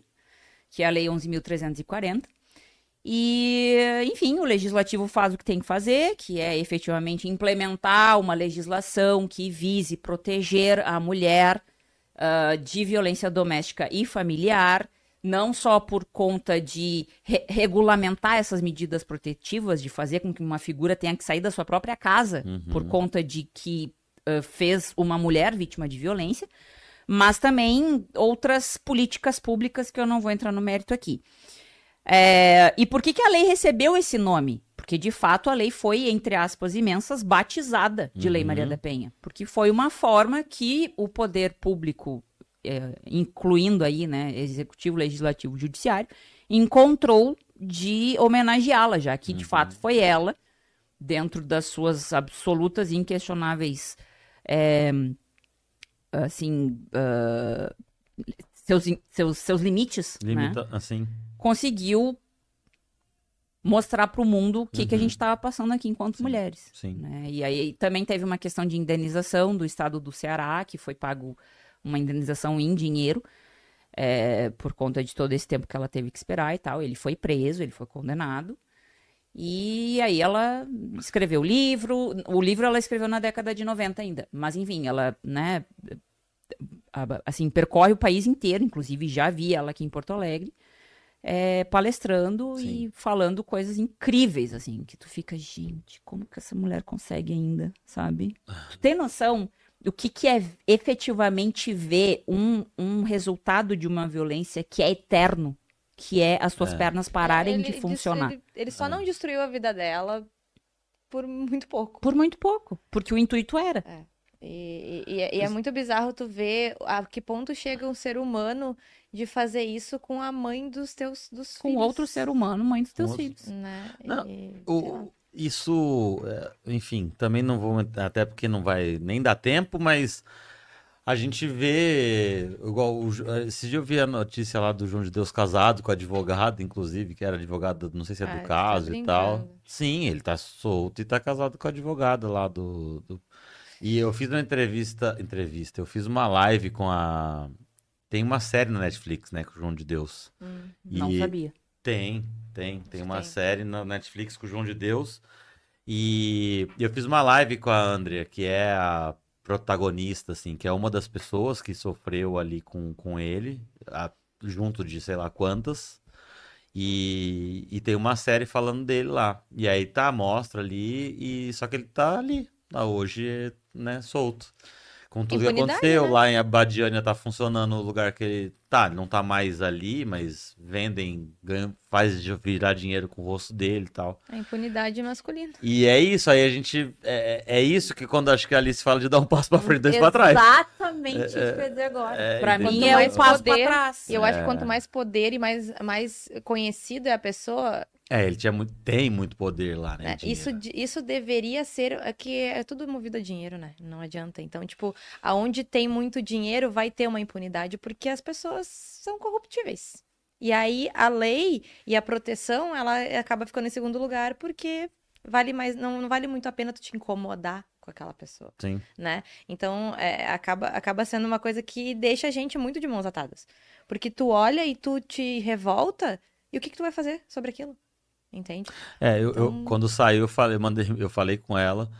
que é a Lei 11.340. E, enfim, o legislativo faz o que tem que fazer, que é efetivamente implementar uma legislação que vise proteger a mulher ah, de violência doméstica e familiar, não só por conta de re- regulamentar essas medidas protetivas, de fazer com que uma figura tenha que sair da sua própria casa por conta de que ah, fez uma mulher vítima de violência, mas também outras políticas públicas que eu não vou entrar no mérito aqui. É, e por que, que a lei recebeu esse nome? Porque, de fato, a lei foi, entre aspas imensas, batizada de Lei Maria da Penha. Porque foi uma forma que o poder público, é, incluindo aí, né, executivo, legislativo, judiciário, encontrou de homenageá-la, já que, de fato, foi ela, dentro das suas absolutas e inquestionáveis, é, assim, ah, seus, seus, seus limites, né? Limita, assim. conseguiu mostrar para o mundo o que, que a gente estava passando aqui enquanto mulheres. Sim. né? E aí também teve uma questão de indenização do estado do Ceará, que foi pago uma indenização em dinheiro, é, por conta de todo esse tempo que ela teve que esperar e tal. Ele foi preso, ele foi condenado. E aí ela escreveu o livro. O livro ela escreveu na década de 90 ainda. Mas enfim, ela, né, assim, percorre o país inteiro, inclusive já vi ela aqui em Porto Alegre, é, palestrando Sim. e falando coisas incríveis, assim, que tu fica, gente, como que essa mulher consegue ainda, sabe? Tu tem noção do que, que é efetivamente ver um, um resultado de uma violência que é eterno, que é as tuas É. pernas pararem Ele de funcionar. Ele, ele só não destruiu a vida dela por muito pouco. Por muito pouco, porque o intuito era. E, e- e é- e é muito bizarro tu ver a que ponto chega um ser humano de fazer isso com a mãe dos teus dos Com filhos, outro ser humano, mãe dos teus Com outro- filhos. Né? Não, E- O- isso, é, enfim, também não vou, até porque não vai nem dar tempo, mas a gente vê, igual, Ju- esse dia eu vi a notícia lá do João de Deus casado com a advogada, inclusive, que era advogada, não sei se é Ah, do tá caso e tal. Sim, ele tá solto e tá casado com a advogada lá do, do- E eu fiz uma entrevista, entrevista, eu fiz uma live com a... Tem uma série na Netflix, né, com o João de Deus. Hum. Não E- sabia. tem, tem. Tem uma tem. série na Netflix com o João de Deus. E eu fiz uma live com a Andrea, que é a protagonista, assim, que é uma das pessoas que sofreu ali com, com ele, a- junto de sei lá quantas. E, e tem uma série falando dele lá. E aí tá, mostra ali, e só que ele tá ali, hoje, né, solto. Com tudo que aconteceu, né? lá em Abadiânia tá funcionando o lugar que ele tá, não tá mais ali, mas vendem, ganham, faz de- virar dinheiro com o rosto dele e tal. A impunidade masculina. E é isso, aí a gente. É, é isso que quando acho que a Alice fala de dar um passo pra frente, dois pra trás. Exatamente isso É, que eu ia dizer agora. é, pra mim é mais um passo pra poder, trás. E eu acho que É. quanto mais poder e mais, mais conhecido é a pessoa, É, ele tinha muito, tem muito poder lá, né? dinheiro. isso, isso deveria ser. É que é tudo movido a dinheiro, né? Não adianta. Então, tipo, aonde tem muito dinheiro, vai ter uma impunidade, porque as pessoas são corruptíveis. E aí a lei e a proteção, ela acaba ficando em segundo lugar, porque vale mais, não, não vale muito a pena tu te incomodar com aquela pessoa Sim. né? Então, é, acaba, acaba sendo uma coisa que deixa a gente muito de mãos atadas. Porque tu olha e tu te revolta, e o que, que tu vai fazer sobre aquilo? Entende? É, eu, eu- Então- quando saiu, eu falei, mandei, eu falei com ela.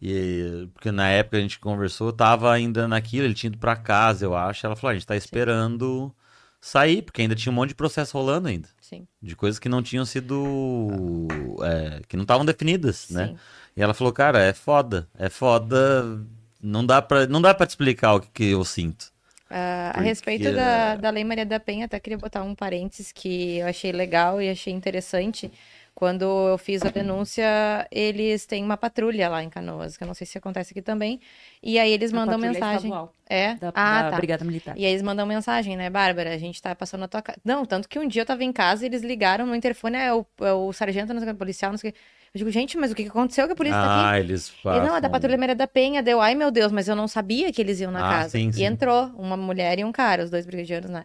E, porque na época a gente conversou, eu tava ainda naquilo, ele tinha ido pra casa, eu acho. Ela falou: a gente tá esperando sair, porque ainda tinha um monte de processo rolando ainda. Sim. De coisas que não tinham sido. é, que não estavam definidas, né? Sim. E ela falou, cara, é foda. É foda. Não dá pra, não dá pra te explicar o que, que eu sinto. Ah, a respeito da, da Lei Maria da Penha, até queria botar um parênteses que eu achei legal e achei interessante. Quando eu fiz a denúncia, eles têm uma patrulha lá em Canoas, que eu não sei se acontece aqui também. E aí eles A mandam mensagem. estadual É? Da, ah, da tá. Brigada Militar. E aí eles mandam mensagem, né, Bárbara? A gente tá passando na tua casa. Não, tanto que um dia eu tava em casa e eles ligaram no interfone, é o, é o sargento, não sei o que, policial, não sei o que. Eu digo, gente, mas o que que aconteceu que a polícia tá aqui? Ah, eles Ele, passam... não, é da Patrulha Maria da Penha. Deu, ai meu Deus, mas eu não sabia que eles iam na Ah, casa. sim, sim. E entrou uma mulher e um cara, os dois brigadianos, né?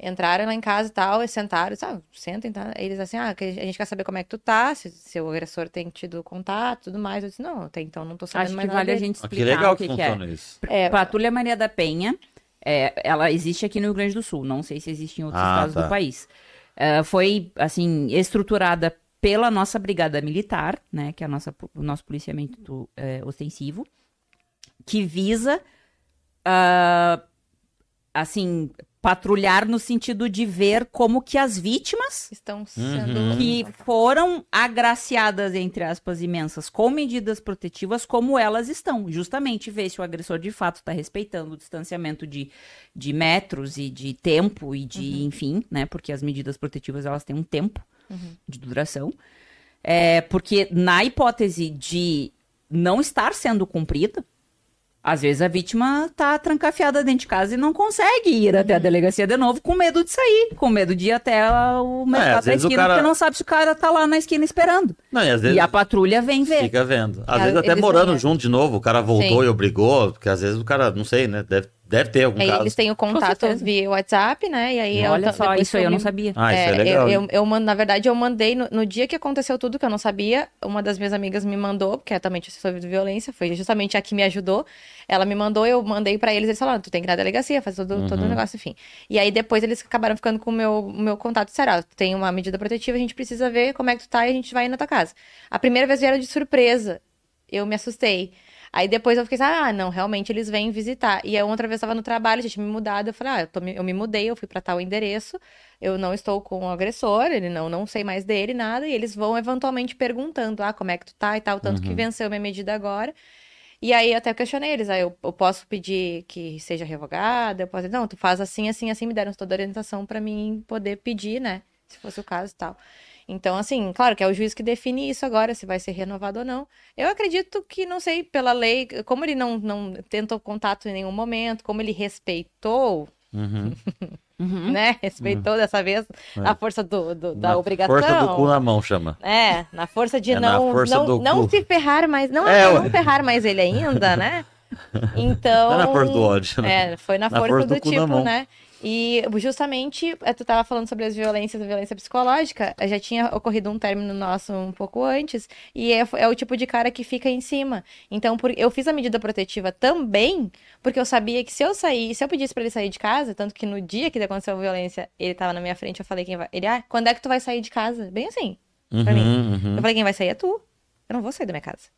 Entraram lá em casa e tal, e sentaram, sabe? Sentem, tá? Eles assim, ah, a gente quer saber como é que tu tá, se, se o agressor tem tido contato tudo mais. Eu disse, não, até então não tô sabendo Acho mais que nada vale a gente Ah, explicar que legal o que, que, que é. funciona isso. É, Patrulha Maria da Penha, é, ela existe aqui no Rio Grande do Sul. Não sei se existe em outros Ah, estados tá. do país. É, foi, assim, estruturada pela nossa Brigada Militar, né? Que é a nossa, o nosso policiamento é, ostensivo, que visa, ah, assim, patrulhar no sentido de ver como que as vítimas estão sendo... Uhum. que foram agraciadas, entre aspas, imensas, com medidas protetivas, como elas estão. Justamente ver se o agressor de fato está respeitando o distanciamento de, de metros e de tempo e de, enfim, né? Porque as medidas protetivas elas têm um tempo de duração. É, porque na hipótese de não estar sendo cumprida, às vezes a vítima tá trancafiada dentro de casa e não consegue ir até a delegacia de novo com medo de sair, com medo de ir até o mercado às da esquina, cara- porque não sabe se o cara tá lá na esquina esperando. Não, e às vezes E a patrulha vem ver. fica vendo. Às É, vezes até morando junto de novo, o cara voltou Sim. e obrigou, porque às vezes o cara, não sei, né? Deve, deve ter algum Aí caso. eles têm o contato via WhatsApp, né? E aí eu Olha ta- só, depois isso que aí eu não sabia. Ah, isso é É, legal. Eu, eu, eu mando- na verdade, eu mandei no, no dia que aconteceu tudo que eu não sabia. Uma das minhas amigas me mandou, porque é também sobre violência, foi justamente a que me ajudou. Ela me mandou, eu mandei pra eles, eles falaram: tu tem que ir na delegacia, fazer todo, todo o Uhum. negócio, enfim. E aí depois eles acabaram ficando com o meu, o meu contato. Tu tem uma medida protetiva, a gente precisa ver como é que tu tá e a gente vai ir na tua casa. A primeira vez vieram de surpresa. Eu me assustei. Aí depois eu fiquei assim, ah, não, realmente eles vêm visitar. E aí outra vez eu tava no trabalho, a gente me mudado, eu falei, ah, eu, tô, eu me mudei, eu fui para tal endereço, eu não estou com o agressor, ele não, não sei mais dele, nada, e eles vão eventualmente perguntando, ah, como é que tu tá e tal, tanto uhum. que venceu minha medida agora. E aí até questionei eles, aí eu, eu, posso pedir que seja revogada, eu posso não, tu faz assim, assim, assim, me deram toda a orientação para mim poder pedir, né, se fosse o caso e tal. Então, assim, claro que é o juiz que define isso agora, se vai ser renovado ou não. Eu acredito que, não sei, pela lei, como ele não, não tentou contato em nenhum momento, como ele respeitou, uhum. né? Respeitou uhum. dessa vez é. a força do, do da na obrigação. Força do cu na mão, chama. É, na força de é não, força não, não se ferrar mais, não, é, não ferrar mais ele ainda, né? Então. Não é na força do ódio, né? É, foi na, na força, força do, do tipo, né? E justamente, eh, tu estava falando sobre as violências, a violência psicológica, já tinha ocorrido um término nosso um pouco antes, e é, é o tipo de cara que fica em cima. Então, por, eu fiz a medida protetiva também, porque eu sabia que se eu sair, se eu pedisse para ele sair de casa, tanto que no dia que aconteceu a violência, ele estava na minha frente, eu falei quem vai. Ele, ah, quando é que tu vai sair de casa? Bem assim, uhum, pra mim. Uhum. Eu falei, quem vai sair é tu. Eu não vou sair da minha casa.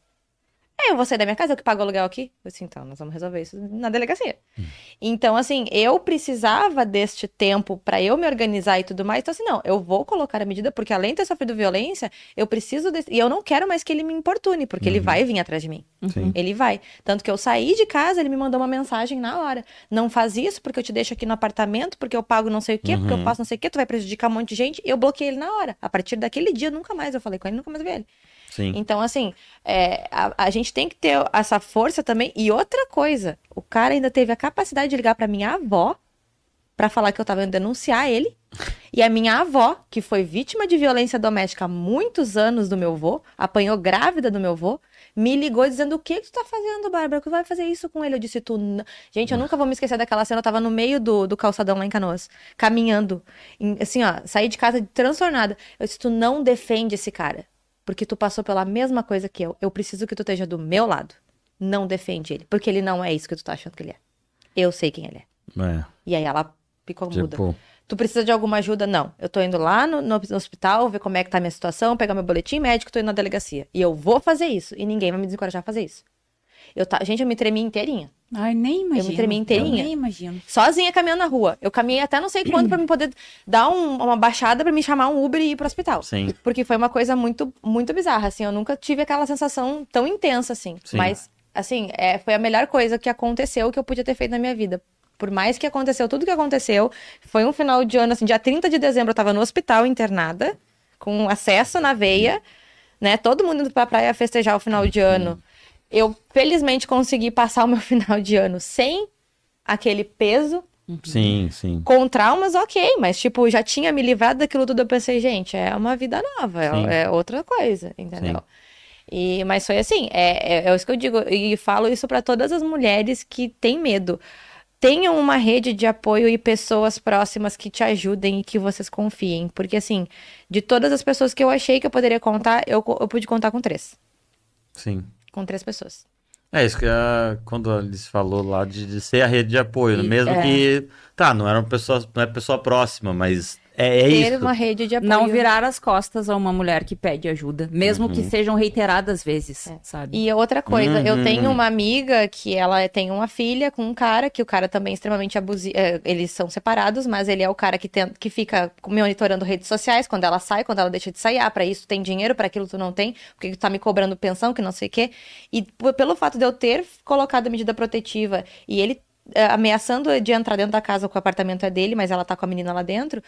É, eu vou sair da minha casa, eu que pago o aluguel aqui. Eu disse, então, nós vamos resolver isso na delegacia. Hum. Então, assim, eu precisava deste tempo para eu me organizar e tudo mais. Então, assim, não, eu vou colocar a medida, porque além de ter sofrido violência, eu preciso. De... E eu não quero mais que ele me importune, porque uhum. ele vai vir atrás de mim. Sim. Ele vai. Tanto que eu saí de casa, ele me mandou uma mensagem na hora. Não faz isso, porque eu te deixo aqui no apartamento, porque eu pago não sei o quê, uhum. porque eu uhum. faço não sei o quê, tu vai prejudicar um monte de gente. Eu bloqueei ele na hora. A partir daquele dia, nunca mais eu falei com ele, nunca mais vi ele. Sim. Então, assim, é, a, a, gente tem que ter essa força também. E outra coisa, o cara ainda teve a capacidade de ligar para minha avó para falar que eu tava indo denunciar ele. E a minha avó, que foi vítima de violência doméstica há muitos anos do meu avô, apanhou grávida do meu avô, me ligou dizendo: O que, tu tá fazendo, Bárbara? Que vai fazer isso com ele? Eu disse: Tu. Gente, eu nunca vou me esquecer daquela cena. Eu tava no meio do, do calçadão lá em Canoas, caminhando. Assim, ó, saí de casa transtornada. Eu disse: Tu não defende esse cara porque tu passou pela mesma coisa que eu. Eu preciso que tu esteja do meu lado. Não defende ele, porque ele não é isso que tu tá achando que ele é. Eu sei quem ele é. é. E aí ela ficou muda. Tipo... Tu precisa de alguma ajuda? Não. Eu tô indo lá no, no, hospital, ver como é que tá a minha situação, pegar meu boletim médico, tô indo na delegacia. E eu vou fazer isso. E ninguém vai me desencorajar a fazer isso. Eu tá... Gente, eu me tremi inteirinha. Ai, nem imagino. Eu me tremi inteirinha. Eu nem imagino. Sozinha caminhando na rua. Eu caminhei até não sei quanto para me poder dar um, uma baixada para me chamar um Uber e ir pro hospital. Sim. Porque foi uma coisa muito, muito bizarra, assim. Eu nunca tive aquela sensação tão intensa, assim. Sim. Mas, assim, é, foi a melhor coisa que aconteceu que eu podia ter feito na minha vida. Por mais que aconteceu tudo que aconteceu, foi um final de ano, assim, dia 30 de dezembro eu tava no hospital internada, com acesso na veia, né? Todo mundo indo pra praia festejar o final de ano. Hum eu felizmente consegui passar o meu final de ano sem aquele peso. Sim, sim. Com traumas, ok, mas tipo, já tinha me livrado daquilo tudo. Eu pensei, gente, é uma vida nova, é, é, outra coisa, entendeu? Sim. E, mas foi assim, é, é, é isso que eu digo, e falo isso para todas as mulheres que têm medo. Tenham uma rede de apoio e pessoas próximas que te ajudem e que vocês confiem. Porque, assim, de todas as pessoas que eu achei que eu poderia contar, eu, eu pude contar com três. Sim com três pessoas. É isso que a, quando eles falou lá de, de ser a rede de apoio, e, mesmo é... que tá, não era uma pessoa, não é pessoa próxima, mas é, é ter isso. uma rede de apoio. Não virar as costas a uma mulher que pede ajuda, mesmo uhum. que sejam reiteradas vezes, é. sabe? E outra coisa, uhum. eu tenho uma amiga que ela tem uma filha com um cara, que o cara também é extremamente abusivo. É, eles são separados, mas ele é o cara que, tem, que fica monitorando redes sociais, quando ela sai, quando ela deixa de sair. Ah, pra isso tem dinheiro, para aquilo tu não tem, porque tu tá me cobrando pensão, que não sei o quê. E pelo fato de eu ter colocado a medida protetiva e ele é, ameaçando de entrar dentro da casa, que o apartamento é dele, mas ela tá com a menina lá dentro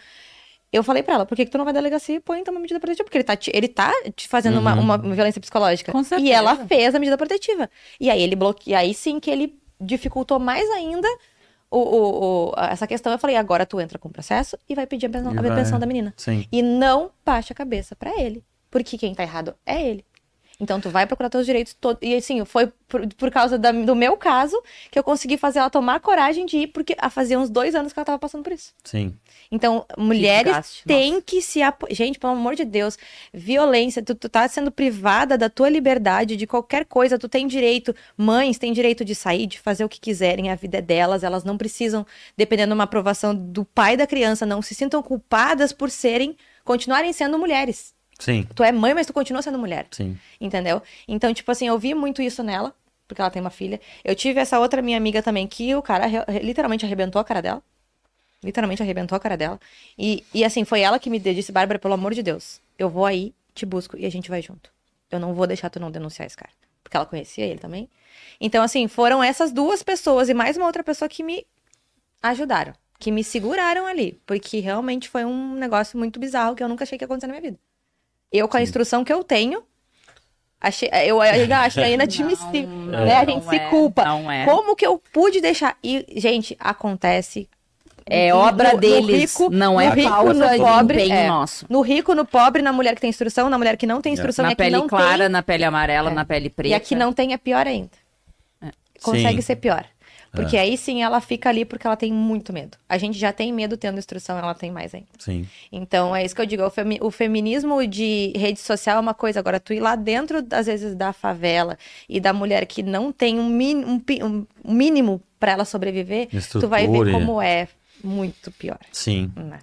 eu falei pra ela, por que, que tu não vai à delegacia e põe então uma medida protetiva? Porque ele tá te, ele tá te fazendo uhum. uma, uma violência psicológica. Com certeza. E ela fez a medida protetiva. E aí ele bloqueou. aí sim que ele dificultou mais ainda o, o, o, essa questão. Eu falei, agora tu entra com o processo e vai pedir a pensão, a pensão da menina. Sim. E não baixa a cabeça para ele. Porque quem tá errado é ele. Então, tu vai procurar teus direitos todos. E assim, foi por, por causa da, do meu caso que eu consegui fazer ela tomar coragem de ir, porque fazia uns dois anos que ela tava passando por isso. Sim. Então, mulheres têm que se apoiar. Gente, pelo amor de Deus, violência, tu, tu tá sendo privada da tua liberdade, de qualquer coisa, tu tem direito. Mães têm direito de sair, de fazer o que quiserem, a vida é delas, elas não precisam, dependendo de uma aprovação do pai da criança, não se sintam culpadas por serem, continuarem sendo mulheres. Sim. Tu é mãe, mas tu continua sendo mulher. Sim. Entendeu? Então, tipo assim, eu vi muito isso nela. porque ela tem uma filha. Eu tive essa outra minha amiga também, que o cara literalmente arrebentou a cara dela. Literalmente arrebentou a cara dela. E, e assim, foi ela que me disse, Bárbara, pelo amor de Deus, eu vou aí, te busco e a gente vai junto. Eu não vou deixar tu não denunciar esse cara. Porque ela conhecia ele também. Então, assim, foram essas duas pessoas e mais uma outra pessoa que me ajudaram. Que me seguraram ali. Porque realmente foi um negócio muito bizarro que eu nunca achei que ia acontecer na minha vida. Eu, com a instrução que eu tenho, achei, eu ainda acho é inadmissível. Não, né? A não gente se é, culpa. não é. Como que eu pude deixar? E, gente, acontece. É no- obra no deles, rico- não é no rico, no de pobre, empenho é. nosso. No rico, no pobre, na mulher que tem instrução, na mulher que não tem instrução e Na que pele não clara, tem. na pele amarela, É. na pele preta. E a que não tem é pior ainda. Consegue Sim. ser pior. Porque aí sim ela fica ali porque ela tem muito medo. A gente já tem medo tendo instrução, ela tem mais ainda. Sim. Então é isso que eu digo. O, femi- o feminismo de rede social é uma coisa. Agora, tu ir lá dentro, às vezes, da favela e da mulher que não tem um, um um mínimo pra ela sobreviver, tu vai ver Estrutura. como é muito pior. Sim. né?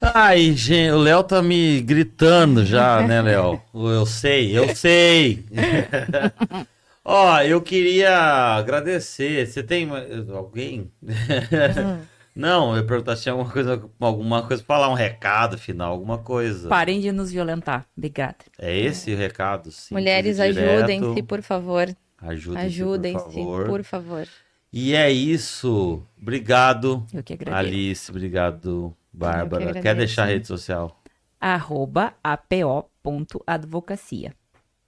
Ai, gente, o Léo tá me gritando já, né, Léo? Eu sei, eu sei. Ó, eu queria agradecer. Você tem alguém? Não, eu ia perguntar se tinha alguma coisa, alguma coisa pra falar, um recado final, alguma coisa. Parem de nos violentar. Obrigada. É esse o recado, sim. Mulheres, ajudem-se, por favor. Ajudem-se, Ajudem-se, por favor. por favor. E é isso. Obrigado, Eu que agradeço. Alice. Obrigado, Bárbara. agradeço. Quer deixar a rede social? Arroba apo.advocacia.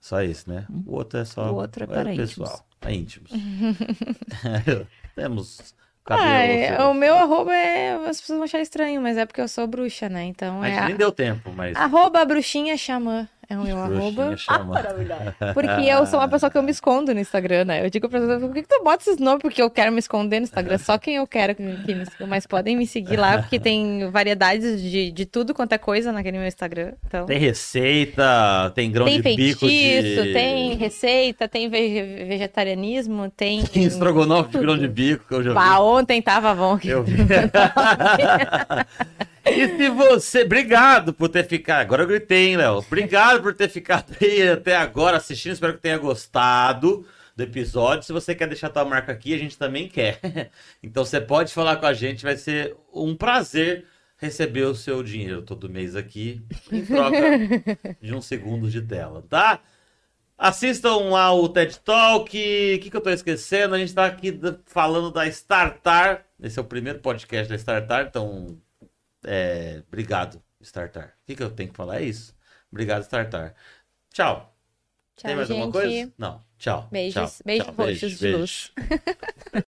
Só esse, né? O outro é só O outro é para pessoal. É íntimos. Temos cabelo. Ah, é, seu- o meu arroba é. As pessoas vão achar estranho, mas é porque eu sou bruxa, né? Então A é. gente nem deu tempo, mas. Arroba bruxinha xamã. É o meu arroba. chama. Porque eu sou uma pessoa que eu me escondo no Instagram, né? Eu digo pra pessoas, por que, que tu bota esses nomes? Porque eu quero me esconder no Instagram. Só quem eu quero que, me siga. Mas podem me seguir lá, porque tem variedades de, de tudo quanto é coisa naquele meu Instagram. Então. Tem receita, tem grão Tem de bico feitiço, de... tem receita, tem ve- vegetarianismo, tem. Tem estrogonofe de grão de bico que eu já vi. Pá, ontem tava bom. Eu vi. e se você. Obrigado por ter ficado. Agora eu gritei, hein, Léo? Obrigado por ter ficado aí até agora assistindo. Espero que tenha gostado do episódio. Se você quer deixar tua marca aqui, a gente também quer. Então você pode falar com a gente, vai ser um prazer receber o seu dinheiro todo mês aqui em troca de uns segundos de tela, tá? Assistam lá o TED Talk. O que, que eu tô esquecendo? A gente tá aqui falando da Startar. Esse é o primeiro podcast da Startar, então. É, obrigado, Startar. O que, que eu tenho que falar? É isso. Obrigado, Startar. Tchau. Tchau, Tem mais alguma gente. coisa? Não. Tchau. Beijos, Tchau. beijos roxos de luz.